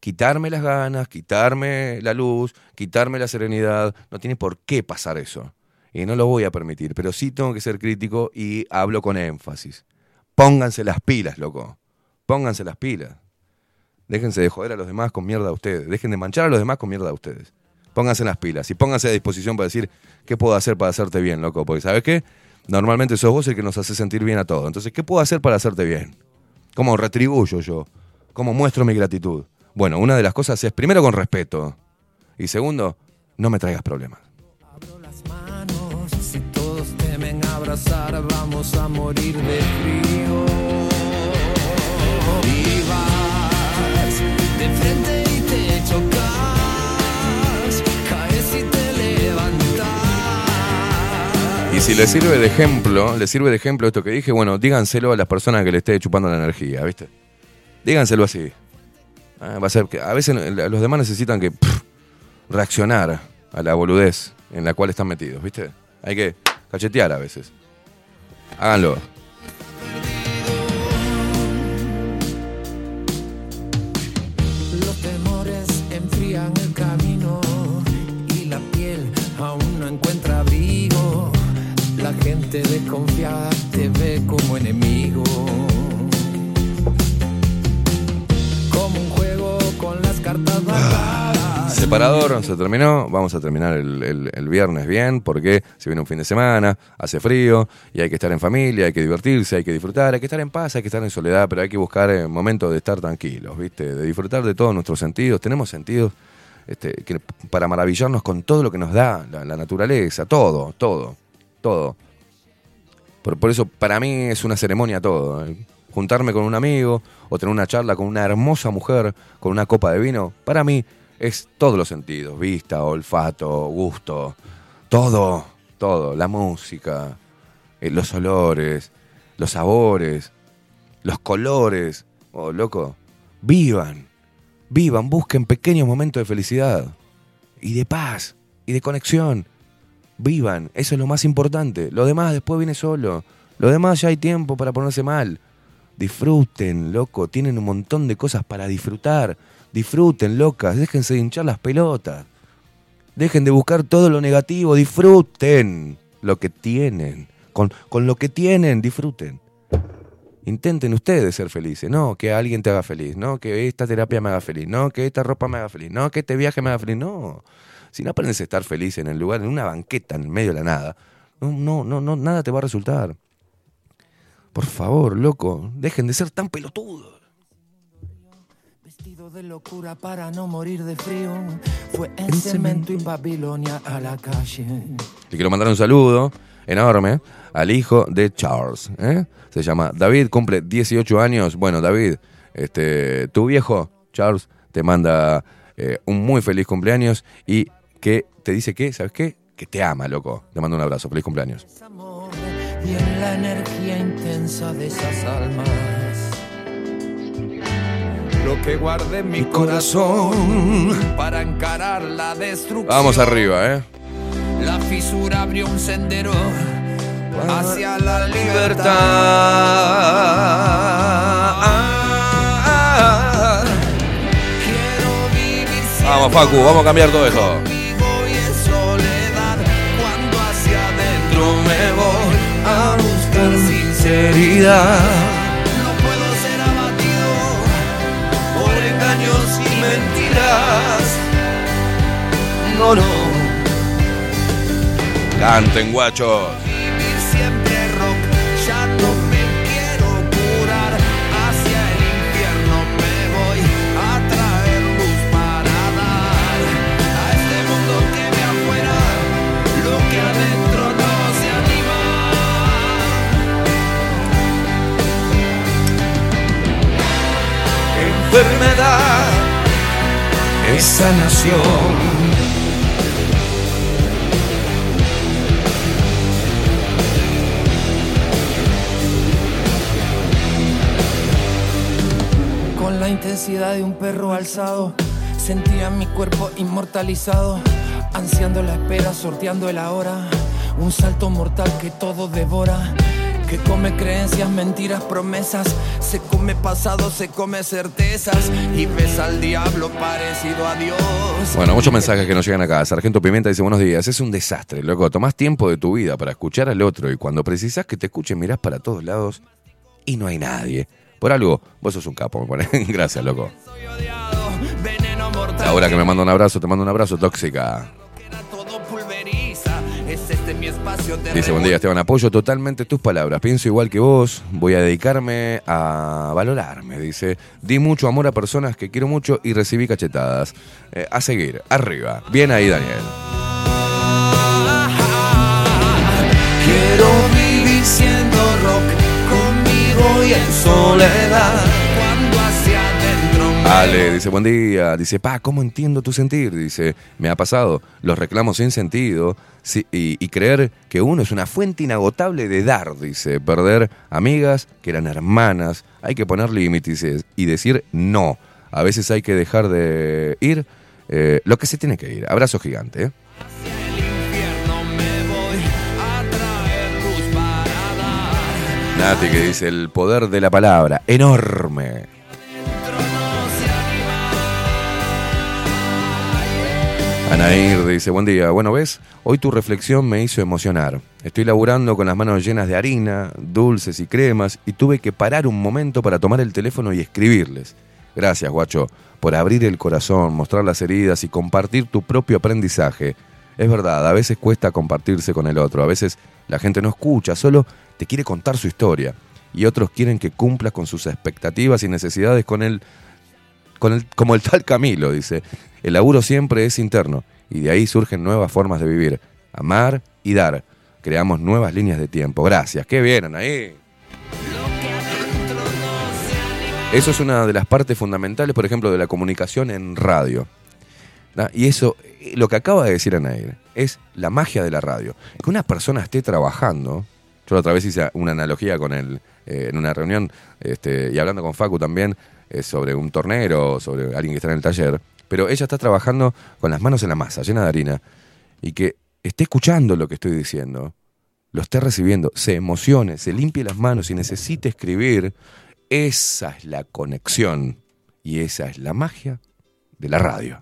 Quitarme las ganas, quitarme la luz, quitarme la serenidad. No tiene por qué pasar eso. Y no lo voy a permitir. Pero sí tengo que ser crítico y hablo con énfasis. Pónganse las pilas, loco. Pónganse las pilas. Déjense de joder a los demás con mierda a ustedes. Dejen de manchar a los demás con mierda a ustedes. Pónganse las pilas y pónganse a disposición para decir qué puedo hacer para hacerte bien, loco. Porque ¿sabes qué? Normalmente sos vos el que nos hace sentir bien a todos. Entonces, ¿qué puedo hacer para hacerte bien? ¿Cómo retribuyo yo? ¿Cómo muestro mi gratitud? Bueno, una de las cosas es primero con respeto. Y segundo, no me traigas problemas. Vamos a morir de frío. Y de frente y te chocas, caes y te levantas. Y si le sirve de ejemplo, le sirve de ejemplo esto que dije, bueno, díganselo a las personas que le esté chupando la energía, ¿viste? Díganselo así. Ah, va a ser que a veces los demás necesitan que reaccionar a la boludez en la cual están metidos, ¿viste? Hay que cachetear a veces. Háganlo. Los temores enfrían el camino y la piel aún no encuentra abrigo. La gente desconfiada te ve como enemigo. Como un juego con las cartas marcadas. Separador, se terminó. Vamos a terminar el, el- el viernes bien, porque se viene un fin de semana, hace frío y hay que estar en familia, hay que divertirse, hay que disfrutar, hay que estar en paz, hay que estar en soledad, pero hay que buscar eh, momentos de estar tranquilos, ¿viste? De disfrutar de todos nuestros sentidos. Tenemos sentidos este, que, para maravillarnos con todo lo que nos da la, naturaleza, todo, todo, todo. Por, por eso, para mí es una ceremonia todo. ¿eh? Juntarme con un amigo o tener una charla con una hermosa mujer con una copa de vino, para mí es todos los sentidos: vista, olfato, gusto, todo, todo. La música, eh, los olores, los sabores, los colores. Oh, loco, vivan, vivan, busquen pequeños momentos de felicidad y de paz y de conexión. Vivan, eso es lo más importante. Lo demás después viene solo. Lo demás ya hay tiempo para ponerse mal. Disfruten, loco, tienen un montón de cosas para disfrutar. Disfruten, locas, déjense de hinchar las pelotas. Dejen de buscar todo lo negativo, disfruten lo que tienen. Con, con lo que tienen, disfruten. Intenten ustedes ser felices, no que alguien te haga feliz, no que esta terapia me haga feliz, no que esta ropa me haga feliz, no que este viaje me haga feliz, no. Si no aprendes a estar feliz en el lugar, en una banqueta en el medio de la nada, no, no, no, no, nada te va a resultar. Por favor, loco, dejen de ser tan pelotudos. De locura para no morir de frío. Fue en cemento y Babilonia a la calle. Le quiero mandar un saludo enorme al hijo de Charles. ¿eh? Se llama David, cumple 18 años. Bueno, David, este, tu viejo, Charles, te manda eh, un muy feliz cumpleaños y que te dice que, ¿sabes qué? Que te ama, loco. Te mando un abrazo. Feliz cumpleaños. Y en la energía intensa de esas almas. Lo que guardé en mi corazón para encarar la destrucción. Vamos arriba, ¿eh? La fisura abrió un sendero hacia la libertad. Quiero vivir Vamos, Facu, vamos a cambiar todo esto. Voy en soledad cuando hacia adentro me voy a buscar sinceridad. No. Canten, guachos. Vivir siempre rock, ya no me quiero curar. Hacia el infierno me voy a traer luz para dar a este mundo que ve afuera lo que adentro no se anima. Enfermedad es sanación. Intensidad de un perro alzado, sentía mi cuerpo inmortalizado, ansiando la espera, sorteando el ahora. Un salto mortal que todo devora, que come creencias, mentiras, promesas. Se come pasado, se come certezas y ves al diablo parecido a Dios. Bueno, muchos mensajes que nos llegan acá. Sargento Pimienta dice, buenos días, es un desastre, loco. Tomás tiempo de tu vida para escuchar al otro y cuando precisas que te escuchen mirás para todos lados y no hay nadie. Por algo, vos sos un capo. Gracias, loco. Ahora que me manda un abrazo, te mando un abrazo, tóxica. Dice, buen día, Esteban, apoyo totalmente tus palabras. Pienso igual que vos, voy a dedicarme a valorarme. Dice, di mucho amor a personas que quiero mucho y recibí cachetadas. Eh, a seguir, arriba. Bien ahí, Daniel. Quiero vivir en soledad. Cuando hacia adentro me Ale dice, buen día. Dice, pa, ¿cómo entiendo tu sentir? Dice, me ha pasado. Los reclamos sin sentido Sí, y, y creer que uno es una fuente inagotable de dar, dice. Perder amigas que eran hermanas. Hay que poner límites y decir no. A veces hay que dejar de ir eh, lo que se tiene que ir. Abrazo gigante. ¿eh? Nati que dice el poder de la palabra, enorme. Anair dice, buen día, bueno ves, hoy tu reflexión me hizo emocionar. Estoy laburando con las manos llenas de harina, dulces y cremas y tuve que parar un momento para tomar el teléfono y escribirles. Gracias, guacho, por abrir el corazón, mostrar las heridas y compartir tu propio aprendizaje. Es verdad, a veces cuesta compartirse con el otro, a veces la gente no escucha, solo te quiere contar su historia y otros quieren que cumplas con sus expectativas y necesidades con el, con el, como el tal Camilo, dice. El laburo siempre es interno y de ahí surgen nuevas formas de vivir, amar y dar. Creamos nuevas líneas de tiempo. Gracias, qué bien, ahí. Eso es una de las partes fundamentales, por ejemplo, de la comunicación en radio. Y eso, eh, lo que acaba de decir Anair, es la magia de la radio. Que una persona esté trabajando, yo otra vez hice una analogía con él eh, en una reunión este, y hablando con Facu también eh, sobre un tornero, sobre alguien que está en el taller, pero ella está trabajando con las manos en la masa, llena de harina, y que esté escuchando lo que estoy diciendo, lo esté recibiendo, se emocione, se limpie las manos y necesite escribir, esa es la conexión y esa es la magia de la radio.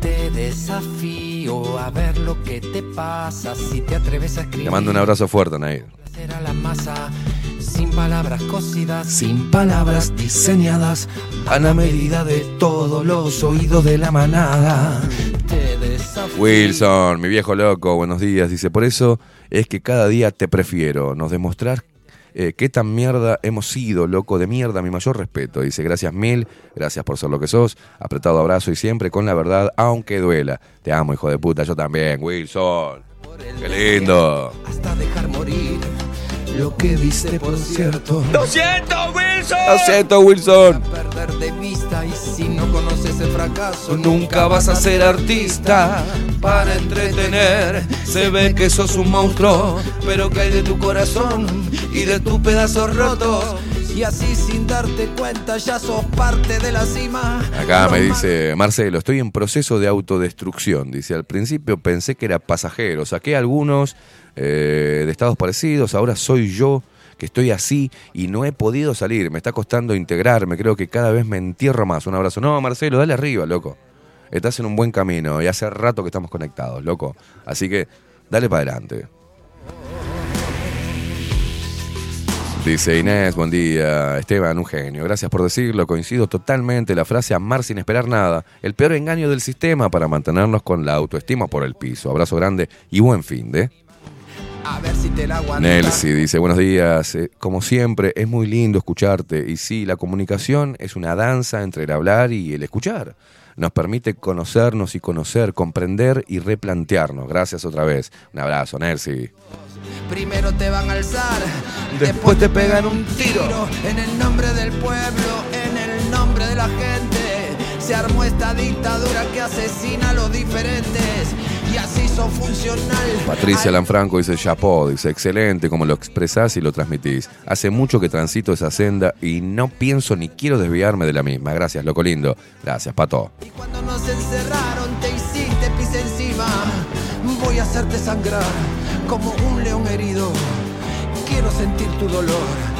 Te desafío a ver lo que te pasa si te atreves a escribir. Te mando un abrazo fuerte, Nair. Será la masa sin palabras cosidas, sin palabras diseñadas, a la medida de todos los oídos de la manada. Te desafío. Wilson, mi viejo loco, buenos días. Dice, por eso es que cada día te prefiero. Nos demostrar eh, qué tan mierda hemos sido, loco de mierda, mi mayor respeto. Dice, gracias mil, gracias por ser lo que sos. Apretado abrazo y siempre con la verdad, aunque duela. Te amo, hijo de puta, yo también, Wilson. Qué lindo. Hasta dejar morir lo que viste, por cierto. ¡Lo siento, Wilson! Lo siento, Wilson. Perder de vista y si no conoces el fracaso, nunca vas a ser artista. Para entretener, se ve que sos un monstruo, pero que hay de tu corazón y de tus pedazos rotos. Y así sin darte cuenta ya sos parte de la cima. Acá me dice Marcelo, estoy en proceso de autodestrucción. Dice, al principio pensé que era pasajero, saqué algunos eh, de estados parecidos, ahora soy yo que estoy así y no he podido salir, me está costando integrarme, creo que cada vez me entierro más. Un abrazo. No, Marcelo, dale arriba, loco. Estás en un buen camino y hace rato que estamos conectados, loco. Así que dale para adelante. Dice Inés, buen día. Esteban, un genio. Gracias por decirlo. Coincido totalmente. La frase amar sin esperar nada. El peor engaño del sistema para mantenernos con la autoestima por el piso. Abrazo grande y buen fin de. Nelsi dice, buenos días. Eh, como siempre, es muy lindo escucharte. Y sí, la comunicación es una danza entre el hablar y el escuchar. Nos permite conocernos y conocer, comprender y replantearnos. Gracias otra vez. Un abrazo, Nelsi. Primero te van a alzar, después te pegan un tiro. En el nombre del pueblo, en el nombre de la gente. Se armó esta dictadura que asesina a los diferentes. Y así son funcional. Patricia Lanfranco dice, chapó, dice, excelente como lo expresás y lo transmitís. Hace mucho que transito esa senda y no pienso ni quiero desviarme de la misma. Gracias, loco lindo. Gracias, Pato. Cuando nos encerraron, te hiciste pis encima. Voy a hacerte sangrar como un león herido. Quiero sentir tu dolor.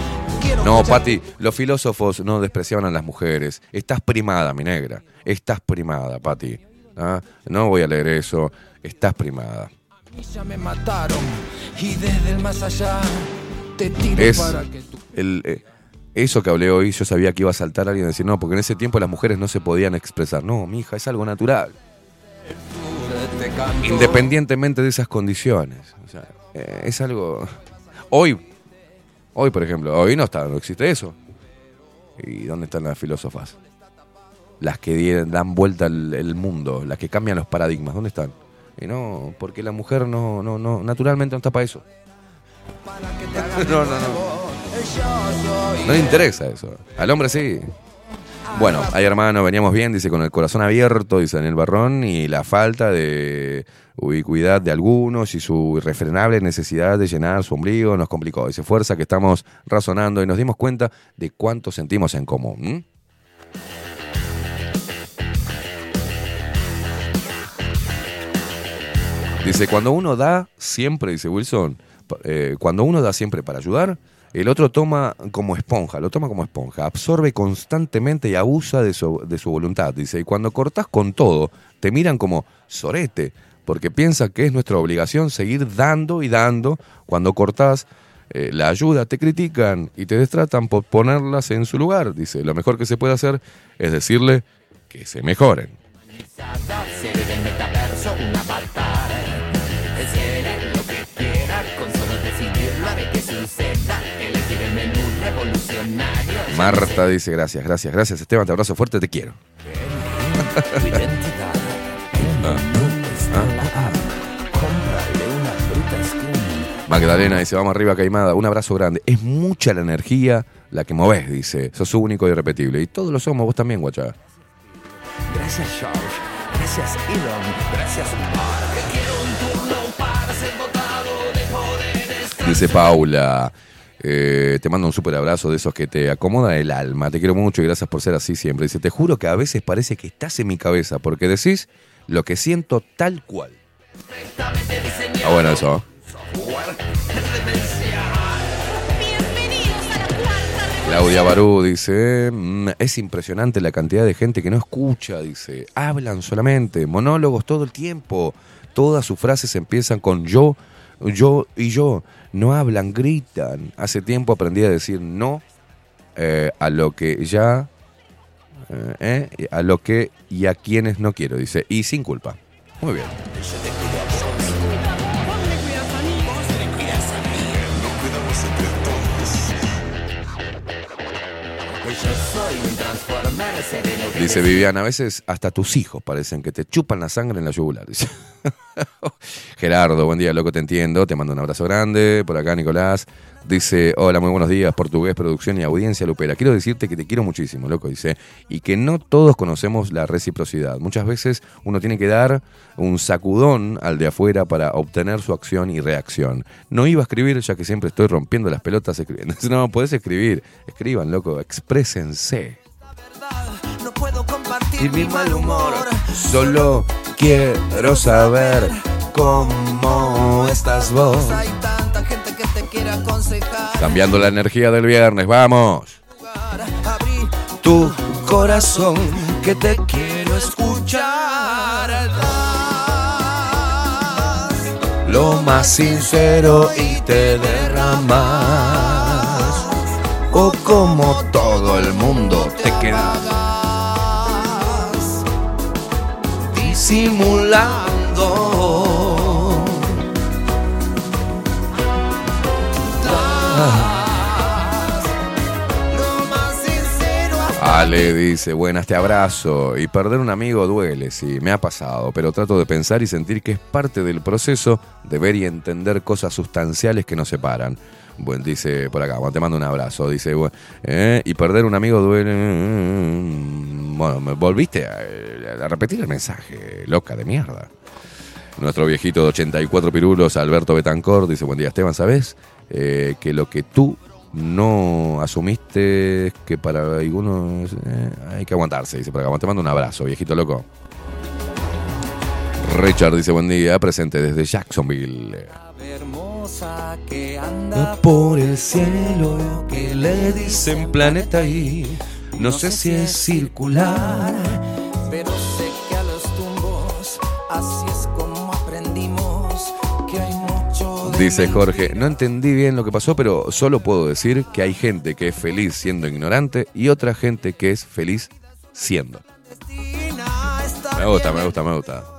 No, Pati, los filósofos no despreciaban a las mujeres. Estás primada, mi negra. Estás primada, Pati. ¿Ah? No voy a leer eso. Estás primada. Ya me mataron y desde el más allá te tiro Es para que tú el, eh, eso que hablé hoy, yo sabía que iba a saltar alguien y decir, no, porque en ese tiempo las mujeres no se podían expresar. No, mi hija, es algo natural. Independientemente de esas condiciones. O sea, eh, es algo... Hoy, hoy por ejemplo, hoy no está, no existe eso. ¿Y dónde están las filósofas? Las que dan vuelta el, el mundo, las que cambian los paradigmas, ¿dónde están? Y no, porque la mujer no, no, no, naturalmente no está para eso. No, no, no. No le interesa eso. Al hombre sí. Bueno, ahí hermano, veníamos bien, dice, con el corazón abierto, dice Daniel Barrón, y la falta de ubicuidad de algunos y su irrefrenable necesidad de llenar su ombligo nos complicó. Dice, fuerza que estamos razonando y nos dimos cuenta de cuánto sentimos en común. ¿m? Dice, cuando uno da siempre, dice Wilson, eh, cuando uno da siempre para ayudar, el otro toma como esponja, lo toma como esponja, absorbe constantemente y abusa de su, de su voluntad. Dice, y cuando cortás con todo, te miran como sorete, porque piensan que es nuestra obligación seguir dando y dando. Cuando cortás eh, la ayuda, te critican y te destratan por ponerlas en su lugar. Dice, lo mejor que se puede hacer es decirle que se mejoren. Marta dice, gracias, gracias, gracias Esteban, te abrazo fuerte, te quiero. Tu identidad. Ah, ah. Magdalena dice, vamos arriba, Caimada, un abrazo grande. Es mucha la energía la que movés, dice. Sos único y irrepetible. Y todos lo somos, vos también, guacha. Gracias, George. Gracias, Elon. Gracias, Mark. Quiero un turno para ser dotado de poderes. Dice Paula, eh, te mando un súper abrazo de esos que te acomoda el alma. Te quiero mucho y gracias por ser así siempre. Dice, te juro que a veces parece que estás en mi cabeza porque decís lo que siento tal cual. Ah, bueno, eso. Claudia Barú dice, "Mm, es impresionante la cantidad de gente que no escucha, dice, hablan solamente, monólogos todo el tiempo, todas sus frases empiezan con yo, yo y yo, no hablan, gritan. Hace tiempo aprendí a decir no eh, a lo que ya, eh, eh, a lo que y a quienes no quiero, dice, y sin culpa. Muy bien. Dice Viviana, a veces hasta tus hijos parecen que te chupan la sangre en la yugular. Gerardo, buen día, loco, te entiendo. Te mando un abrazo grande. Por acá, Nicolás. Dice, hola, muy buenos días, portugués, producción y audiencia lupera. Quiero decirte que te quiero muchísimo, loco, dice. Y que no todos conocemos la reciprocidad. Muchas veces uno tiene que dar un sacudón al de afuera para obtener su acción y reacción. No iba a escribir, ya que siempre estoy rompiendo las pelotas escribiendo. No, podés escribir. Escriban, loco, exprésense. No puedo compartir y mi mal humor. Solo quiero saber cómo estás vos. Cambiando la energía del viernes, vamos. Tu corazón que te quiero escuchar. lo más sincero y te derramas. O como todo el mundo te quedas disimulando. Ale dice, buenas, te abrazo. Y perder un amigo duele, sí, me ha pasado, pero trato de pensar y sentir que es parte del proceso de ver y entender cosas sustanciales que nos separan. Bueno, dice por acá, bueno, te mando un abrazo. Dice, bueno, eh, y perder un amigo duele. Bueno, me volviste a, a repetir el mensaje, loca de mierda. Nuestro viejito de 84 pirulos, Alberto Betancor, dice, buen día Esteban, ¿sabes? Eh, que lo que tú no asumiste es que para algunos eh, hay que aguantarse, dice por acá. Te mando un abrazo, viejito loco. Richard dice, buen día, presente desde Jacksonville. Hermosa que anda Por el cielo que le dicen planeta y no sé si es circular. Pero sé que a los tumbos así es como aprendimos que hay mucho de Dice Jorge, no entendí bien lo que pasó, pero solo puedo decir que hay gente que es feliz siendo ignorante y otra gente que es feliz siendo. Me gusta, me gusta, me gusta.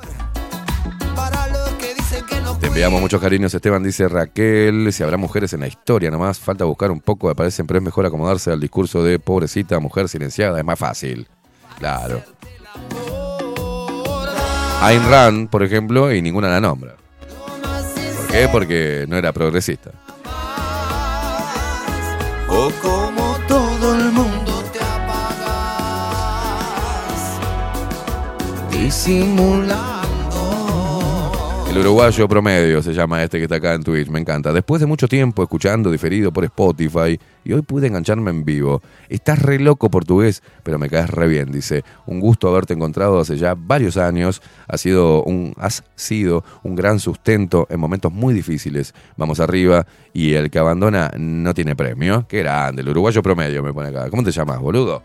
Te enviamos muchos cariños, Esteban, dice Raquel. Si habrá mujeres en la historia, nomás falta buscar un poco, me parece, pero es mejor acomodarse al discurso de pobrecita, mujer silenciada, es más fácil. Claro. Ayn Rand, por ejemplo, y ninguna la nombra. ¿Por qué? Porque no era progresista. o como todo el mundo te disimulando. El uruguayo promedio se llama este que está acá en Twitch, me encanta. Después de mucho tiempo escuchando diferido por Spotify y hoy pude engancharme en vivo. Estás re loco portugués, pero me caes re bien, dice. Un gusto haberte encontrado hace ya varios años. Has sido un, has sido un gran sustento en momentos muy difíciles. Vamos arriba y el que abandona no tiene premio. Qué grande, el uruguayo promedio me pone acá. ¿Cómo te llamas, boludo?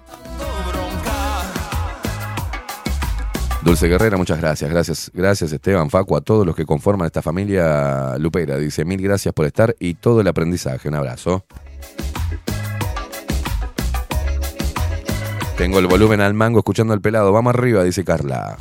Dulce Guerrera, muchas gracias. Gracias, gracias Esteban, Facu, a todos los que conforman esta familia Lupera. Dice, mil gracias por estar y todo el aprendizaje. Un abrazo. Tengo el volumen al mango escuchando al pelado. Vamos arriba, dice Carla.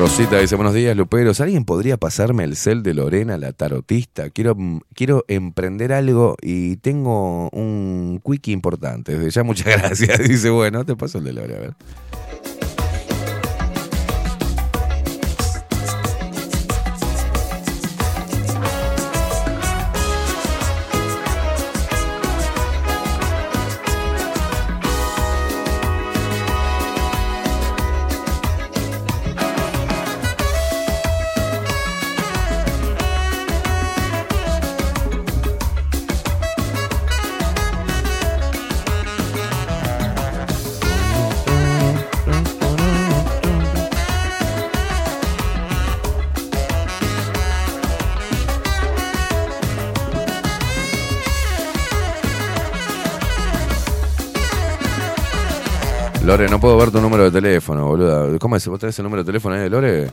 Rosita dice, buenos días, Luperos. ¿Alguien podría pasarme el cel de Lorena, la tarotista? Quiero, mm, quiero emprender algo y tengo un quickie importante. Desde ya, muchas gracias. Dice, bueno, te paso el de Lorena. A ver. Lore, no puedo ver tu número de teléfono, boluda. ¿Cómo es? ¿Vos tenés el número de teléfono ahí de Lore?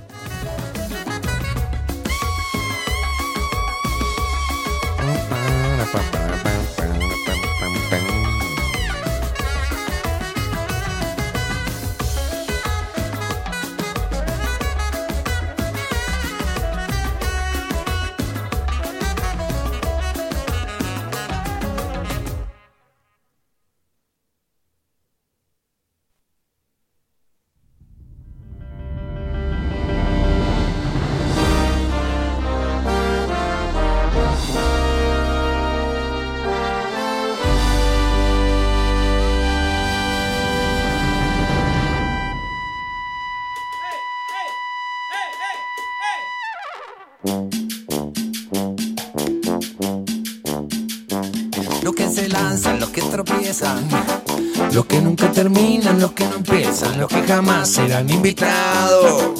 Serán invitados.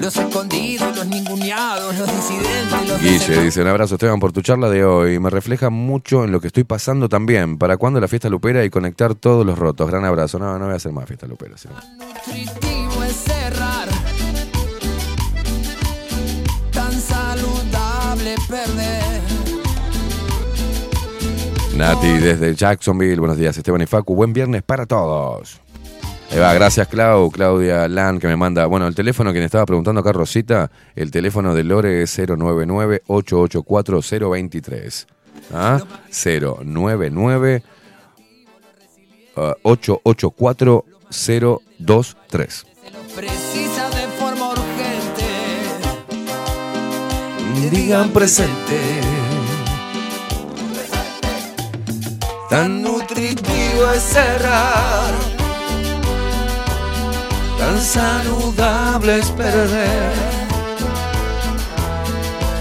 Los escondidos, los ninguneados, los disidentes, los Guille dice, un abrazo Esteban por tu charla de hoy. Me refleja mucho en lo que estoy pasando también. ¿Para cuándo la fiesta lupera y conectar todos los rotos? Gran abrazo. No, no voy a hacer más fiesta lupera. sí. nutritivo es cerrar. Tan saludable perder. Nati desde Jacksonville. Buenos días Esteban y Facu. Buen viernes para todos. Ahí va, gracias Clau, Claudia Lan que me manda, bueno, el teléfono que me estaba preguntando acá Rosita, el teléfono de Lore es 099-884-023. ¿Ah? 099 ah, 884-023. Precisa de forma urgente. Digan presente. Tan nutritivo es cerrar. Tan saludable es perder.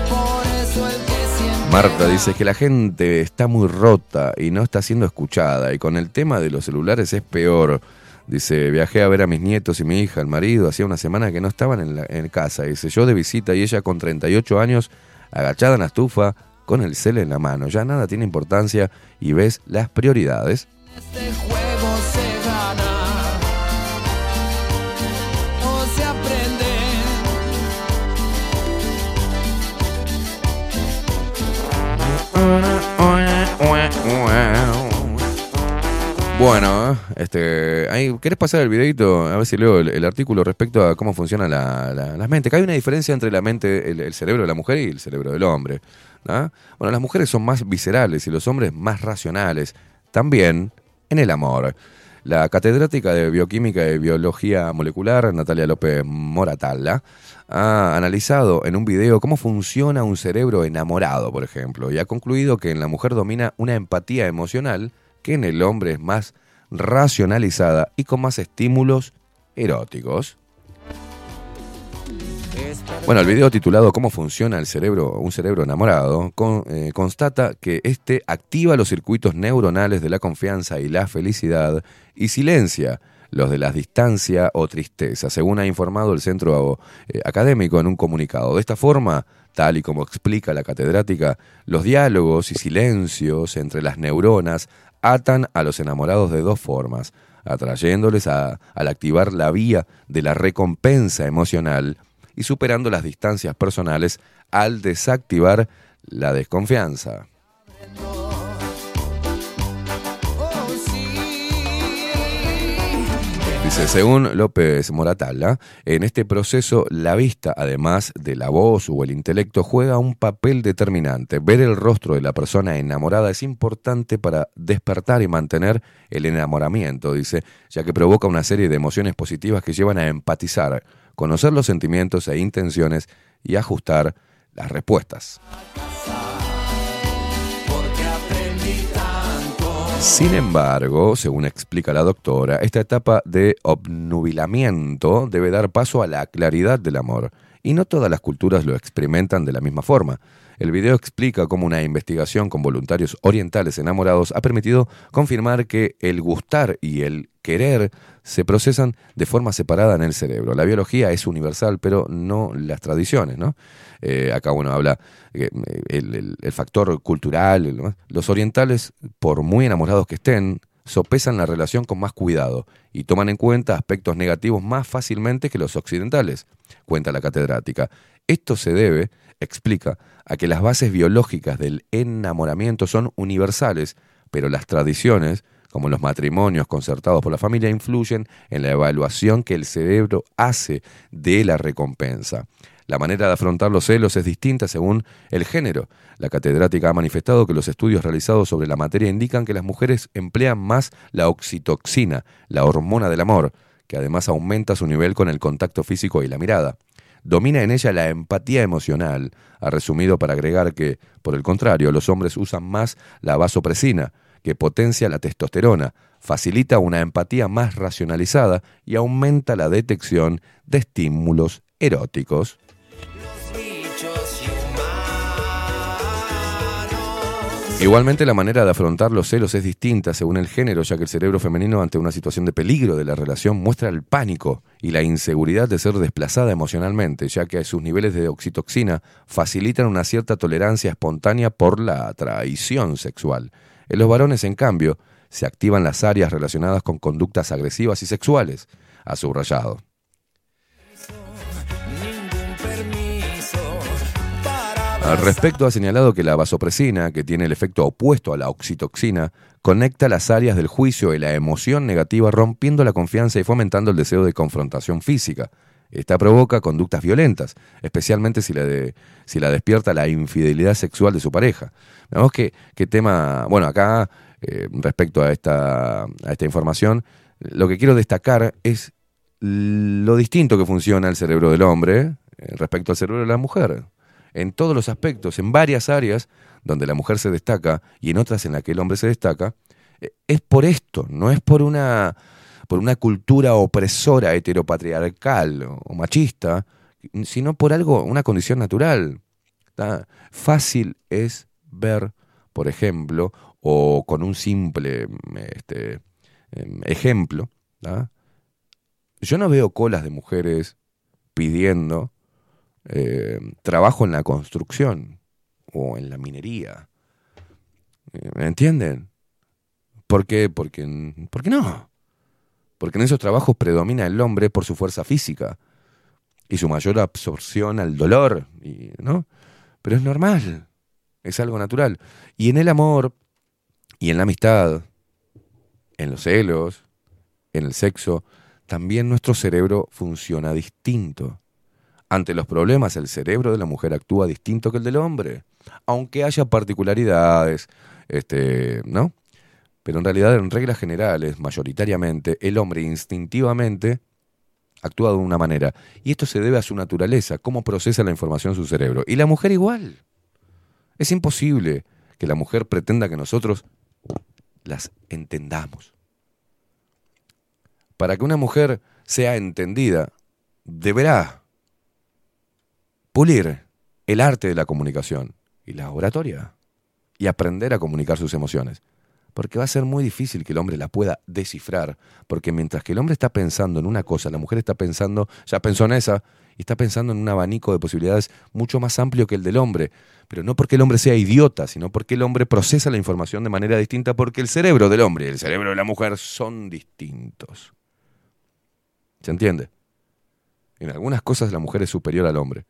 Por eso el que siempre. Marta dice que la gente está muy rota y no está siendo escuchada y con el tema de los celulares es peor. Dice, viajé a ver a mis nietos y mi hija, el marido, hacía una semana que no estaban en, la, en casa. Dice, yo de visita y ella con 38 años, agachada en la estufa, con el cel en la mano. Ya nada tiene importancia y ves las prioridades. Este Bueno, este, ahí, ¿querés pasar el videito? A ver si leo el, artículo respecto a cómo funciona la, la. Que hay una diferencia entre la mente, el, el cerebro de la mujer y el cerebro del hombre. ¿no? Bueno, las mujeres son más viscerales y los hombres más racionales. También en el amor. La catedrática de Bioquímica y Biología Molecular, Natalia López Moratalla, ha analizado en un video cómo funciona un cerebro enamorado, por ejemplo, y ha concluido que en la mujer domina una empatía emocional que en el hombre es más racionalizada y con más estímulos eróticos. Bueno, el video titulado ¿Cómo funciona el cerebro, un cerebro enamorado? eh, constata que este activa los circuitos neuronales de la confianza y la felicidad y silencia los de la distancia o tristeza, según ha informado el centro eh, académico en un comunicado. De esta forma, tal y como explica la catedrática, los diálogos y silencios entre las neuronas atan a los enamorados de dos formas, atrayéndoles a- al activar la vía de la recompensa emocional y superando las distancias personales al desactivar la desconfianza. Dice, según López Moratalla, en este proceso la vista, además de la voz o el intelecto, juega un papel determinante. Ver el rostro de la persona enamorada es importante para despertar y mantener el enamoramiento, dice, ya que provoca una serie de emociones positivas que llevan a empatizar, conocer los sentimientos e intenciones y ajustar las respuestas. Sin embargo, según explica la doctora, esta etapa de obnubilamiento debe dar paso a la claridad del amor, y no todas las culturas lo experimentan de la misma forma. El video explica cómo una investigación con voluntarios orientales enamorados ha permitido confirmar que el gustar y el querer se procesan de forma separada en el cerebro. La biología es universal, pero no las tradiciones, ¿no? Eh, acá uno habla eh, el, factor cultural. Los orientales, por muy enamorados que estén, sopesan la relación con más cuidado y toman en cuenta aspectos negativos más fácilmente que los occidentales, cuenta la catedrática. Esto se debe, explica, a que las bases biológicas del enamoramiento son universales, pero las tradiciones, como los matrimonios concertados por la familia, influyen en la evaluación que el cerebro hace de la recompensa. La manera de afrontar los celos es distinta según el género. La catedrática ha manifestado que los estudios realizados sobre la materia indican que las mujeres emplean más la oxitoxina, la hormona del amor, que además aumenta su nivel con el contacto físico y la mirada. Domina en ella la empatía emocional. Ha resumido para agregar que, por el contrario, los hombres usan más la vasopresina, que potencia la testosterona, facilita una empatía más racionalizada y aumenta la detección de estímulos eróticos. Igualmente la manera de afrontar los celos es distinta según el género, ya que el cerebro femenino ante una situación de peligro de la relación muestra el pánico y la inseguridad de ser desplazada emocionalmente, ya que sus niveles de oxitoxina facilitan una cierta tolerancia espontánea por la traición sexual. En los varones, en cambio, se activan las áreas relacionadas con conductas agresivas y sexuales, ha subrayado. Al respecto, ha señalado que la vasopresina, que tiene el efecto opuesto a la oxitoxina, conecta las áreas del juicio y la emoción negativa, rompiendo la confianza y fomentando el deseo de confrontación física. Esta provoca conductas violentas, especialmente si la, de- si la despierta la infidelidad sexual de su pareja. Veamos que, qué tema. Bueno, acá, eh, respecto a esta, a esta información, lo que quiero destacar es lo distinto que funciona el cerebro del hombre eh, respecto al cerebro de la mujer. En todos los aspectos, en varias áreas donde la mujer se destaca y en otras en las que el hombre se destaca, eh, es por esto, no es por una, por una cultura opresora heteropatriarcal o, machista, sino por algo, una condición natural. Fácil es ver, por ejemplo, o con un simple mm, este, em, ejemplo, ¿tá? yo no veo colas de mujeres pidiendo eh, trabajo en la construcción o en la minería. ¿Me entienden? ¿Por qué? Porque, ¿Por qué no? Porque en esos trabajos predomina el hombre por su fuerza física y su mayor absorción al dolor, y, ¿no? Pero es normal, es algo natural. Y en el amor y en la amistad, en los celos, en el sexo, también nuestro cerebro funciona distinto. Ante los problemas, el cerebro de la mujer actúa distinto que el del hombre, aunque haya particularidades, este, ¿no? Pero en realidad, en reglas generales, mayoritariamente, el hombre instintivamente actúa de una manera. Y esto se debe a su naturaleza, cómo procesa la información su cerebro. Y la mujer igual. Es imposible que la mujer pretenda que nosotros las entendamos. Para que una mujer sea entendida, deberá pulir el arte de la comunicación y la oratoria y aprender a comunicar sus emociones. Porque va a ser muy difícil que el hombre la pueda descifrar, porque mientras que el hombre está pensando en una cosa, la mujer está pensando, ya pensó en esa, está pensando en un abanico de posibilidades mucho más amplio que el del hombre. Pero no porque el hombre sea idiota, sino porque el hombre procesa la información de manera distinta, porque el cerebro del hombre y el cerebro de la mujer son distintos. ¿Se entiende? En algunas cosas la mujer es superior al hombre.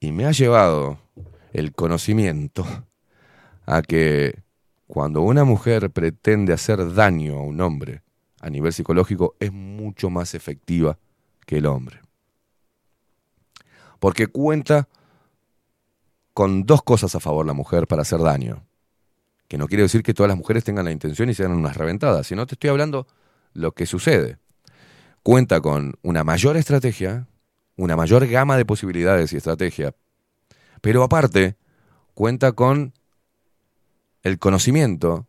Y me ha llevado el conocimiento a que cuando una mujer pretende hacer daño a un hombre a nivel psicológico es mucho más efectiva que el hombre. Porque cuenta con dos cosas a favor la mujer para hacer daño. Que no quiere decir que todas las mujeres tengan la intención y sean unas reventadas, sino te estoy hablando lo que sucede. Cuenta con una mayor estrategia, una mayor gama de posibilidades y estrategia, pero aparte cuenta con el conocimiento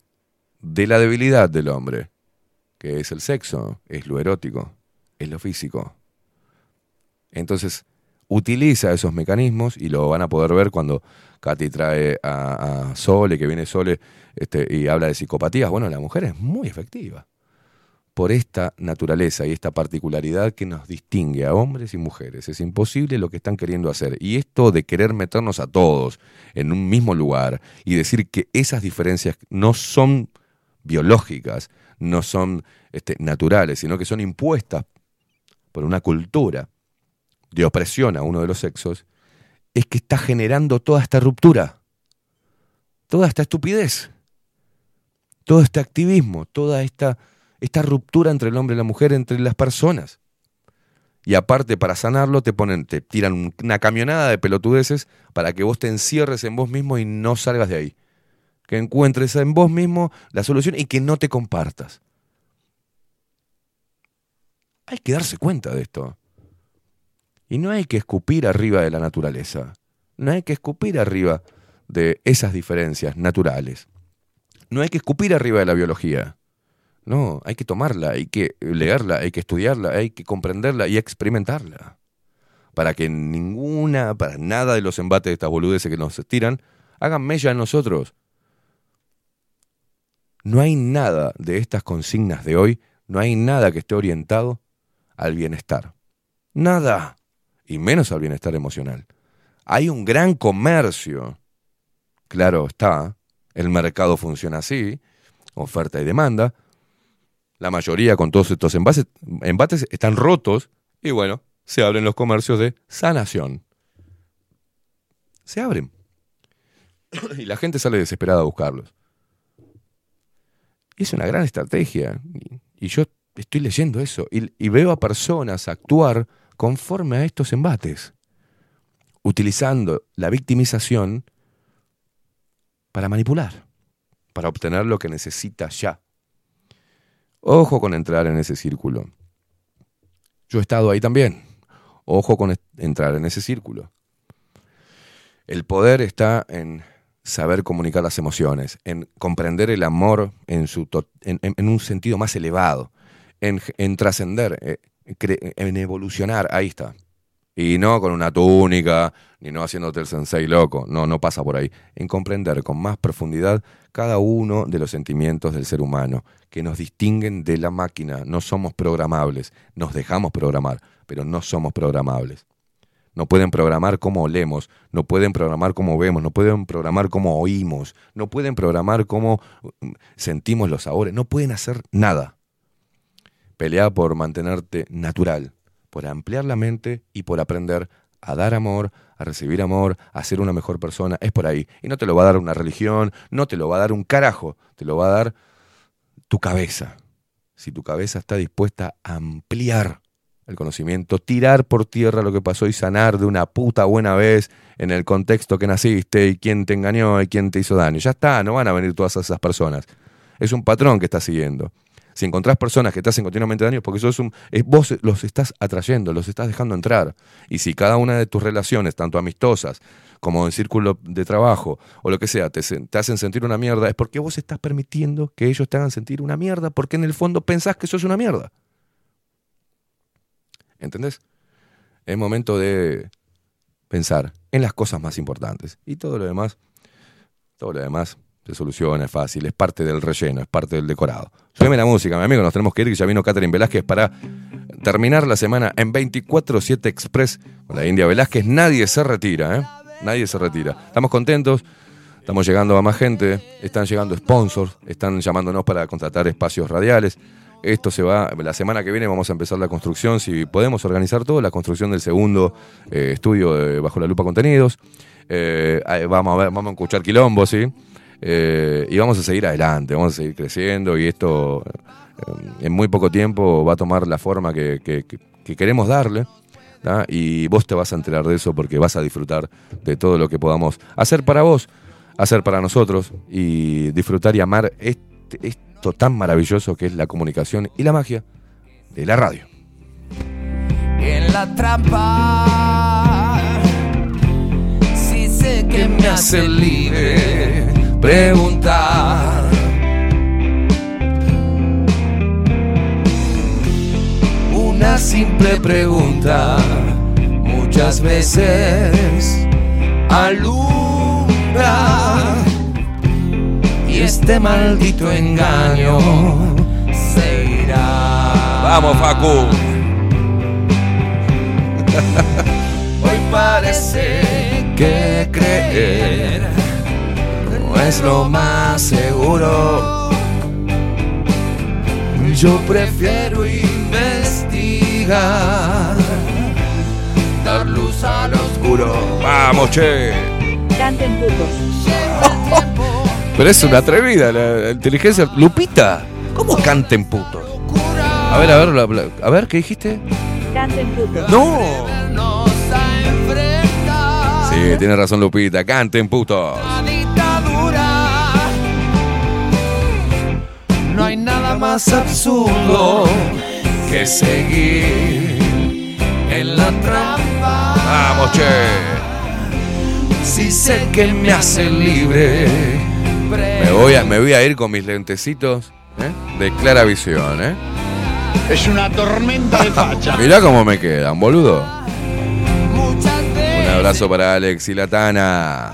de la debilidad del hombre, que es el sexo, es lo erótico, es lo físico. Entonces, utiliza esos mecanismos y lo van a poder ver cuando Katy trae a, Sole, que viene Sole este, y habla de psicopatías. Bueno, la mujer es muy efectiva por esta naturaleza y esta particularidad que nos distingue a hombres y mujeres. Es imposible lo que están queriendo hacer. Y esto de querer meternos a todos en un mismo lugar y decir que esas diferencias no son biológicas, no son este, naturales, sino que son impuestas por una cultura de opresión a uno de los sexos, es que está generando toda esta ruptura, toda esta estupidez, todo este activismo, toda esta esta ruptura entre el hombre y la mujer, entre las personas. Y aparte, para sanarlo, te ponen, te tiran una camionada de pelotudeces para que vos te encierres en vos mismo y no salgas de ahí. Que encuentres en vos mismo la solución y que no te compartas. Hay que darse cuenta de esto. Y no hay que escupir arriba de la naturaleza. No hay que escupir arriba de esas diferencias naturales. No hay que escupir arriba de la biología. No, hay que tomarla, hay que leerla, hay que estudiarla, hay que comprenderla y experimentarla. Para que ninguna, para nada de los embates de estas boludeces que nos tiran, hagan mella en nosotros. No hay nada de estas consignas de hoy, no hay nada que esté orientado al bienestar. Nada. Y menos al bienestar emocional. Hay un gran comercio. Claro está, el mercado funciona así, oferta y demanda, la mayoría con todos estos embates, embates están rotos y bueno, se abren los comercios de sanación. Se abren. y la gente sale desesperada a buscarlos. Y es una gran estrategia. Y, yo estoy leyendo eso y, y veo a personas actuar conforme a estos embates, utilizando la victimización para manipular, para obtener lo que necesita ya. Ojo con entrar en ese círculo. Yo he estado ahí también. Ojo con entrar en ese círculo. El poder está en saber comunicar las emociones, en comprender el amor en, su en, un sentido más elevado, en, trascender, eh, en evolucionar. Ahí está. Y no con una túnica, ni no haciéndote el sensei loco. No, no pasa por ahí. En comprender con más profundidad cada uno de los sentimientos del ser humano que nos distinguen de la máquina. No somos programables. Nos dejamos programar, pero no somos programables. No pueden programar cómo olemos, no pueden programar cómo vemos, no pueden programar cómo oímos, no pueden programar cómo mm, sentimos los sabores, no pueden hacer nada. Pelea por mantenerte natural, por ampliar la mente y por aprender a dar amor, a recibir amor, a ser una mejor persona. Es por ahí. Y no te lo va a dar una religión, no te lo va a dar un carajo, te lo va a dar tu cabeza. Si tu cabeza está dispuesta a ampliar el conocimiento, tirar por tierra lo que pasó y sanar de una puta buena vez en el contexto que naciste y quién te engañó y quién te hizo daño. Ya está, no van a venir todas esas personas. Es un patrón que estás siguiendo. Si encontrás personas que te hacen continuamente daño, porque un, es, vos los estás atrayendo, los estás dejando entrar. Y si cada una de tus relaciones, tanto amistosas como en círculo de trabajo o lo que sea, te, te hacen sentir una mierda, es porque vos estás permitiendo que ellos te hagan sentir una mierda, porque en el fondo pensás que sos una mierda. ¿Entendés? Es momento de pensar en las cosas más importantes. Y todo lo demás, todo lo demás se soluciona, es fácil, es parte del relleno, es parte del decorado. Súbeme la música, mi amigo, nos tenemos que ir, que ya vino Catherine Velázquez para terminar la semana en 24-7 Express con la India Velázquez. Nadie se retira, ¿eh? Nadie se retira. Estamos contentos, estamos llegando a más gente, están llegando sponsors, están llamándonos para contratar espacios radiales. Esto se va, la semana que viene vamos a empezar la construcción, si podemos organizar todo, la construcción del segundo eh, estudio de Bajo la Lupa Contenidos. Eh, vamos a ver, vamos a escuchar quilombo, ¿sí? Eh, y vamos a seguir adelante, vamos a seguir creciendo y esto eh, en muy poco tiempo va a tomar la forma que, que- que- que queremos darle. Y vos te vas a enterar de eso porque vas a disfrutar de todo lo que podamos hacer para vos, hacer para nosotros y disfrutar y amar este- esto tan maravilloso que es la comunicación y la magia de la radio. en la trampa. Si sé que me hace libre preguntar. Una simple pregunta muchas veces alumbra y este maldito engaño se irá. Vamos, Facu. Hoy parece que creer no es lo más seguro. Yo prefiero investigar, dar luz al oscuro. Vamos, che. Canten putos. Pero es una atrevida la, inteligencia. Lupita, ¿cómo canten putos? A ver, a ver, a ver, ¿qué dijiste? Canten putos. ¡No! Sí, tiene razón Lupita, canten putos. Más absurdo que seguir en la trampa. Vamos, che. Si sé que me hace libre. Me voy a, me voy a ir con mis lentecitos ¿eh? de clara visión, ¿eh? Es una tormenta de facha. Mirá cómo me quedan, boludo. Un abrazo para Alex y Latana.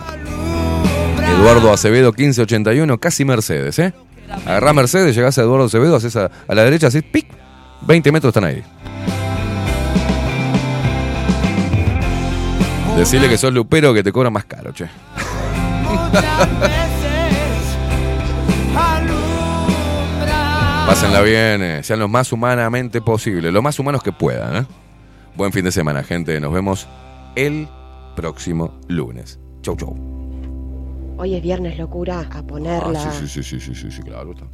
Eduardo Acevedo 1581, casi Mercedes, ¿eh? Agarrá Mercedes, llegás a Eduardo Acevedo, haces a, a la derecha, así, pic, 20 metros están ahí. Decirle que sos lupero que te cobra más caro, che. Pásenla bien, eh, sean lo más humanamente posible, lo más humanos que puedan. ¿eh? Buen fin de semana, gente. Nos vemos el próximo lunes. Chau, chau. Hoy es viernes, locura, a ponerla. Ah, sí, sí, sí, sí, sí, sí, sí, claro. está.